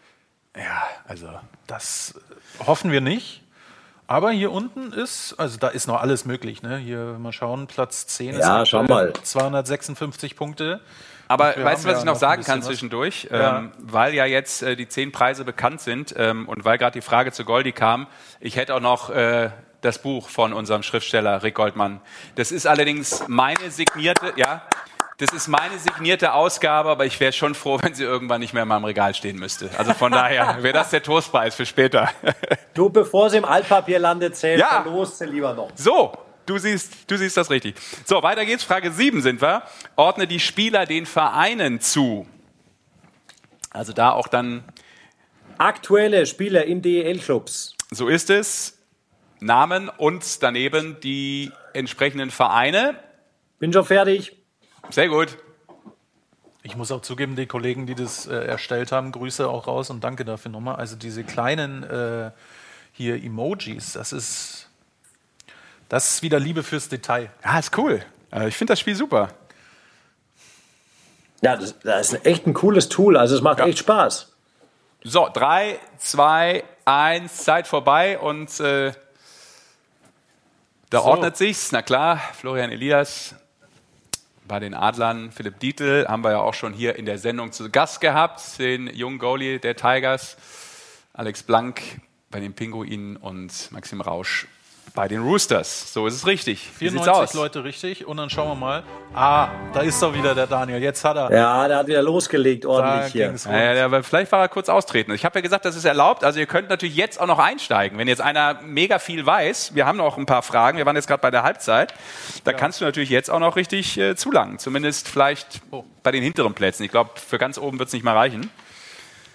[SPEAKER 2] Ja, also das hoffen wir nicht. Aber hier unten ist, also da ist noch alles möglich. Ne? Hier mal schauen, Platz 10
[SPEAKER 10] ja, ist schau mal.
[SPEAKER 2] 256 Punkte.
[SPEAKER 1] Aber weißt du, was ja ich noch sagen kann zwischendurch? Ja. Ähm, weil ja jetzt äh, die zehn Preise bekannt sind ähm, und weil gerade die Frage zu Goldi kam, ich hätte auch noch äh, das Buch von unserem Schriftsteller Rick Goldmann. Das ist allerdings meine signierte, ja, das ist meine signierte Ausgabe, aber ich wäre schon froh, wenn sie irgendwann nicht mehr in meinem Regal stehen müsste. Also von daher wäre das der Toastpreis für später.
[SPEAKER 10] Du, bevor sie im Altpapier landet, zählt ja. los sie lieber noch.
[SPEAKER 1] So, Du siehst, du siehst das richtig. So, weiter geht's. Frage 7 sind wir. Ordne die Spieler den Vereinen zu. Also da auch dann.
[SPEAKER 10] Aktuelle Spieler in DEL-Clubs.
[SPEAKER 1] So ist es. Namen und daneben die entsprechenden Vereine.
[SPEAKER 10] Bin schon fertig.
[SPEAKER 1] Sehr gut.
[SPEAKER 2] Ich muss auch zugeben, die Kollegen, die das äh, erstellt haben, Grüße auch raus und danke dafür nochmal. Also diese kleinen äh, hier Emojis, das ist, das ist wieder Liebe fürs Detail.
[SPEAKER 1] Ja, ist cool. Also ich finde das Spiel super.
[SPEAKER 10] Ja, das, das, ist echt ein cooles Tool. Also es macht ja. echt Spaß.
[SPEAKER 1] So, drei, zwei, eins, Zeit vorbei und äh, da so. ordnet sich's. Na klar, Florian Elias bei den Adlern. Philipp Dietl haben wir ja auch schon hier in der Sendung zu Gast gehabt, den jungen Goalie der Tigers. Alex Blank bei den Pinguinen und Maxim Rausch bei den Roosters. So ist es richtig.
[SPEAKER 2] 94 Leute richtig. Und dann schauen wir mal. Ah, da ist doch wieder der Daniel. Jetzt hat er.
[SPEAKER 10] Ja, der hat wieder losgelegt ordentlich hier.
[SPEAKER 1] Ja, ja, vielleicht war er kurz austreten. Ich habe ja gesagt, das ist erlaubt. Also ihr könnt natürlich jetzt auch noch einsteigen. Wenn jetzt einer mega viel weiß, wir haben noch ein paar Fragen. Wir waren jetzt gerade bei der Halbzeit. Da ja. kannst du natürlich jetzt auch noch richtig äh, zulangen. Zumindest vielleicht oh. bei den hinteren Plätzen. Ich glaube, für ganz oben wird es nicht mal reichen.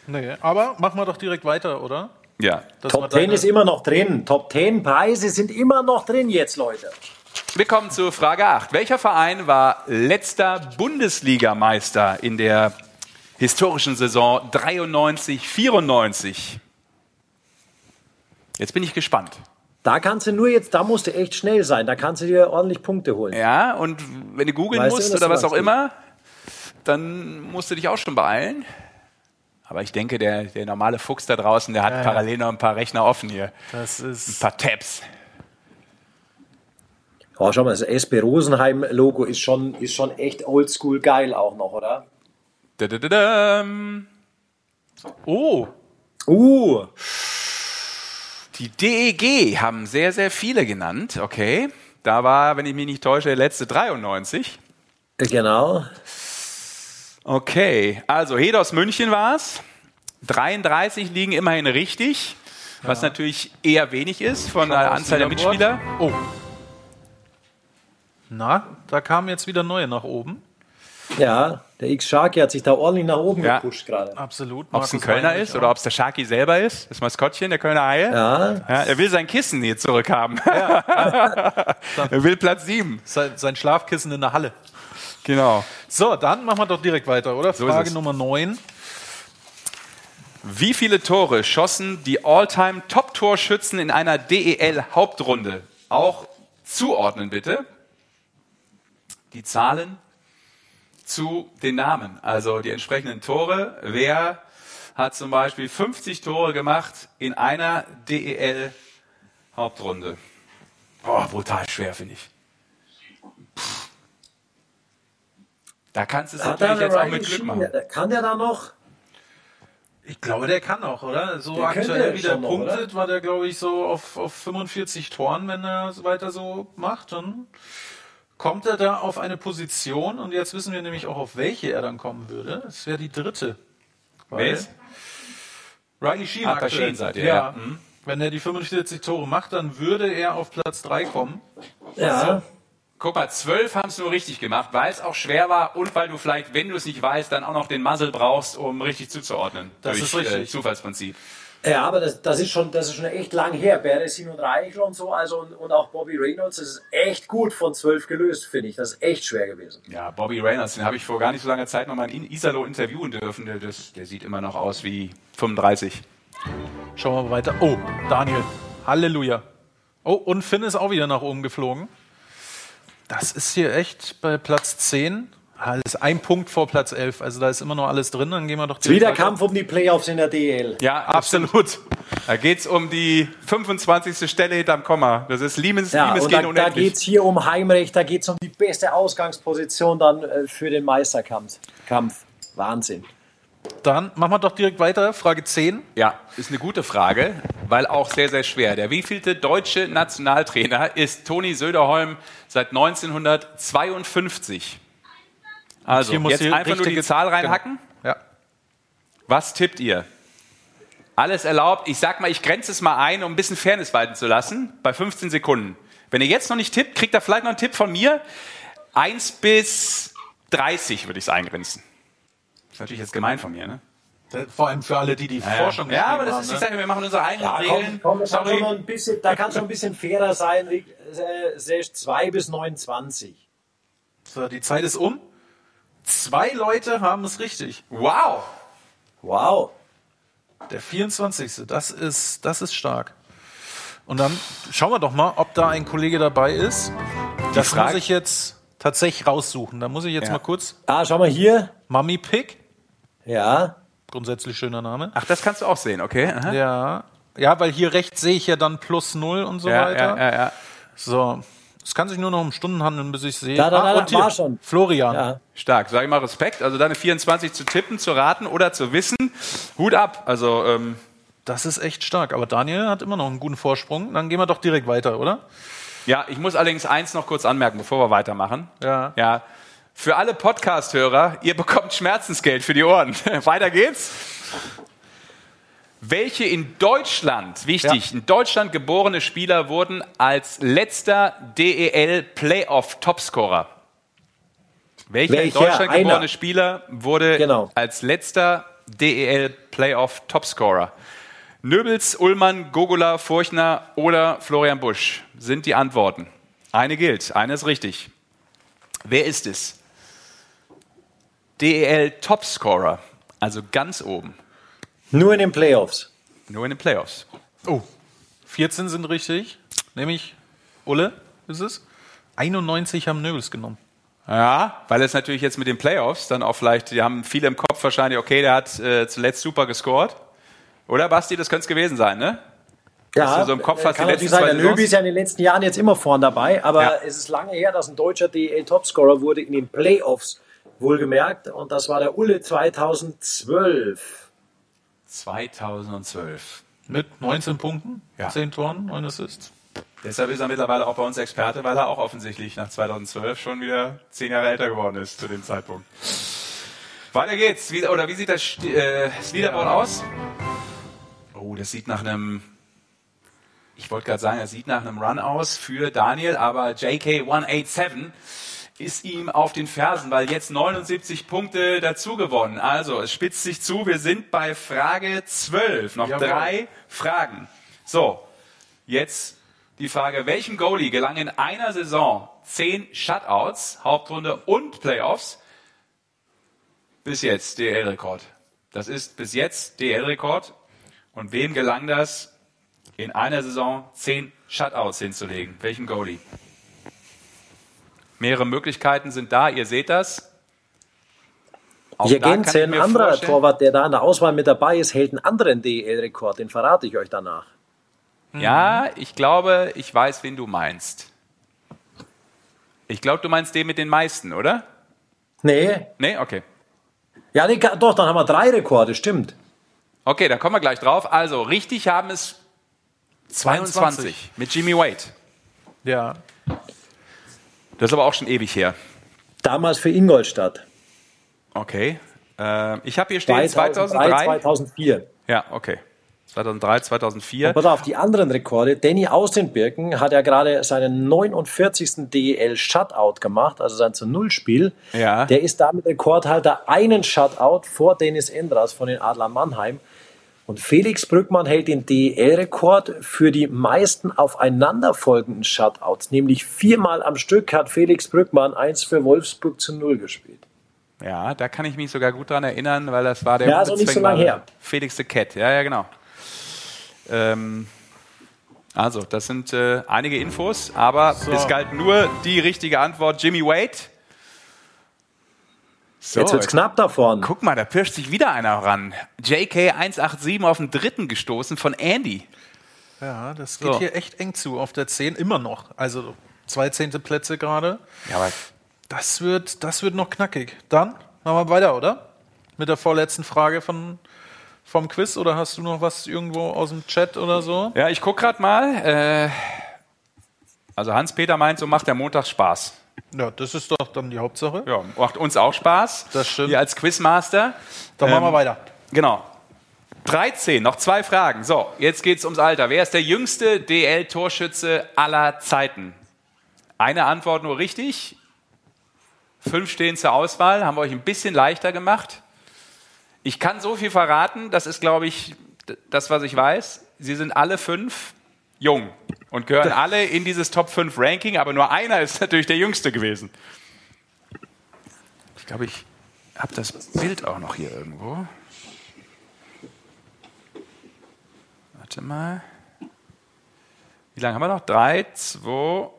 [SPEAKER 2] Nee, aber machen wir doch direkt weiter, oder?
[SPEAKER 1] Ja.
[SPEAKER 10] Top 10 ist immer noch drin. Top 10 Preise sind immer noch drin jetzt, Leute.
[SPEAKER 1] Wir kommen zu Frage 8. Welcher Verein war letzter Bundesligameister in der historischen Saison 93-94? Jetzt bin ich gespannt.
[SPEAKER 10] Da kannst du nur jetzt, da musst du echt schnell sein, da kannst du dir ordentlich Punkte holen.
[SPEAKER 1] Ja, und wenn du googeln weißt musst du, oder was auch immer, dann musst du dich auch schon beeilen. Aber ich denke, der, der normale Fuchs da draußen, der hat ja, parallel noch ein paar Rechner offen hier.
[SPEAKER 2] Das ist
[SPEAKER 1] ein paar Tabs.
[SPEAKER 10] Oh, schau mal, das SB Rosenheim-Logo ist schon, ist schon echt oldschool geil auch noch, oder?
[SPEAKER 1] Da, da, da, oh.
[SPEAKER 10] Uh.
[SPEAKER 1] Die DEG haben sehr, sehr viele genannt, okay. Da war, wenn ich mich nicht täusche, der letzte 93.
[SPEAKER 10] Genau.
[SPEAKER 1] Okay, also Hedos München war es. 33 liegen immerhin richtig, ja. was natürlich eher wenig ist von der Anzahl der Mitspieler. Oh.
[SPEAKER 2] Na, da kamen jetzt wieder neue nach oben.
[SPEAKER 10] Ja, der X-Sharky hat sich da ordentlich nach oben ja. gepusht gerade.
[SPEAKER 2] Absolut.
[SPEAKER 1] Ob es ein Kölner ist oder ob es der Sharky selber ist, das Maskottchen der Kölner Haie. Ja. ja. Er will sein Kissen hier zurückhaben. Ja. er will Platz 7.
[SPEAKER 2] Sein, sein, Schlafkissen in der Halle.
[SPEAKER 1] Genau.
[SPEAKER 2] So, dann machen wir doch direkt weiter, oder? So Frage Nummer 9.
[SPEAKER 1] Wie viele Tore schossen die All-Time Top-Torschützen in einer DEL-Hauptrunde? Auch zuordnen bitte. Die Zahlen zu den Namen, also die entsprechenden Tore. Wer hat zum Beispiel 50 Tore gemacht in einer DEL-Hauptrunde? Boah, brutal schwer, finde ich. Puh. Da kannst du es natürlich jetzt auch mit Glück machen.
[SPEAKER 10] Kann der da noch?
[SPEAKER 2] Ich glaube, der kann auch, oder? So der aktuell, wie der punktet, noch, war der, glaube ich, so auf, auf 45 Toren, wenn er weiter so macht. Dann kommt er da auf eine Position und jetzt wissen wir nämlich auch, auf welche er dann kommen würde. Das wäre die dritte.
[SPEAKER 1] Wer ist?
[SPEAKER 2] Riley Sheen
[SPEAKER 1] ah, aktuell. Seid
[SPEAKER 2] ihr, ja. ja. Mhm. Wenn er die 45 Tore macht, dann würde er auf Platz 3 kommen.
[SPEAKER 1] Ja. Also, guck mal, 12 haben es nur richtig gemacht, weil es auch schwer war und weil du vielleicht, wenn du es nicht weißt, dann auch noch den Muzzle brauchst, um richtig zuzuordnen.
[SPEAKER 2] Das durch, ist richtig. Äh,
[SPEAKER 1] Zufallsprinzip.
[SPEAKER 10] Ja, aber das, das, ist schon, das ist schon echt lang her. Beresin und Reichel und so, also und, und, auch Bobby Reynolds, das ist echt gut von zwölf gelöst, finde ich. Das ist echt schwer gewesen.
[SPEAKER 1] Ja, Bobby Reynolds, den habe ich vor gar nicht so langer Zeit nochmal in Isalo interviewen dürfen. Der, das, der sieht immer noch aus wie 35.
[SPEAKER 2] Schauen wir mal weiter. Oh, Daniel. Halleluja. Oh, und Finn ist auch wieder nach oben geflogen. Das ist hier echt bei Platz 10. Das ist ein Punkt vor Platz 11. Also da ist immer noch alles drin. Dann gehen wir doch
[SPEAKER 10] Wieder. Kampf um die Playoffs in der DL.
[SPEAKER 1] Ja, absolut. Da geht es um die 25. Stelle hinterm Komma. Das ist Liemens,
[SPEAKER 10] ja, Liemens und da, da geht es hier um Heimrecht. Da geht es um die beste Ausgangsposition dann äh, für den Meisterkampf. Kampf. Wahnsinn.
[SPEAKER 2] Dann machen wir doch direkt weiter. Frage 10.
[SPEAKER 1] Ja, ist eine gute Frage, weil auch sehr, sehr schwer. Der wievielte deutsche Nationaltrainer ist Toni Söderholm seit 1952? Also, jetzt einfach nur die Zahl reinhacken.
[SPEAKER 2] Genau. Ja.
[SPEAKER 1] Was tippt ihr? Alles erlaubt. Ich sag mal, ich grenze es mal ein, um ein bisschen Fairness walten zu lassen, bei 15 Sekunden. Wenn ihr jetzt noch nicht tippt, kriegt ihr vielleicht noch einen Tipp von mir. 1 bis 30 würde ich es eingrenzen. Das ist natürlich jetzt gemein von mir, ne?
[SPEAKER 2] Vor allem für alle, die die
[SPEAKER 1] ja,
[SPEAKER 2] Forschung
[SPEAKER 1] Ja, aber das ist, ich sage, wir machen unsere eigenen ja,
[SPEAKER 10] Regeln. Komm, komm, Sorry. Kann ein bisschen, da kann schon ein bisschen fairer sein. 2 äh, bis 29.
[SPEAKER 2] So, die Zeit ist um. Zwei Leute haben es richtig.
[SPEAKER 1] Wow.
[SPEAKER 10] Wow.
[SPEAKER 2] Der 24. Das ist, das ist stark. Und dann schauen wir doch mal, ob da ein Kollege dabei ist. Das Frage, muss ich jetzt tatsächlich raussuchen. Da muss ich jetzt ja. mal kurz.
[SPEAKER 10] Ah, schau mal hier.
[SPEAKER 2] Mummy Pig.
[SPEAKER 10] Ja.
[SPEAKER 2] Grundsätzlich schöner Name.
[SPEAKER 1] Ach, das kannst du auch sehen, okay.
[SPEAKER 2] Aha. Ja. Ja, weil hier rechts sehe ich ja dann plus null und so
[SPEAKER 1] ja,
[SPEAKER 2] weiter.
[SPEAKER 1] Ja, ja, ja.
[SPEAKER 2] So. Es kann sich nur noch um Stunden handeln, bis ich sehe.
[SPEAKER 10] Da, da, da, ah, und
[SPEAKER 2] hier, war schon. Florian. Ja.
[SPEAKER 1] Stark. Sag ich mal Respekt. Also deine 24 zu tippen, zu raten oder zu wissen. Hut ab. Also, ähm,
[SPEAKER 2] das ist echt stark. Aber Daniel hat immer noch einen guten Vorsprung. Dann gehen wir doch direkt weiter, oder?
[SPEAKER 1] Ja, ich muss allerdings eins noch kurz anmerken, bevor wir weitermachen.
[SPEAKER 2] Ja.
[SPEAKER 1] Ja. Für alle Podcast-Hörer, ihr bekommt Schmerzensgeld für die Ohren. weiter geht's. Welche in Deutschland, wichtig, ja. in Deutschland geborene Spieler wurden als letzter DEL Playoff Topscorer? Welcher, Welcher in Deutschland einer? geborene Spieler wurde genau. als letzter DEL Playoff Topscorer? Nöbels, Ullmann, Gogola, Furchner oder Florian Busch sind die Antworten. Eine gilt, eine ist richtig. Wer ist es? DEL Topscorer, also ganz oben.
[SPEAKER 10] Nur in den Playoffs.
[SPEAKER 1] Nur in den Playoffs.
[SPEAKER 2] Oh, 14 sind richtig. Nämlich Ulle ist es. 91 haben Nöbels genommen.
[SPEAKER 1] Ja, weil es natürlich jetzt mit den Playoffs dann auch vielleicht, die haben viele im Kopf wahrscheinlich, okay, der hat äh, zuletzt super gescored. Oder Basti, das könnte es gewesen sein, ne?
[SPEAKER 10] Ja, du so im Kopf hast, kann die letzten sein. Der Nöbi ist ja in den letzten Jahren jetzt immer vorn dabei, aber ja. es ist lange her, dass ein deutscher DL-Topscorer wurde in den Playoffs, wohlgemerkt. Und das war der Ulle 2012.
[SPEAKER 1] 2012.
[SPEAKER 2] Mit 19 Punkten, ja. 10 Toren, 9 Assists.
[SPEAKER 1] Deshalb ist er mittlerweile auch bei uns Experte, weil er auch offensichtlich nach 2012 schon wieder zehn Jahre älter geworden ist zu dem Zeitpunkt. Weiter geht's. Wie, oder wie sieht das, äh, das Leaderboard aus? Oh, das sieht nach einem ich wollte gerade sagen, er sieht nach einem Run aus für Daniel, aber JK187 ist ihm auf den Fersen, weil jetzt 79 Punkte dazu gewonnen. Also, es spitzt sich zu. Wir sind bei Frage 12. Noch Jawohl. drei Fragen. So, jetzt die Frage, welchem Goalie gelang in einer Saison zehn Shutouts, Hauptrunde und Playoffs? Bis jetzt DL-Rekord. Das ist bis jetzt DL-Rekord. Und wem gelang das in einer Saison zehn Shutouts hinzulegen? Welchem Goalie? Mehrere Möglichkeiten sind da, ihr seht das.
[SPEAKER 10] Auch Hier ergänze, ein anderer vorstellen. Torwart, der da in der Auswahl mit dabei ist, hält einen anderen DEL-Rekord, den verrate ich euch danach.
[SPEAKER 1] Ja, ich glaube, ich weiß, wen du meinst. Ich glaube, du meinst den mit den meisten, oder?
[SPEAKER 10] Nee.
[SPEAKER 1] Nee, okay.
[SPEAKER 10] Ja, nee, doch, dann haben wir drei Rekorde, stimmt.
[SPEAKER 1] Okay, da kommen wir gleich drauf. Also, richtig haben es 22, 22. mit Jimmy Wade.
[SPEAKER 2] Ja.
[SPEAKER 1] Das ist aber auch schon ewig her.
[SPEAKER 10] Damals für Ingolstadt.
[SPEAKER 1] Okay. Äh, ich habe hier stehen 2003,
[SPEAKER 10] 2003. 2004.
[SPEAKER 1] Ja, okay. 2003, 2004.
[SPEAKER 10] Und pass auf, die anderen Rekorde. Danny aus den Birken hat ja gerade seinen 49. DEL Shutout gemacht, also sein zu Null Spiel.
[SPEAKER 1] Ja.
[SPEAKER 10] Der ist damit Rekordhalter einen Shutout vor Dennis Endras von den Adler Mannheim. Und Felix Brückmann hält den DEL-Rekord für die meisten aufeinanderfolgenden Shutouts. Nämlich viermal am Stück hat Felix Brückmann eins für Wolfsburg zu Null gespielt.
[SPEAKER 1] Ja, da kann ich mich sogar gut dran erinnern, weil das war der
[SPEAKER 10] ja, also nicht so lange her.
[SPEAKER 1] Felix the Cat. Ja, ja, genau. Ähm, also, das sind äh, einige Infos, aber so. es galt nur die richtige Antwort. Jimmy Wade
[SPEAKER 10] so, jetzt wird's knapp davon.
[SPEAKER 1] Guck mal, da pirscht sich wieder einer ran. JK187 auf den dritten gestoßen von Andy.
[SPEAKER 2] Ja, das geht so. hier echt eng zu auf der 10 immer noch. Also zwei zehnte Plätze gerade.
[SPEAKER 1] Ja, aber
[SPEAKER 2] das wird, das wird noch knackig. Dann machen wir weiter, oder? Mit der vorletzten Frage von, vom Quiz oder hast du noch was irgendwo aus dem Chat oder so?
[SPEAKER 1] Ja, ich guck gerade mal. Äh, also Hans-Peter meint, so macht der Montag Spaß.
[SPEAKER 2] Ja, das ist doch dann die Hauptsache.
[SPEAKER 1] Ja, macht uns auch Spaß.
[SPEAKER 2] Das stimmt.
[SPEAKER 1] Wir als Quizmaster.
[SPEAKER 2] Dann ähm, machen wir ähm, weiter.
[SPEAKER 1] Genau. 13, noch zwei Fragen. So, jetzt geht es ums Alter. Wer ist der jüngste DL-Torschütze aller Zeiten? Eine Antwort nur richtig. Fünf stehen zur Auswahl, haben wir euch ein bisschen leichter gemacht. Ich kann so viel verraten, das ist, glaube ich, das, was ich weiß. Sie sind alle fünf jung und gehören alle in dieses Top 5 Ranking, aber nur einer ist natürlich der jüngste gewesen. Ich glaube, ich habe das Bild auch noch hier irgendwo. Warte mal. Wie lange haben wir noch? 3, 2,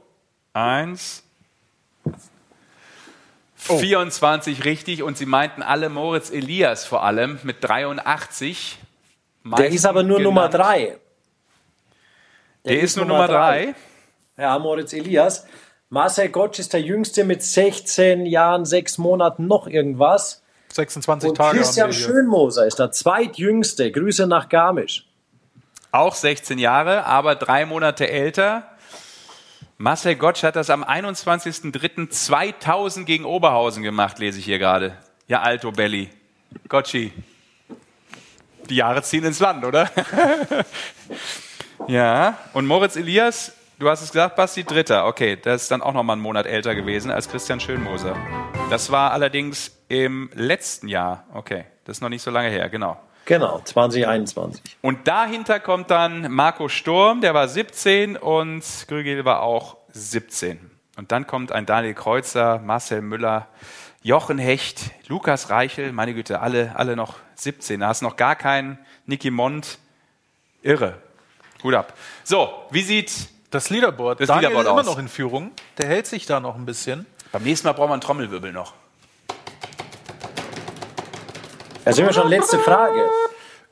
[SPEAKER 1] 1. 24 richtig und sie meinten alle Moritz Elias vor allem mit 83.
[SPEAKER 10] Der ist aber nur genannt. Nummer 3.
[SPEAKER 1] Der, der ist, ist, nur Nummer 3.
[SPEAKER 10] Ja, Moritz Elias. Marcel Gottsch ist der Jüngste mit 16 Jahren, 6 Monaten, noch irgendwas.
[SPEAKER 2] 26
[SPEAKER 10] und
[SPEAKER 2] Tage.
[SPEAKER 10] Christian Schönmoser ist der zweitjüngste. Grüße nach Garmisch.
[SPEAKER 1] Auch 16 Jahre, aber drei Monate älter. Marcel Gottsch hat das am 21.03.2000 gegen Oberhausen gemacht, lese ich hier gerade. Ja, Alto Belli. Gottschi. Die Jahre ziehen ins Land, oder? Ja, und Moritz Elias, du hast es gesagt, Basti, Dritter. Okay, der ist dann auch noch mal einen Monat älter gewesen als Christian Schönmoser. Das war allerdings im letzten Jahr. Okay, das ist noch nicht so lange her, genau.
[SPEAKER 10] Genau, 2021.
[SPEAKER 1] Und dahinter kommt dann Marco Sturm, der war 17 und Grügel war auch 17. Und dann kommt ein Daniel Kreuzer, Marcel Müller, Jochen Hecht, Lukas Reichel, meine Güte, alle, alle noch 17. Da hast noch gar keinen Nicky Mond. Irre. Hut ab. So, wie sieht
[SPEAKER 2] das Leaderboard?
[SPEAKER 1] Das Daniel Leaderboard
[SPEAKER 2] ist immer noch in Führung. Der hält sich da noch ein bisschen.
[SPEAKER 1] Beim nächsten Mal brauchen wir einen Trommelwirbel noch.
[SPEAKER 10] Da sind wir schon letzte Frage.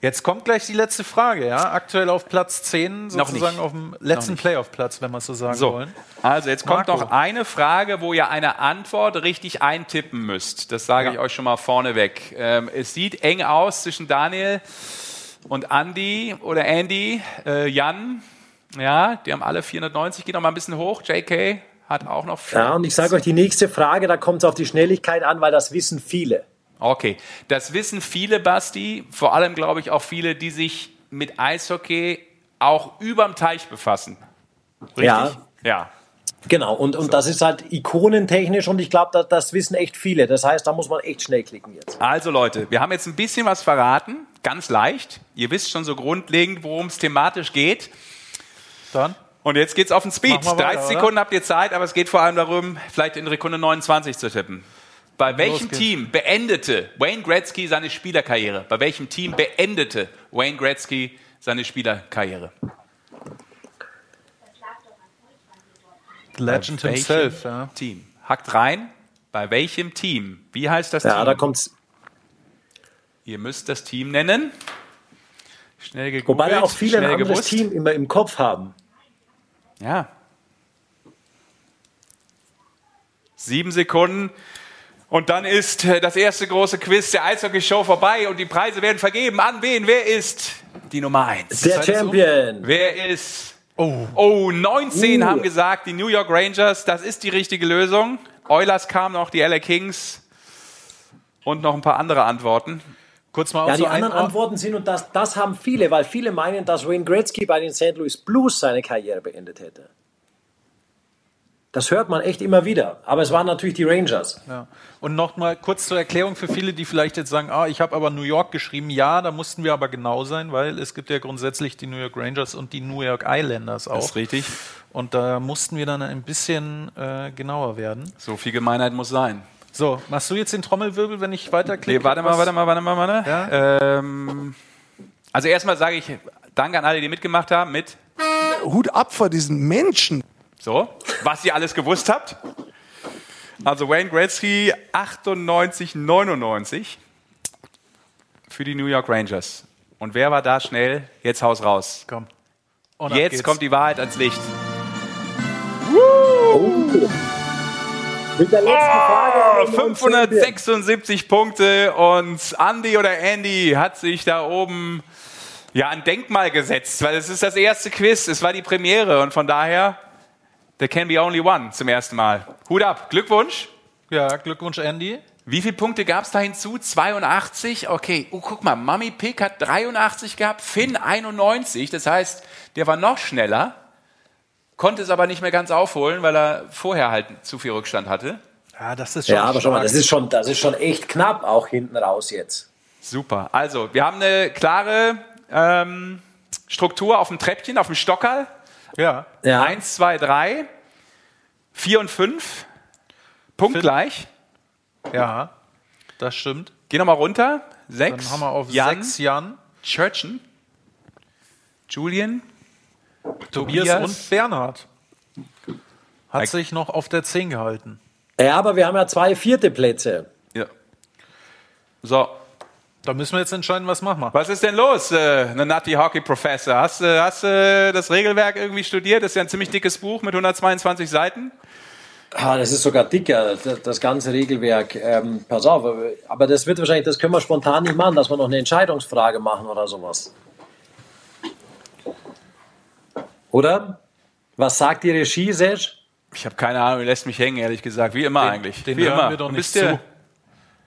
[SPEAKER 2] Jetzt kommt gleich die letzte Frage, ja? Aktuell auf Platz 10, sozusagen auf dem letzten Playoff-Platz, wenn wir es so sagen so. wollen.
[SPEAKER 1] Also jetzt kommt Marco. noch eine Frage, wo ihr eine Antwort richtig eintippen müsst. Das sage ja. ich euch schon mal vorneweg. Ähm, es sieht eng aus zwischen Daniel und Andy oder Andy, äh, Jan, Ja, die haben alle 490, geht noch mal ein bisschen hoch. JK hat auch noch.
[SPEAKER 10] Ja, und ich sage euch die nächste Frage, da kommt es auf die Schnelligkeit an, weil das wissen viele.
[SPEAKER 1] Okay, das wissen viele, Basti. Vor allem, glaube ich, auch viele, die sich mit Eishockey auch überm Teich befassen.
[SPEAKER 10] Richtig? Ja. Ja. Genau, und, und so. das ist halt ikonentechnisch und ich glaube, das, das wissen echt viele. Das heißt, da muss man echt schnell klicken jetzt.
[SPEAKER 1] Also Leute, wir haben jetzt ein bisschen was verraten, ganz leicht. Ihr wisst schon so grundlegend, worum es thematisch geht. Dann? Und jetzt geht's auf den Speed. Weiter, 30 Sekunden oder? habt ihr Zeit, aber es geht vor allem darum, vielleicht in Sekunde 29 zu tippen. Bei welchem Team beendete Wayne Gretzky seine Spielerkarriere? Bei welchem Team beendete Wayne Gretzky seine Spielerkarriere?
[SPEAKER 2] Legend himself, ja.
[SPEAKER 1] Team. Hackt rein. Bei welchem Team? Wie heißt das
[SPEAKER 10] ja,
[SPEAKER 1] Team?
[SPEAKER 10] Ja, da kommt's.
[SPEAKER 1] Ihr müsst das Team nennen. Schnell gegoogelt.
[SPEAKER 10] Wobei auch viele ein anderes gewusst. Team immer im Kopf haben.
[SPEAKER 1] Ja. Sieben Sekunden. Und dann ist äh, das erste große Quiz der Eishockey-Show vorbei und die Preise werden vergeben. An wen? Wer ist die Nummer eins?
[SPEAKER 10] Der Champion.
[SPEAKER 1] Wer ist? Oh, oh 19 uh. haben gesagt, die New York Rangers. Das ist die richtige Lösung. Oilers kamen noch, die LA Kings und noch ein paar andere Antworten.
[SPEAKER 10] Kurz mal ja, die anderen Antworten sind, und das, das haben viele, weil viele meinen, dass Wayne Gretzky bei den St. Louis Blues seine Karriere beendet hätte. Das hört man echt immer wieder. Aber es waren natürlich die Rangers.
[SPEAKER 2] Ja. Und noch mal kurz zur Erklärung für viele, die vielleicht jetzt sagen, ah, ich habe aber New York geschrieben. Ja, da mussten wir aber genau sein, weil es gibt ja grundsätzlich die New York Rangers und die New York Islanders auch. Das
[SPEAKER 1] ist richtig.
[SPEAKER 2] Und da mussten wir dann ein bisschen äh, genauer werden.
[SPEAKER 1] So viel Gemeinheit muss sein.
[SPEAKER 2] So, machst du jetzt den Trommelwirbel, wenn ich weiterklicke?
[SPEAKER 1] Nee, warte mal, warte mal, warte mal, warte. Ja? Ähm, also erstmal sage ich Danke an alle, die mitgemacht haben mit
[SPEAKER 5] Hut ab vor diesen Menschen.
[SPEAKER 1] So, was ihr alles gewusst habt. Also Wayne Gretzky 98, 99 für die New York Rangers. Und wer war da schnell? Jetzt Haus raus.
[SPEAKER 2] Komm.
[SPEAKER 1] Jetzt kommt die Wahrheit ans Licht.
[SPEAKER 10] Oh. Mit der letzten Frage.
[SPEAKER 1] 576 Punkte und Andy oder Andy hat sich da oben ja ein Denkmal gesetzt, weil es ist das erste Quiz, es war die Premiere und von daher there can be only one zum ersten Mal. Hut ab, Glückwunsch.
[SPEAKER 2] Ja, Glückwunsch Andy.
[SPEAKER 1] Wie viele Punkte gab es da hinzu? 82? Okay, oh, guck mal, Mami Pick hat 83 gehabt, Finn 91, das heißt, der war noch schneller konnte es aber nicht mehr ganz aufholen, weil er vorher halt zu viel Rückstand hatte.
[SPEAKER 10] Ja, das ist schon. Ja, aber schon mal, das ist schon, das ist schon echt knapp auch hinten raus jetzt.
[SPEAKER 1] Super. Also, wir haben eine klare ähm, Struktur auf dem Treppchen, auf dem Stockerl.
[SPEAKER 2] Ja.
[SPEAKER 1] ja. Eins, zwei, drei, vier und fünf. Punktgleich.
[SPEAKER 2] Ja, das stimmt.
[SPEAKER 1] Geh nochmal runter. Sechs.
[SPEAKER 2] Dann haben wir auf Jan, sechs Jan.
[SPEAKER 1] Churchen. Julian.
[SPEAKER 2] Tobias, Tobias und Bernhard. Hat sich noch auf der 10 gehalten.
[SPEAKER 10] Ja, aber wir haben ja zwei vierte Plätze.
[SPEAKER 1] Ja. So.
[SPEAKER 2] Da müssen wir jetzt entscheiden, was machen wir.
[SPEAKER 1] Was ist denn los, äh, Nutty Hockey Professor? Hast du äh, hast, äh, das Regelwerk irgendwie studiert? Das ist ja ein ziemlich dickes Buch mit 122 Seiten.
[SPEAKER 10] Ah, das ist sogar dicker, das ganze Regelwerk. Ähm, pass auf, aber das wird wahrscheinlich, das können wir spontan nicht machen, dass wir noch eine Entscheidungsfrage machen oder sowas. Oder? Was sagt die Regie, Serge?
[SPEAKER 1] Ich habe keine Ahnung, lässt mich hängen, ehrlich gesagt. Wie immer
[SPEAKER 2] den,
[SPEAKER 1] eigentlich.
[SPEAKER 2] Den
[SPEAKER 1] Wie
[SPEAKER 2] immer. Wir doch nicht zu.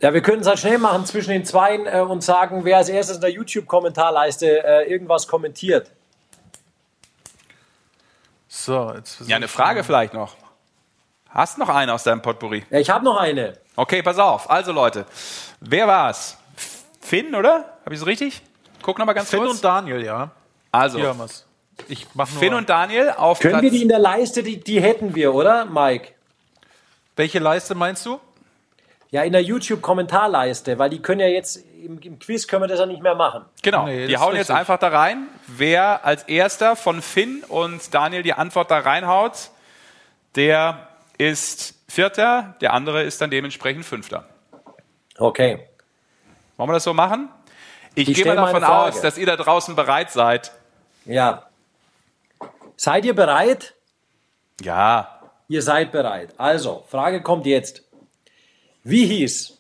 [SPEAKER 10] Ja, wir können es halt schnell machen zwischen den Zweien äh, und sagen, wer als erstes in der YouTube-Kommentarleiste äh, irgendwas kommentiert.
[SPEAKER 2] So, jetzt
[SPEAKER 1] Ja, eine Frage vielleicht noch. Hast noch eine aus deinem Potpourri?
[SPEAKER 10] Ja, ich habe noch eine.
[SPEAKER 1] Okay, pass auf. Also Leute, wer war's? Finn, oder? Habe ich es richtig? Guck noch mal ganz
[SPEAKER 2] Finn
[SPEAKER 1] kurz.
[SPEAKER 2] Finn und Daniel, ja.
[SPEAKER 1] Also,
[SPEAKER 2] Hier haben. Ich mach
[SPEAKER 1] Finn und Daniel auf
[SPEAKER 10] Können
[SPEAKER 1] Platz
[SPEAKER 10] wir die in der Leiste, die, die hätten wir, oder, Mike?
[SPEAKER 2] Welche Leiste meinst du?
[SPEAKER 10] Ja, in der YouTube-Kommentarleiste, weil die können ja jetzt, im, im, Quiz können wir das ja nicht mehr machen.
[SPEAKER 1] Genau, nee, die hauen jetzt einfach da rein. Wer als erster von Finn und Daniel die Antwort da reinhaut, der ist Vierter, der andere ist dann dementsprechend Fünfter.
[SPEAKER 10] Okay.
[SPEAKER 1] Wollen wir das so machen? Ich, ich gehe mal davon aus, dass ihr da draußen bereit seid.
[SPEAKER 10] Ja. Seid ihr bereit?
[SPEAKER 1] Ja.
[SPEAKER 10] Ihr seid bereit. Also, Frage kommt jetzt. Wie hieß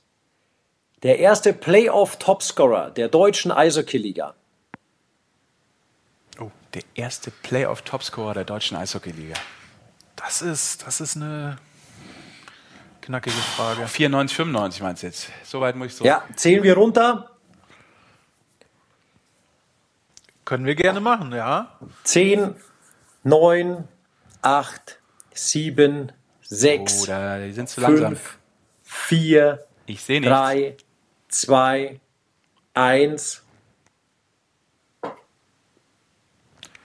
[SPEAKER 10] der erste Playoff-Topscorer der deutschen Eishockey-Liga?
[SPEAKER 1] Oh, Der erste Playoff-Topscorer der deutschen Eishockeyliga.
[SPEAKER 2] Das ist, das ist eine knackige Frage.
[SPEAKER 1] 94, 95 meinst du jetzt? Soweit muss ich so.
[SPEAKER 10] Ja, zählen wir runter.
[SPEAKER 2] Können wir gerne machen, ja.
[SPEAKER 10] 10, 9, 8, 7, 6,
[SPEAKER 1] oh, da, die sind zu langsam.
[SPEAKER 10] 5, 4,
[SPEAKER 1] ich sehe
[SPEAKER 10] 3, 2, 1.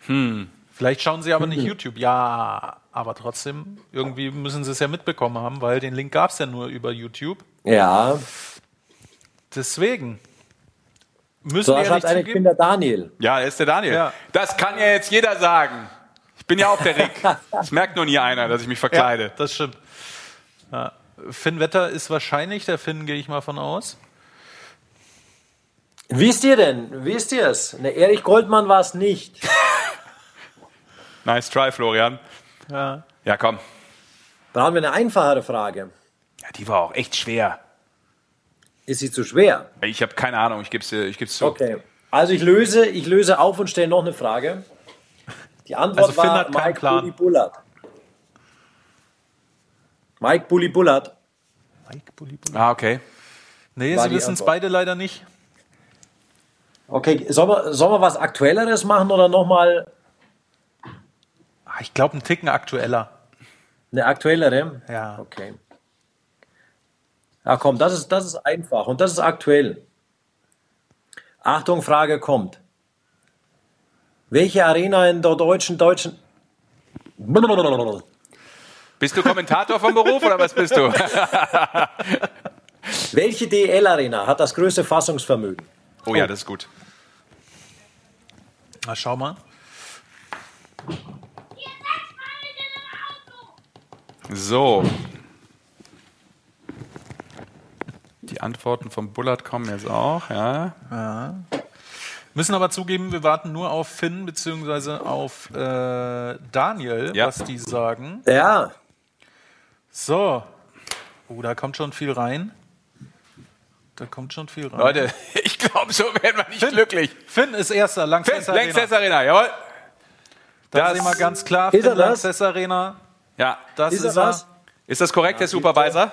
[SPEAKER 2] Hm. Vielleicht schauen Sie aber nicht YouTube. Ja, aber trotzdem, irgendwie müssen Sie es ja mitbekommen haben, weil den Link gab es ja nur über YouTube.
[SPEAKER 10] Ja.
[SPEAKER 2] Deswegen.
[SPEAKER 10] Müssen so, schreibt einer, ich bin der Daniel.
[SPEAKER 1] Ja, er ist der Daniel. Ja. Das kann ja jetzt jeder sagen. Ich bin ja auch der Rick. Das merkt nur nie einer, dass ich mich verkleide. Ja,
[SPEAKER 2] das stimmt. Ja. Finn Wetter ist wahrscheinlich der Finn, gehe ich mal von aus.
[SPEAKER 10] Wisst ihr denn? Wisst ihr es? Ne, Erich Goldmann war es nicht.
[SPEAKER 1] nice try, Florian. Ja. ja, komm.
[SPEAKER 10] Da haben wir eine einfachere Frage.
[SPEAKER 1] Ja, die war auch echt schwer.
[SPEAKER 10] Ist sie zu schwer?
[SPEAKER 1] Ich habe keine Ahnung, ich gebe es ich geb's zu.
[SPEAKER 10] Okay. Also ich löse, ich löse auf und stelle noch eine Frage. Die Antwort also war Mike Bully Bullard. Mike Bully Bullard.
[SPEAKER 1] Mike Bully Bullard. Ah, okay.
[SPEAKER 2] Nee, war Sie wissen es beide leider nicht.
[SPEAKER 10] Okay, sollen wir, sollen wir was Aktuelleres machen oder nochmal?
[SPEAKER 2] Ah, ich glaube, einen Ticken aktueller.
[SPEAKER 10] Eine aktuellere?
[SPEAKER 2] Ja.
[SPEAKER 10] Okay. Ja, komm, das ist, das ist einfach und das ist aktuell. Achtung, Frage kommt. Welche Arena in der deutschen, deutschen.
[SPEAKER 1] Bist du Kommentator vom Beruf oder was bist du?
[SPEAKER 10] Welche DL-Arena hat das größte Fassungsvermögen?
[SPEAKER 1] Oh ja, das ist gut.
[SPEAKER 2] Na, schau mal.
[SPEAKER 1] So, Die Antworten vom Bullard kommen jetzt auch, ja.
[SPEAKER 2] ja. Müssen aber zugeben, wir warten nur auf Finn bzw. auf äh, Daniel, ja. was die sagen.
[SPEAKER 10] Ja.
[SPEAKER 2] So. Oh, da kommt schon viel rein. Da kommt schon viel rein.
[SPEAKER 1] Leute, ich glaube, so werden wir nicht
[SPEAKER 2] Finn,
[SPEAKER 1] glücklich.
[SPEAKER 2] Finn ist erster,
[SPEAKER 1] Lanxess Arena. Lanxess Arena, jawohl.
[SPEAKER 2] Das, das sehen wir ganz klar.
[SPEAKER 10] Ist Finn Lanxess
[SPEAKER 1] Arena. Ja.
[SPEAKER 10] Das ist, ist er. Was?
[SPEAKER 1] Ist das korrekt, ja, der Supervisor?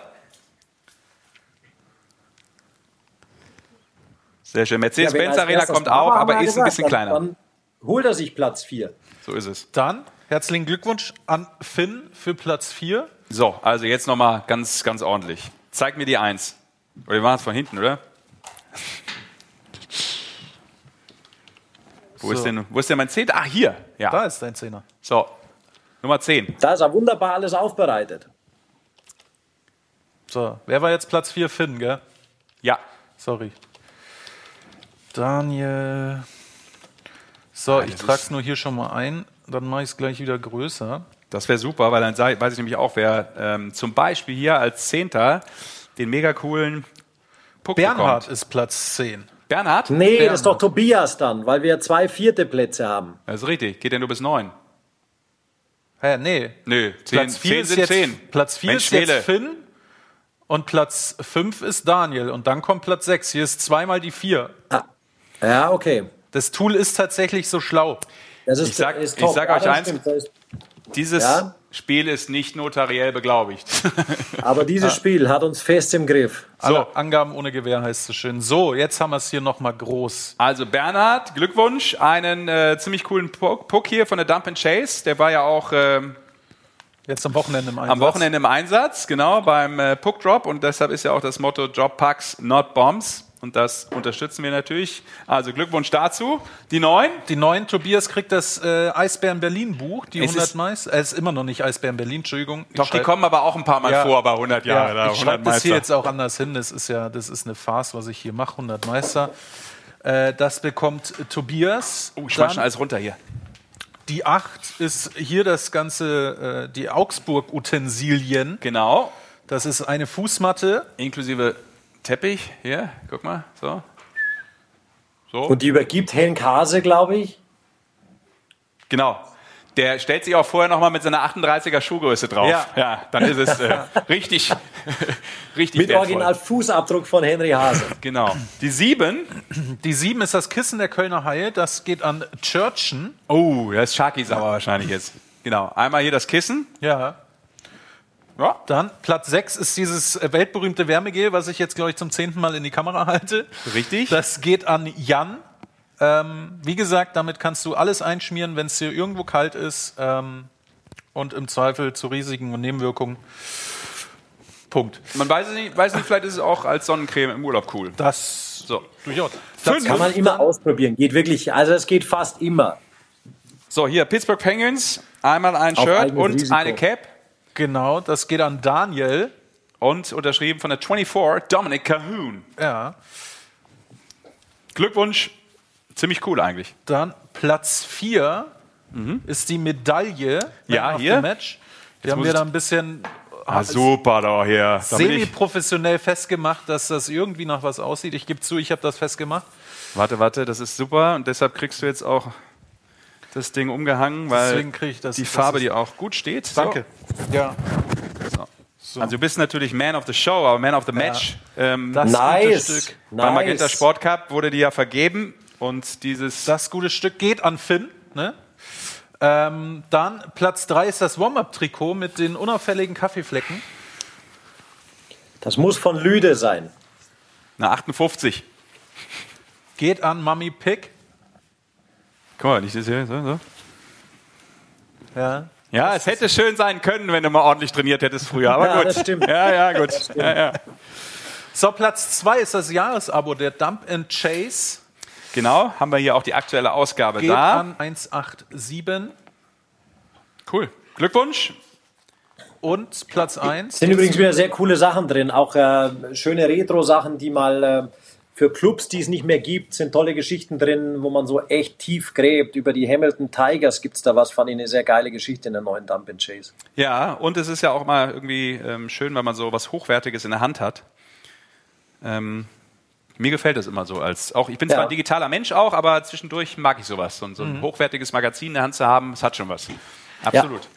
[SPEAKER 1] Sehr schön. Mercedes-Benz ja, Arena kommt auch, aber ist ein bisschen kleiner. Dann
[SPEAKER 10] holt er sich Platz 4.
[SPEAKER 1] So ist es.
[SPEAKER 2] Dann herzlichen Glückwunsch an Finn für Platz 4.
[SPEAKER 1] So, also jetzt nochmal ganz, ganz ordentlich. Zeig mir die 1. Oder wir machen es von hinten, oder? Wo, so. ist denn, wo ist denn mein Zehner? Ah, hier. Ja.
[SPEAKER 2] Da ist dein Zehner.
[SPEAKER 1] So, Nummer 10.
[SPEAKER 10] Da ist er wunderbar alles aufbereitet.
[SPEAKER 2] So, wer war jetzt Platz 4? Finn, gell?
[SPEAKER 1] Ja.
[SPEAKER 2] Sorry. Daniel. So, ich trage es nur hier schon mal ein, dann mache ich es gleich wieder größer.
[SPEAKER 1] Das wäre super, weil dann weiß ich nämlich auch, wer ähm, zum Beispiel hier als Zehnter den mega coolen
[SPEAKER 2] Puck Bernhard bekommt. ist Platz 10.
[SPEAKER 1] Bernhard?
[SPEAKER 10] Nee, Bernhard. das ist doch Tobias dann, weil wir zwei vierte Plätze haben.
[SPEAKER 1] Das ist richtig. Geht ja nur bis neun.
[SPEAKER 2] Hä, nee.
[SPEAKER 1] Nö,
[SPEAKER 2] zehn, Platz 4 ist jetzt, zehn. Platz 4 ist jetzt Finn und Platz 5 ist Daniel und dann kommt Platz 6. Hier ist zweimal die 4.
[SPEAKER 10] Ah. Ja, okay.
[SPEAKER 2] Das Tool ist tatsächlich so schlau.
[SPEAKER 1] Ist, ich sag, ich sag euch eins, dieses ja? Spiel ist nicht notariell beglaubigt.
[SPEAKER 10] Aber dieses Spiel hat uns fest im Griff.
[SPEAKER 2] So. Alle Angaben ohne Gewähr heißt es schön. So, jetzt haben wir es hier nochmal groß.
[SPEAKER 1] Also Bernhard, Glückwunsch. Einen äh, ziemlich coolen Puck hier von der Dump and Chase. Der war ja auch... Ähm,
[SPEAKER 2] Jetzt am Wochenende im Einsatz.
[SPEAKER 1] Am Wochenende im Einsatz, genau, beim äh, Puck Drop. Und deshalb ist ja auch das Motto Drop Pucks, not Bombs. Und das unterstützen wir natürlich. Also Glückwunsch dazu. Die neun?
[SPEAKER 2] Die neun. Tobias kriegt das äh, Eisbären Berlin Buch, die es 100 Meister. Es ist immer noch nicht Eisbären Berlin, Entschuldigung.
[SPEAKER 1] Doch, die kommen aber auch ein paar Mal ja, vor bei 100 Jahre.
[SPEAKER 2] Ja, ich schreibe das hier jetzt auch anders hin. Das ist ja, das ist eine Farce, was ich hier mache. 100 Meister. Äh, das bekommt Tobias.
[SPEAKER 1] Oh, ich schmeiß schon alles runter hier.
[SPEAKER 2] Die acht ist hier das ganze, äh, die Augsburg-Utensilien.
[SPEAKER 1] Genau.
[SPEAKER 2] Das ist eine Fußmatte.
[SPEAKER 1] Inklusive Teppich, hier, guck mal, so.
[SPEAKER 10] so. Und die übergibt Helen Kase, glaube ich.
[SPEAKER 1] Genau. Der stellt sich auch vorher nochmal mit seiner 38er Schuhgröße drauf. Ja, ja dann ist es äh, richtig, richtig
[SPEAKER 10] Mit wertvoll. Original Fußabdruck von Henry Hase.
[SPEAKER 1] Genau. Die 7.
[SPEAKER 2] Die 7 ist das Kissen der Kölner Haie. Das geht an Churchen.
[SPEAKER 1] Oh, das ist Sharky sauer wahrscheinlich jetzt. Genau. Einmal hier das Kissen.
[SPEAKER 2] Ja. Ja. Dann Platz 6 ist dieses weltberühmte Wärmegel, was ich jetzt, glaube ich, zum zehnten Mal in die Kamera halte.
[SPEAKER 1] Richtig.
[SPEAKER 2] Das geht an Jan. Ähm, wie gesagt, damit kannst du alles einschmieren, wenn es dir irgendwo kalt ist ähm, und im Zweifel zu Risiken und Nebenwirkungen. Punkt.
[SPEAKER 1] Man weiß es nicht, weiß nicht, vielleicht ist es auch als Sonnencreme im Urlaub cool.
[SPEAKER 2] Das so. durchaus.
[SPEAKER 10] Das kann man immer ausprobieren. Geht wirklich, also es geht fast immer.
[SPEAKER 1] So, hier Pittsburgh Penguins, einmal ein Auf Shirt und Risiko. eine Cap.
[SPEAKER 2] Genau, das geht an Daniel.
[SPEAKER 1] Und unterschrieben von der 24, Dominic Cahoon.
[SPEAKER 2] Ja.
[SPEAKER 1] Glückwunsch Ziemlich cool eigentlich.
[SPEAKER 2] Dann Platz 4 mhm. ist die Medaille
[SPEAKER 1] ja, hier.
[SPEAKER 2] Match. Die haben wir da ein bisschen
[SPEAKER 1] ah, super da hier.
[SPEAKER 2] Semi-professionell festgemacht, dass das irgendwie nach was aussieht. Ich gebe zu, ich habe das festgemacht.
[SPEAKER 1] Warte, warte, das ist super und deshalb kriegst du jetzt auch das Ding umgehangen, weil
[SPEAKER 2] das,
[SPEAKER 1] die Farbe, die auch gut steht.
[SPEAKER 2] Danke.
[SPEAKER 1] So. Ja. So. Also du bist natürlich Man of the Show, aber Man of the Match.
[SPEAKER 10] Ja. Ähm, das nice.
[SPEAKER 1] Stück. Nice. Beim Magenta Sport Cup wurde die ja vergeben und dieses.
[SPEAKER 2] Das gute Stück geht an Finn. Ne? Ähm, dann Platz 3 ist das Warm-Up-Trikot mit den unauffälligen Kaffeeflecken.
[SPEAKER 10] Das muss von Lüde sein.
[SPEAKER 1] Na, 58.
[SPEAKER 2] Geht an Mummy Pick.
[SPEAKER 1] Guck mal, nicht das hier. So, so.
[SPEAKER 2] Ja.
[SPEAKER 1] Ja, es hätte schön sein können, wenn du mal ordentlich trainiert hättest früher. Aber ja, gut.
[SPEAKER 10] Das stimmt.
[SPEAKER 1] Ja, ja, gut. Ja, ja.
[SPEAKER 2] So, Platz 2 ist das Jahresabo der Dump and Chase.
[SPEAKER 1] Genau, haben wir hier auch die aktuelle Ausgabe
[SPEAKER 2] Geht
[SPEAKER 1] da.
[SPEAKER 2] An 187.
[SPEAKER 1] Cool. Glückwunsch.
[SPEAKER 2] Und Platz 1.
[SPEAKER 10] Sind übrigens wieder sehr coole Sachen drin. Auch äh, schöne Retro-Sachen, die mal äh, für Clubs, die es nicht mehr gibt, sind tolle Geschichten drin, wo man so echt tief gräbt. Über die Hamilton Tigers gibt es da was, fand ich eine sehr geile Geschichte in der neuen Dump and Chase.
[SPEAKER 1] Ja, und es ist ja auch mal irgendwie ähm, schön, wenn man so was Hochwertiges in der Hand hat. Ähm, mir gefällt das immer so. Als auch ich bin zwar ein digitaler Mensch auch, aber zwischendurch mag ich sowas. Und so ein mhm. hochwertiges Magazin in der Hand zu haben, das hat schon was. Absolut. Ja.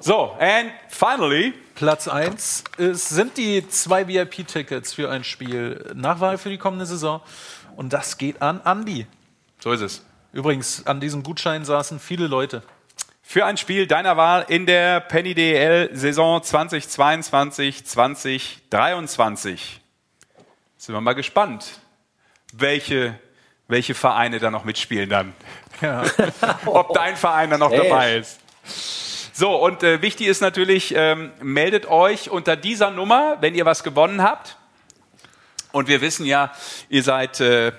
[SPEAKER 1] So, and finally.
[SPEAKER 2] Platz 1 sind die zwei VIP-Tickets für ein Spiel. Nachwahl für die kommende Saison. Und das geht an Andy.
[SPEAKER 1] So ist es.
[SPEAKER 2] Übrigens, an diesem Gutschein saßen viele Leute.
[SPEAKER 1] Für ein Spiel deiner Wahl in der Penny DL Saison 2022, 2023. Sind wir mal gespannt, welche, welche Vereine da noch mitspielen dann. Ja. Ob dein Verein da noch hey. dabei ist. So, und äh, wichtig ist natürlich, ähm, meldet euch unter dieser Nummer, wenn ihr was gewonnen habt. Und wir wissen ja, ihr seid äh,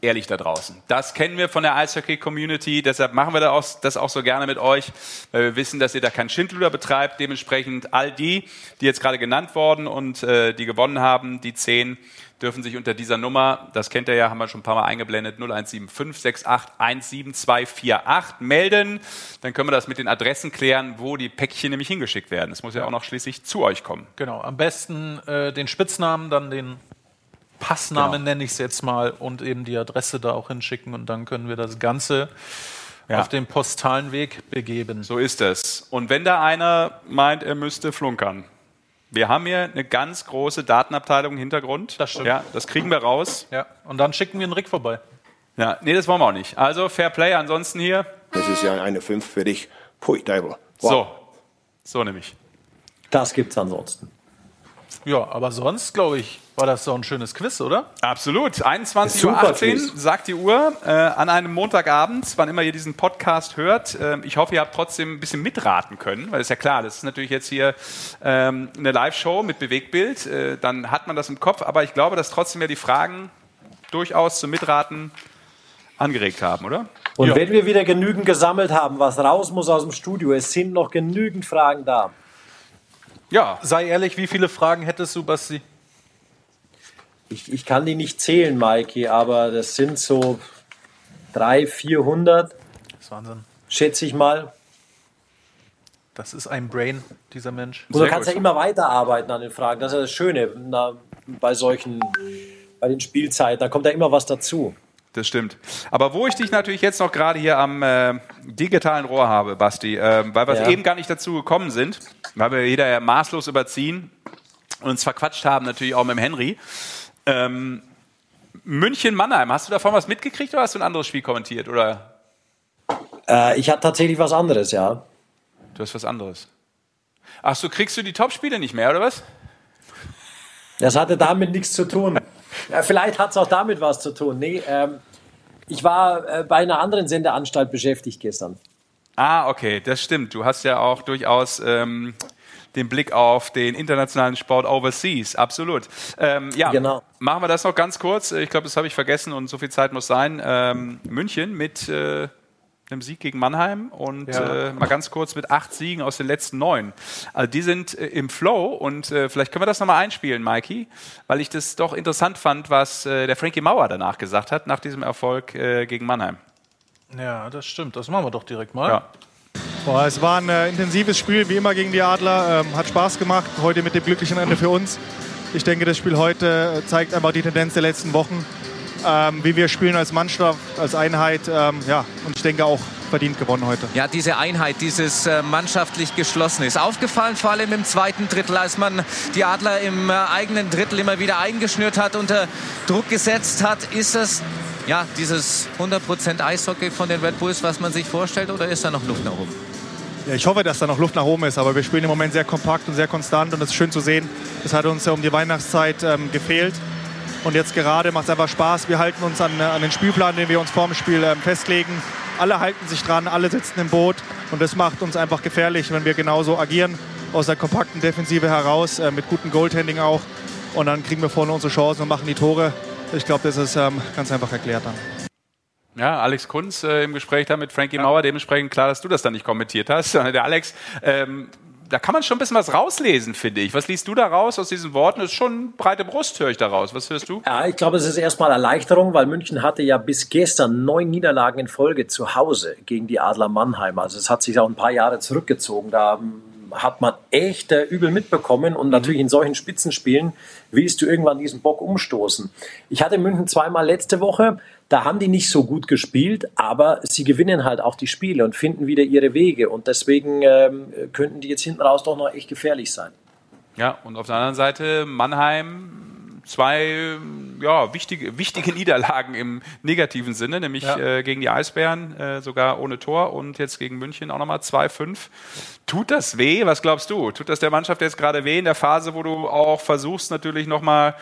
[SPEAKER 1] ehrlich da draußen. Das kennen wir von der Eishockey-Community, deshalb machen wir das auch, so gerne mit euch, weil wir wissen, dass ihr da kein Schindluder betreibt. Dementsprechend all die, die jetzt gerade genannt worden und äh, die gewonnen haben, die zehn, dürfen sich unter dieser Nummer, das kennt ihr ja, haben wir schon ein paar Mal eingeblendet, 017568172448 melden. Dann können wir das mit den Adressen klären, wo die Päckchen nämlich hingeschickt werden. Es muss ja auch noch schließlich zu euch kommen.
[SPEAKER 2] Genau, am besten äh, den Spitznamen, dann den Passnamen genau. nenne ich es jetzt mal und eben die Adresse da auch hinschicken und dann können wir das Ganze ja. auf den postalen Weg begeben.
[SPEAKER 1] So ist es. Und wenn da einer meint, er müsste flunkern, wir haben hier eine ganz große Datenabteilung im Hintergrund.
[SPEAKER 2] Das stimmt.
[SPEAKER 1] Ja, das kriegen wir raus.
[SPEAKER 2] Ja, und dann schicken wir einen Rick vorbei.
[SPEAKER 1] Ja, nee, das wollen wir auch nicht. Also Fair Play, ansonsten hier.
[SPEAKER 9] Das ist ja eine 5 für dich. Pui, Teufel. Wow.
[SPEAKER 1] So, so nämlich.
[SPEAKER 10] Das gibt's ansonsten.
[SPEAKER 2] Ja, aber sonst, glaube ich, war das so ein schönes Quiz, oder?
[SPEAKER 1] Absolut. 21.18 Uhr sagt die Uhr äh, an einem Montagabend, wann immer ihr diesen Podcast hört. Äh, ich hoffe, ihr habt trotzdem ein bisschen mitraten können, weil es ist ja klar, das ist natürlich jetzt hier ähm, eine Live-Show mit Bewegtbild. Äh, dann hat man das im Kopf, aber ich glaube, dass trotzdem ja die Fragen durchaus zum Mitraten angeregt haben, oder?
[SPEAKER 10] Und ja. wenn wir wieder genügend gesammelt haben, was raus muss aus dem Studio, es sind noch genügend Fragen da.
[SPEAKER 2] Ja. Sei ehrlich, wie viele Fragen hättest du, Basti?
[SPEAKER 10] Ich, ich kann die nicht zählen, Maiki, aber das sind so 300, 400. Das
[SPEAKER 2] ist Wahnsinn.
[SPEAKER 10] Schätze ich mal.
[SPEAKER 2] Das ist ein Brain, dieser Mensch.
[SPEAKER 10] Und du kannst gut. ja immer weiterarbeiten an den Fragen. Das ist ja das Schöne na, bei solchen, bei den Spielzeiten. Da kommt ja immer was dazu.
[SPEAKER 1] Das stimmt. Aber wo ich dich natürlich jetzt noch gerade hier am äh, digitalen Rohr habe, Basti, äh, weil wir ja. eben gar nicht dazu gekommen sind, weil wir jeder ja maßlos überziehen und uns verquatscht haben, natürlich auch mit dem Henry. Ähm, München-Mannheim, hast du davon was mitgekriegt oder hast du ein anderes Spiel kommentiert? Oder?
[SPEAKER 10] Äh, ich habe tatsächlich was anderes, ja.
[SPEAKER 1] Du hast was anderes. Ach so, kriegst du die Topspiele nicht mehr, oder was?
[SPEAKER 10] Das hatte damit nichts zu tun. Ja, vielleicht hat es auch damit was zu tun. Nee, ähm, ich war äh, bei einer anderen Sendeanstalt beschäftigt gestern.
[SPEAKER 1] Ah, okay, das stimmt. Du hast ja auch durchaus ähm, den Blick auf den internationalen Sport overseas. Absolut. Ähm, ja, genau. machen wir das noch ganz kurz. Ich glaube, das habe ich vergessen und so viel Zeit muss sein. Ähm, München mit äh, einem Sieg gegen Mannheim und ja. äh, mal ganz kurz mit acht Siegen aus den letzten neun. Also die sind äh, im Flow und äh, vielleicht können wir das nochmal einspielen, Mikey, weil ich das doch interessant fand, was äh, der Frankie Mauer danach gesagt hat, nach diesem Erfolg äh, gegen Mannheim.
[SPEAKER 2] Ja, das stimmt. Das machen wir doch direkt mal.
[SPEAKER 12] Ja. Boah, es war ein äh, intensives Spiel, wie immer gegen die Adler. Ähm, hat Spaß gemacht, heute mit dem glücklichen Ende für uns. Ich denke, das Spiel heute zeigt einfach die Tendenz der letzten Wochen ähm, wie wir spielen als Mannschaft, als Einheit. Ähm, ja, und ich denke auch verdient gewonnen heute.
[SPEAKER 13] Ja, diese Einheit, dieses äh, mannschaftlich geschlossen ist aufgefallen, vor allem im zweiten Drittel, als man die Adler im äh, eigenen Drittel immer wieder eingeschnürt hat, unter Druck gesetzt hat. Ist es ja dieses 100% Eishockey von den Red Bulls, was man sich vorstellt, oder ist da noch Luft nach oben?
[SPEAKER 12] Ja, ich hoffe, dass da noch Luft nach oben ist, aber wir spielen im Moment sehr kompakt und sehr konstant und es ist schön zu sehen. Das hat uns ja um die Weihnachtszeit ähm, gefehlt. Und jetzt gerade macht es einfach Spaß. Wir halten uns an, an, den Spielplan, den wir uns vor dem Spiel ähm, festlegen. Alle halten sich dran, alle sitzen im Boot. Und das macht uns einfach gefährlich, wenn wir genauso agieren, aus der kompakten Defensive heraus, äh, mit gutem Goaltending auch. Und dann kriegen wir vorne unsere Chancen und machen die Tore. Ich glaube, das ist ähm, ganz einfach erklärt dann.
[SPEAKER 1] Ja, Alex Kunz äh, im Gespräch da mit Frankie Mauer, dementsprechend klar, dass du das dann nicht kommentiert hast. Der Alex, ähm, da kann man schon ein bisschen was rauslesen, finde ich. Was liest du da raus aus diesen Worten? Das ist schon breite Brust, höre ich daraus. Was hörst du?
[SPEAKER 10] Ja, ich glaube, es ist erstmal Erleichterung, weil München hatte ja bis gestern neun Niederlagen in Folge zu Hause gegen die Adler Mannheim. Also es hat sich auch ein paar Jahre zurückgezogen. Da hat man echt äh, übel mitbekommen und natürlich in solchen Spitzenspielen willst du irgendwann diesen Bock umstoßen. Ich hatte München zweimal letzte Woche, da haben die nicht so gut gespielt, aber sie gewinnen halt auch die Spiele und finden wieder ihre Wege und deswegen ähm, könnten die jetzt hinten raus doch noch echt gefährlich sein.
[SPEAKER 1] Ja, und auf der anderen Seite Mannheim zwei ja, wichtige, wichtige Niederlagen im negativen Sinne, nämlich ja. äh, gegen die Eisbären, äh, sogar ohne Tor und jetzt gegen München auch nochmal 2-5. Tut das weh? Was glaubst du? Tut das der Mannschaft jetzt gerade weh in der Phase, wo du auch versuchst, natürlich nochmal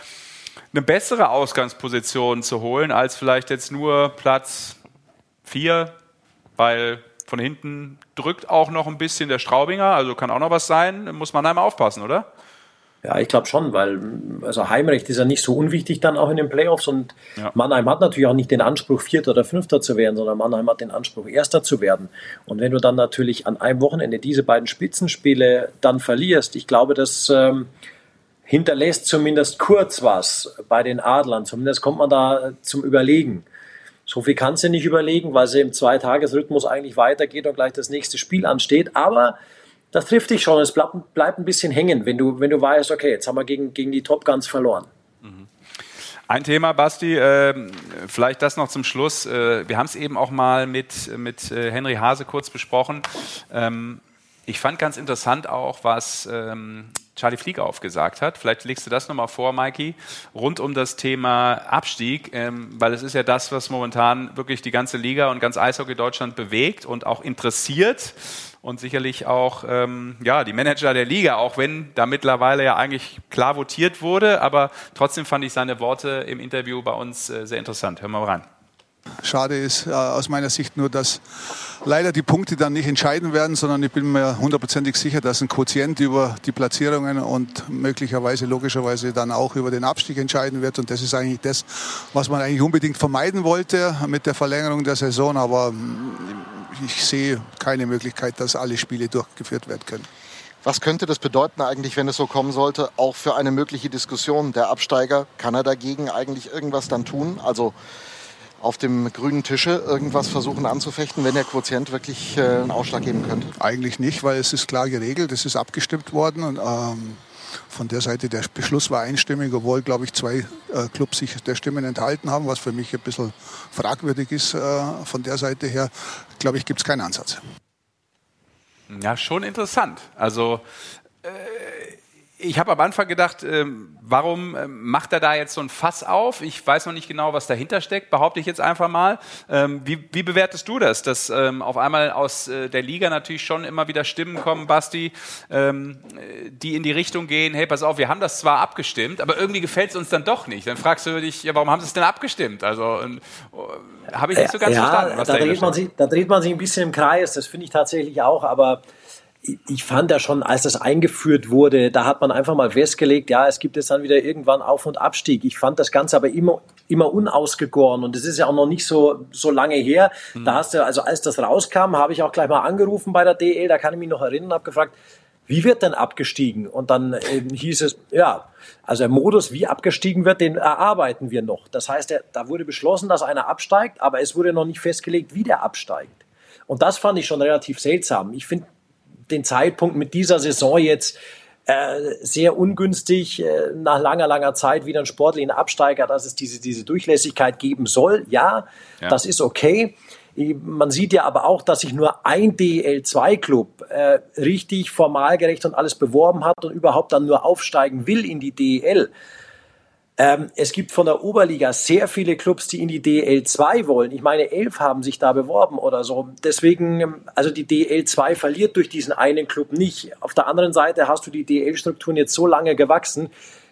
[SPEAKER 1] eine bessere Ausgangsposition zu holen, als vielleicht jetzt nur Platz 4, weil von hinten drückt auch noch ein bisschen der Straubinger, also kann auch noch was sein, muss man einmal aufpassen, oder?
[SPEAKER 10] Ja, ich glaube schon, weil also Heimrecht ist ja nicht so unwichtig dann auch in den Playoffs und ja. Mannheim hat natürlich auch nicht den Anspruch, Vierter oder Fünfter zu werden, sondern Mannheim hat den Anspruch, Erster zu werden. Und wenn du dann natürlich an einem Wochenende diese beiden Spitzenspiele dann verlierst, ich glaube, das ähm, hinterlässt zumindest kurz was bei den Adlern. Zumindest kommt man da zum Überlegen. So viel kannst du nicht überlegen, weil sie im Zweitagesrhythmus eigentlich weitergeht und gleich das nächste Spiel ansteht. Aber das trifft dich schon. Es bleibt, bleibt ein bisschen hängen, wenn du, wenn du weißt, okay, jetzt haben wir gegen, gegen die Top Guns verloren. Mhm.
[SPEAKER 1] Ein Thema, Basti, äh, vielleicht das noch zum Schluss. Äh, wir haben es eben auch mal mit, mit äh, Henry Hase kurz besprochen. Ähm, ich fand ganz interessant auch, was ähm, Charlie Fliegauf gesagt hat. Vielleicht legst du das nochmal vor, Mikey, rund um das Thema Abstieg, ähm, weil es ist ja das, was momentan wirklich die ganze Liga und ganz Eishockey Deutschland bewegt und auch interessiert und sicherlich auch ähm, ja, die Manager der Liga, auch wenn da mittlerweile ja eigentlich klar votiert wurde, aber trotzdem fand ich seine Worte im Interview bei uns äh, sehr interessant. Hören wir mal rein.
[SPEAKER 14] Schade ist äh, aus meiner Sicht nur, dass leider die Punkte dann nicht entscheiden werden, sondern ich bin mir hundertprozentig sicher, dass ein Quotient über die Platzierungen und möglicherweise logischerweise dann auch über den Abstieg entscheiden wird. Und das ist eigentlich das, was man eigentlich unbedingt vermeiden wollte mit der Verlängerung der Saison. Aber mm, ich sehe keine Möglichkeit, dass alle Spiele durchgeführt werden können.
[SPEAKER 15] Was könnte das bedeuten eigentlich, wenn es so kommen sollte, auch für eine mögliche Diskussion der Absteiger? Kann er dagegen eigentlich irgendwas dann tun? Also auf dem grünen Tische irgendwas versuchen anzufechten, wenn der Quotient wirklich äh, einen Ausschlag geben könnte?
[SPEAKER 14] Eigentlich nicht, weil es ist klar geregelt, es ist abgestimmt worden und ähm, von der Seite der Beschluss war einstimmig, obwohl, glaube ich, zwei äh, Clubs sich der Stimmen enthalten haben, was für mich ein bisschen fragwürdig ist. Äh, von der Seite her, glaube ich, gibt es keinen Ansatz.
[SPEAKER 1] Ja, schon interessant. Also äh, ich habe am Anfang gedacht, ähm, warum ähm, macht er da jetzt so ein Fass auf? Ich weiß noch nicht genau, was dahinter steckt, behaupte ich jetzt einfach mal. Ähm, wie, wie bewertest du das, dass auf einmal aus äh, der Liga natürlich schon immer wieder Stimmen kommen, Basti, ähm, die in die Richtung gehen, hey, pass auf, wir haben das zwar abgestimmt, aber irgendwie gefällt es uns dann doch nicht. Dann fragst du dich, ja, warum haben sie es denn abgestimmt? Also äh, habe ich nicht so ganz
[SPEAKER 10] ja,
[SPEAKER 1] verstanden.
[SPEAKER 10] Was da, dreht man sich, da dreht man sich ein bisschen im Kreis, das finde ich tatsächlich auch, aber ich fand ja schon, als das eingeführt wurde, da hat man einfach mal festgelegt, ja, es gibt jetzt dann wieder irgendwann Auf- und Abstieg. Ich fand das Ganze aber immer, immer unausgegoren und es ist ja auch noch nicht so, so lange her. Mhm. Da hast du, also als das rauskam, habe ich auch gleich mal angerufen bei der DL, da kann ich mich noch erinnern, habe gefragt, wie wird denn abgestiegen? Und dann ähm, hieß es, ja, also der Modus, wie abgestiegen wird, den erarbeiten wir noch. Das heißt, da wurde beschlossen, dass einer absteigt, aber es wurde noch nicht festgelegt, wie der absteigt. Und das fand ich schon relativ seltsam. Ich finde, den Zeitpunkt mit dieser Saison jetzt äh, sehr ungünstig, äh, nach langer, langer Zeit wieder ein sportlichen Absteiger, dass es diese, diese Durchlässigkeit geben soll. Ja, ja. das ist okay. Man sieht ja aber auch, dass sich nur ein DL2-Club äh, richtig formalgerecht und alles beworben hat und überhaupt dann nur aufsteigen will in die DL. Ähm, es gibt von der Oberliga sehr viele Clubs, die in die DL2 wollen. Ich meine, elf haben sich da beworben oder so. Deswegen, ähm, also die DL2 verliert durch diesen einen Club nicht. Auf der anderen Seite hast du die DL-Strukturen jetzt so lange gewachsen.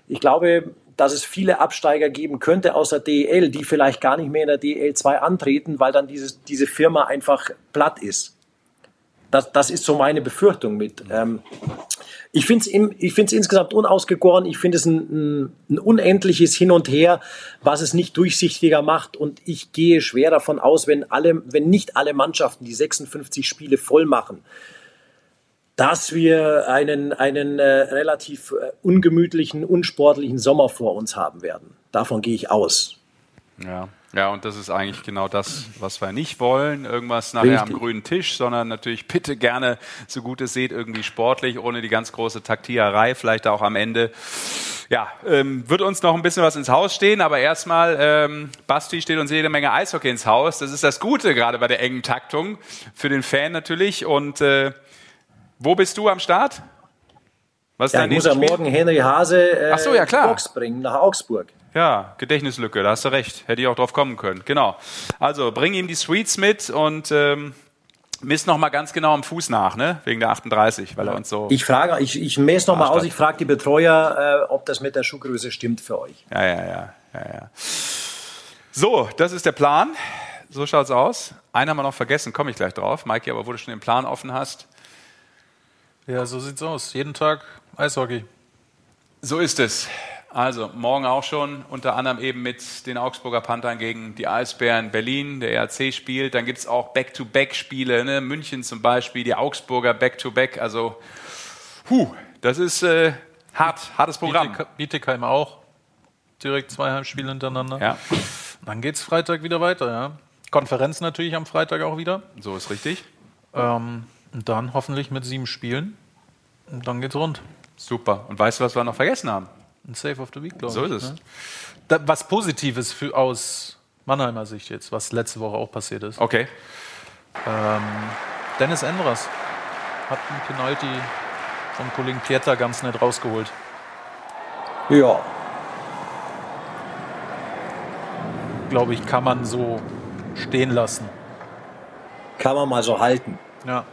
[SPEAKER 10] Ich glaube, dass es viele Absteiger geben könnte aus der DL, die vielleicht gar nicht mehr in der DL2 antreten, weil dann dieses, diese Firma einfach platt ist. Das, das ist so meine Befürchtung mit. Ähm, ich finde es ich find's insgesamt unausgegoren. Ich finde es ein, ein, ein, unendliches Hin und Her, was es nicht durchsichtiger macht. Und ich gehe schwer davon aus, wenn, alle, wenn nicht alle Mannschaften die 56 Spiele voll machen, dass wir einen, einen äh, relativ äh, ungemütlichen, unsportlichen Sommer vor uns haben werden. Davon gehe ich aus.
[SPEAKER 1] Ja. Ja, und das ist eigentlich genau das, was wir nicht wollen. Irgendwas nachher Richtig. am grünen Tisch, sondern natürlich bitte gerne, so gut es seht, irgendwie sportlich, ohne die ganz große Taktiererei, vielleicht auch am Ende. Ja, ähm, wird uns noch ein bisschen was ins Haus stehen, aber erstmal, ähm, Basti steht uns jede Menge Eishockey ins Haus. Das ist das Gute, gerade bei der engen Taktung, für den Fan natürlich. Und äh, wo bist du am Start?
[SPEAKER 10] Was ist ja, ich muss ja morgen Henry Hase
[SPEAKER 1] äh, so, ja, klar.
[SPEAKER 10] Box bringen nach Augsburg.
[SPEAKER 1] Ja, Gedächtnislücke, da hast du recht. Hätte ich auch drauf kommen können. Genau. Also bring ihm die Sweets mit und ähm, misst noch mal ganz genau am Fuß nach, ne? Wegen der 38, weil er uns so.
[SPEAKER 10] Ich frage, ich, ich messe noch mal aus. Ich frage die Betreuer, äh, ob das mit der Schuhgröße stimmt für euch.
[SPEAKER 1] Ja, ja, ja, ja, ja. So, das ist der Plan. So schaut's aus. Einen haben wir noch vergessen, komme ich gleich drauf. Maiki, aber wo du schon den Plan offen hast.
[SPEAKER 2] Ja, so sieht's aus. Jeden Tag Eishockey.
[SPEAKER 1] So ist es. Also morgen auch schon, unter anderem eben mit den Augsburger Panthern gegen die Eisbären Berlin, der ERC spielt. Dann gibt es auch Back-to-Back-Spiele, ne? München zum Beispiel, die Augsburger Back-to-Back. Also, puh, das ist äh, hart, hartes Programm.
[SPEAKER 2] Bietigheim auch. Direkt zwei Heimspiele hintereinander.
[SPEAKER 1] Ja.
[SPEAKER 2] Dann geht es Freitag wieder weiter, ja. Konferenz natürlich am Freitag auch wieder.
[SPEAKER 1] So ist richtig.
[SPEAKER 2] Ähm, und dann hoffentlich mit sieben Spielen. Und dann geht's rund.
[SPEAKER 1] Super. Und weißt du, was wir noch vergessen haben?
[SPEAKER 2] Ein Save of the Week, glaube
[SPEAKER 1] ich. So ist es. Ne?
[SPEAKER 2] Da, was Positives für, aus Mannheimer Sicht jetzt, was letzte Woche auch passiert ist.
[SPEAKER 1] Okay.
[SPEAKER 2] Ähm, Dennis Endras hat einen Penalty vom Kollegen Pieter ganz nett rausgeholt.
[SPEAKER 10] Ja.
[SPEAKER 2] Glaube ich, kann man so stehen lassen.
[SPEAKER 10] Kann man mal so halten.
[SPEAKER 2] Ja.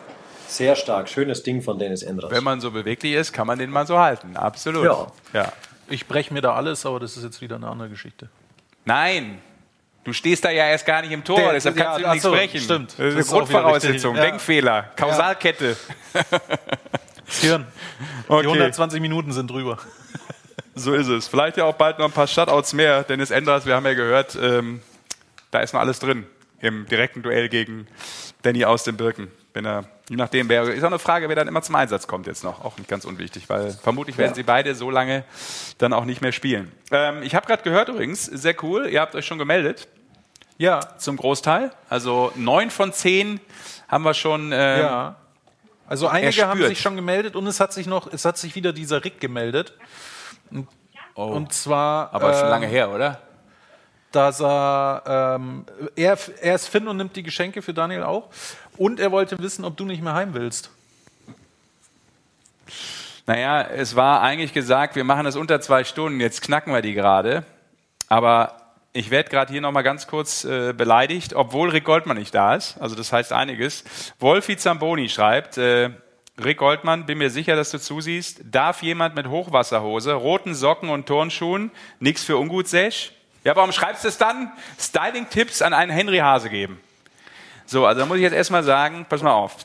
[SPEAKER 10] Sehr stark. Schönes Ding von Dennis Endras.
[SPEAKER 1] Wenn man so beweglich ist, kann man den mal so halten. Absolut.
[SPEAKER 2] Ja. ja. Ich breche mir da alles, aber das ist jetzt wieder eine andere Geschichte.
[SPEAKER 1] Nein, Du stehst da ja erst gar nicht im Tor, Der, deshalb kannst ja, du nichts so, brechen.
[SPEAKER 2] Stimmt.
[SPEAKER 1] Das ist eine Grundvoraussetzung, ja. Denkfehler, Kausalkette.
[SPEAKER 2] Das Hirn. Okay. Die 120 Minuten sind drüber.
[SPEAKER 1] So ist es. Vielleicht ja auch bald noch ein paar Shutouts mehr. Dennis Enders, wir haben ja gehört, ähm, da ist noch alles drin im direkten Duell gegen Danny aus den Birken. Wenn er Je nachdem, wer, ist auch eine Frage, wer dann immer zum Einsatz kommt jetzt noch. Auch nicht ganz unwichtig, weil vermutlich werden ja. sie beide so lange dann auch nicht mehr spielen. Ähm, ich habe gerade gehört übrigens, sehr cool, ihr habt euch schon gemeldet. Ja. Zum Großteil. Also neun von zehn haben wir schon ähm, ja.
[SPEAKER 2] Also einige haben sich schon gemeldet und es hat sich noch, es hat sich wieder dieser Rick gemeldet. Und, oh. und zwar.
[SPEAKER 1] Aber äh, schon lange her, oder?
[SPEAKER 2] Dass er, ähm, er, er ist Finn und nimmt die Geschenke für Daniel auch. Und er wollte wissen, ob du nicht mehr heim willst.
[SPEAKER 1] Naja, es war eigentlich gesagt, wir machen das unter zwei Stunden, jetzt knacken wir die gerade. Aber ich werde gerade hier nochmal ganz kurz äh, beleidigt, obwohl Rick Goldmann nicht da ist. Also das heißt einiges. Wolfi Zamboni schreibt, äh, Rick Goldmann, bin mir sicher, dass du zusiehst. Darf jemand mit Hochwasserhose, roten Socken und Turnschuhen nichts für ungut Sesh? Ja, warum schreibst du es dann? Styling-Tipps an einen Henry Hase geben. So, also da muss ich jetzt erstmal sagen, pass mal auf.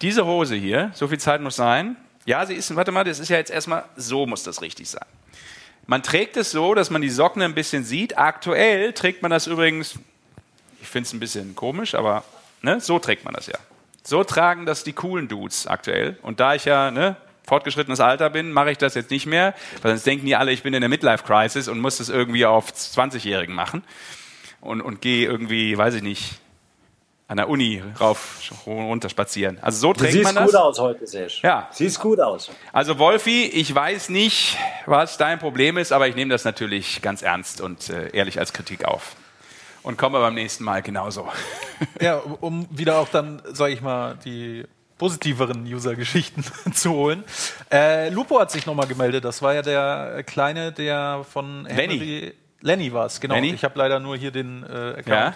[SPEAKER 1] Diese Hose hier, so viel Zeit muss sein. Ja, sie ist, warte mal, das ist ja jetzt erstmal, so muss das richtig sein. Man trägt es so, dass man die Socken ein bisschen sieht. Aktuell trägt man das übrigens, ich finde es ein bisschen komisch, aber ne, so trägt man das ja. So tragen das die coolen Dudes aktuell. Und da ich ja ne, fortgeschrittenes Alter bin, mache ich das jetzt nicht mehr, weil sonst denken die alle, ich bin in der Midlife-Crisis und muss das irgendwie auf 20-Jährigen machen. Und, und gehe irgendwie, weiß ich nicht, an der Uni rauf, runter spazieren. Also so trägt man das.
[SPEAKER 10] Siehst gut aus heute, Sesh.
[SPEAKER 1] Ja.
[SPEAKER 10] Siehst gut aus.
[SPEAKER 1] Also Wolfi, ich weiß nicht, was dein Problem ist, aber ich nehme das natürlich ganz ernst und äh, ehrlich als Kritik auf. Und komme beim nächsten Mal genauso.
[SPEAKER 2] Ja, um wieder auch dann, sage ich mal, die positiveren User-Geschichten zu holen. Äh, Lupo hat sich nochmal gemeldet. Das war ja der Kleine, der von
[SPEAKER 1] Henry Lenny,
[SPEAKER 2] Lenny war es, genau. Lenny? Ich habe leider nur hier den äh, Account. Ja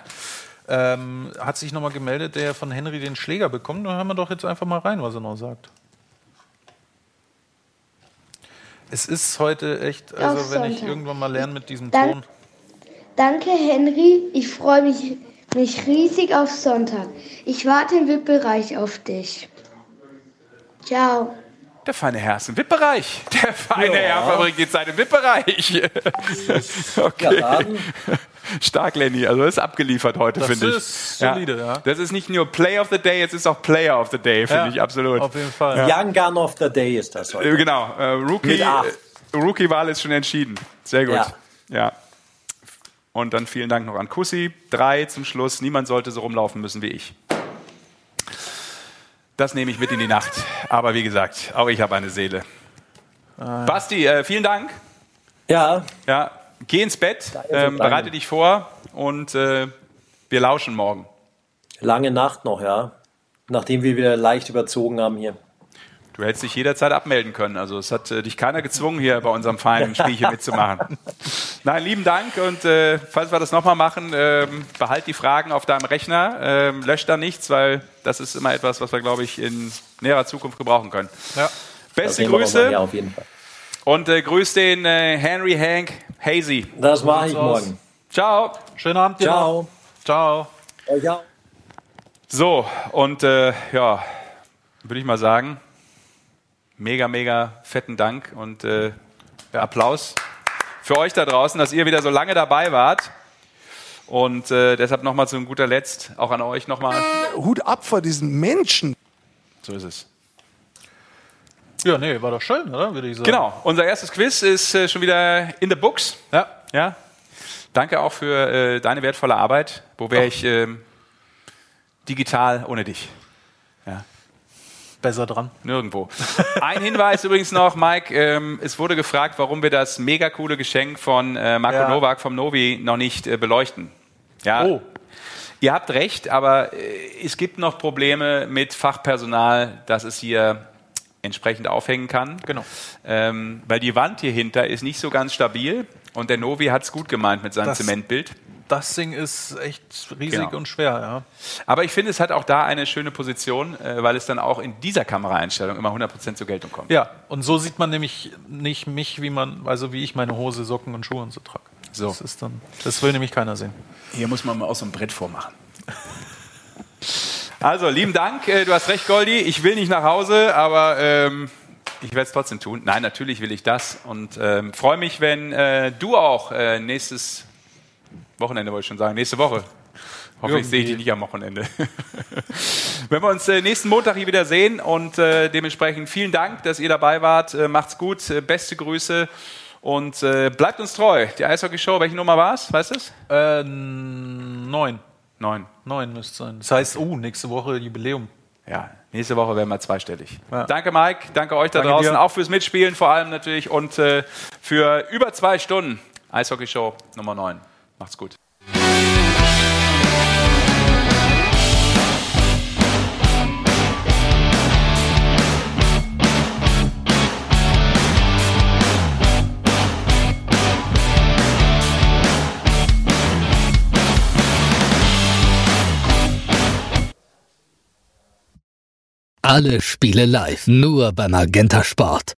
[SPEAKER 2] ähm, hat sich nochmal gemeldet, der von Henry den Schläger bekommt. Dann hören wir doch jetzt einfach mal rein, was er noch sagt. Es ist heute echt, also wenn ich irgendwann mal lerne mit diesem Ton.
[SPEAKER 8] Danke, Henry. Ich freue mich, mich riesig auf Sonntag. Ich warte im VIP-Bereich auf dich. Ciao.
[SPEAKER 1] Der feine Herr ist im VIP-Bereich. Der feine ja. Herr verbringt jetzt seinen VIP-Bereich. okay. Ja, Stark, Lenny. Also das ist abgeliefert heute, finde ich.
[SPEAKER 2] Das ist solide, ja. ja.
[SPEAKER 1] Das ist nicht nur Play of the Day, es ist auch Player of the Day, finde ja, ich absolut.
[SPEAKER 2] Auf jeden Fall.
[SPEAKER 10] Young Gun of the Day ist das heute.
[SPEAKER 1] Äh, genau. Äh, Rookie, äh, Rookie-Wahl ist schon entschieden. Sehr gut. ja. Und dann vielen Dank noch an Kussi. Drei zum Schluss. Niemand sollte so rumlaufen müssen wie ich. Das nehme ich mit in die Nacht. Aber wie gesagt, auch ich habe eine Seele. Ah. Basti, äh, vielen Dank.
[SPEAKER 10] Ja.
[SPEAKER 1] Ja, geh ins Bett, ähm, bereite dich vor und äh, wir lauschen morgen.
[SPEAKER 10] Lange Nacht noch, ja. Nachdem wir wieder leicht überzogen haben hier.
[SPEAKER 1] Du hättest dich jederzeit abmelden können. Also es hat äh, dich keiner gezwungen, hier bei unserem feinen Spielchen mitzumachen. Nein, lieben Dank und äh, falls wir das nochmal machen, ähm, behalt die Fragen auf deinem Rechner, ähm, lösch da nichts, weil das ist immer etwas, was wir, glaube ich, in näherer Zukunft gebrauchen können. Ja. Beste Grüße.
[SPEAKER 10] Ja, auf jeden Fall.
[SPEAKER 1] Und äh, grüß den äh, Henry Hank Hazy.
[SPEAKER 10] Das mache ich morgen.
[SPEAKER 1] Ciao.
[SPEAKER 2] Schönen Abend
[SPEAKER 10] Ciao.
[SPEAKER 2] Ciao.
[SPEAKER 10] Ja.
[SPEAKER 1] So, und äh, ja, würde ich mal sagen, mega, mega fetten Dank und äh, Applaus für euch da draußen, dass ihr wieder so lange dabei wart. Und äh, deshalb nochmal zu guter Letzt auch an euch nochmal.
[SPEAKER 5] Hut ab vor diesen Menschen.
[SPEAKER 1] So ist es.
[SPEAKER 2] Ja, nee, war doch schön, oder? Würde ich sagen.
[SPEAKER 1] Genau. Unser erstes Quiz ist äh, schon wieder in the books. Ja. ja. Danke auch für äh, deine wertvolle Arbeit. Wo wäre ich äh, digital ohne dich?
[SPEAKER 2] Besser dran.
[SPEAKER 1] Nirgendwo. Ein Hinweis übrigens noch, Mike. Ähm, es wurde gefragt, warum wir das mega coole Geschenk von äh, Marco ja. Nowak vom Novi noch nicht äh, beleuchten. Ja. Oh. Ihr habt recht, aber äh, es gibt noch Probleme mit Fachpersonal, das es hier entsprechend aufhängen kann.
[SPEAKER 2] Genau.
[SPEAKER 1] Ähm, weil die Wand hier hinter ist nicht so ganz stabil und der Novi hat es gut gemeint mit seinem das, Zementbild.
[SPEAKER 2] Das Ding ist echt riesig genau. und schwer, ja.
[SPEAKER 1] Aber ich finde, es hat auch da eine schöne Position, äh, weil es dann auch in dieser Kameraeinstellung immer 100% zur Geltung kommt.
[SPEAKER 2] Ja, und so sieht man nämlich nicht mich, wie man, also wie ich meine Hose, Socken und Schuhe und so trage. So. Das, ist dann, das will nämlich keiner sehen.
[SPEAKER 1] Hier muss man mal auch so ein Brett vormachen. Also, lieben Dank. Äh, du hast recht, Goldi. Ich will nicht nach Hause, aber ähm, ich werde es trotzdem tun. Nein, natürlich will ich das und ähm, freue mich, wenn äh, du auch äh, nächstes Wochenende, wollte ich schon sagen, nächste Woche. Hoffentlich sehe ich dich nicht am Wochenende. wenn wir uns äh, nächsten Montag hier wieder sehen und äh, dementsprechend vielen Dank, dass ihr dabei wart. Äh, macht's gut, beste Grüße und bleibt uns treu. Die Eishockey-Show, welche Nummer war es? Weißt du es?
[SPEAKER 2] Äh, neun.
[SPEAKER 1] Neun.
[SPEAKER 2] Neun müsste sein. Das heißt, oh, nächste Woche Jubiläum.
[SPEAKER 1] Ja, Nächste Woche werden wir zweistellig. Ja. Danke, Mike. Danke euch da danke draußen. Dir. Auch fürs Mitspielen vor allem natürlich und äh, für über zwei Stunden Eishockey Show Nummer 9. Macht's gut.
[SPEAKER 11] Alle Spiele live, nur beim Magenta Sport.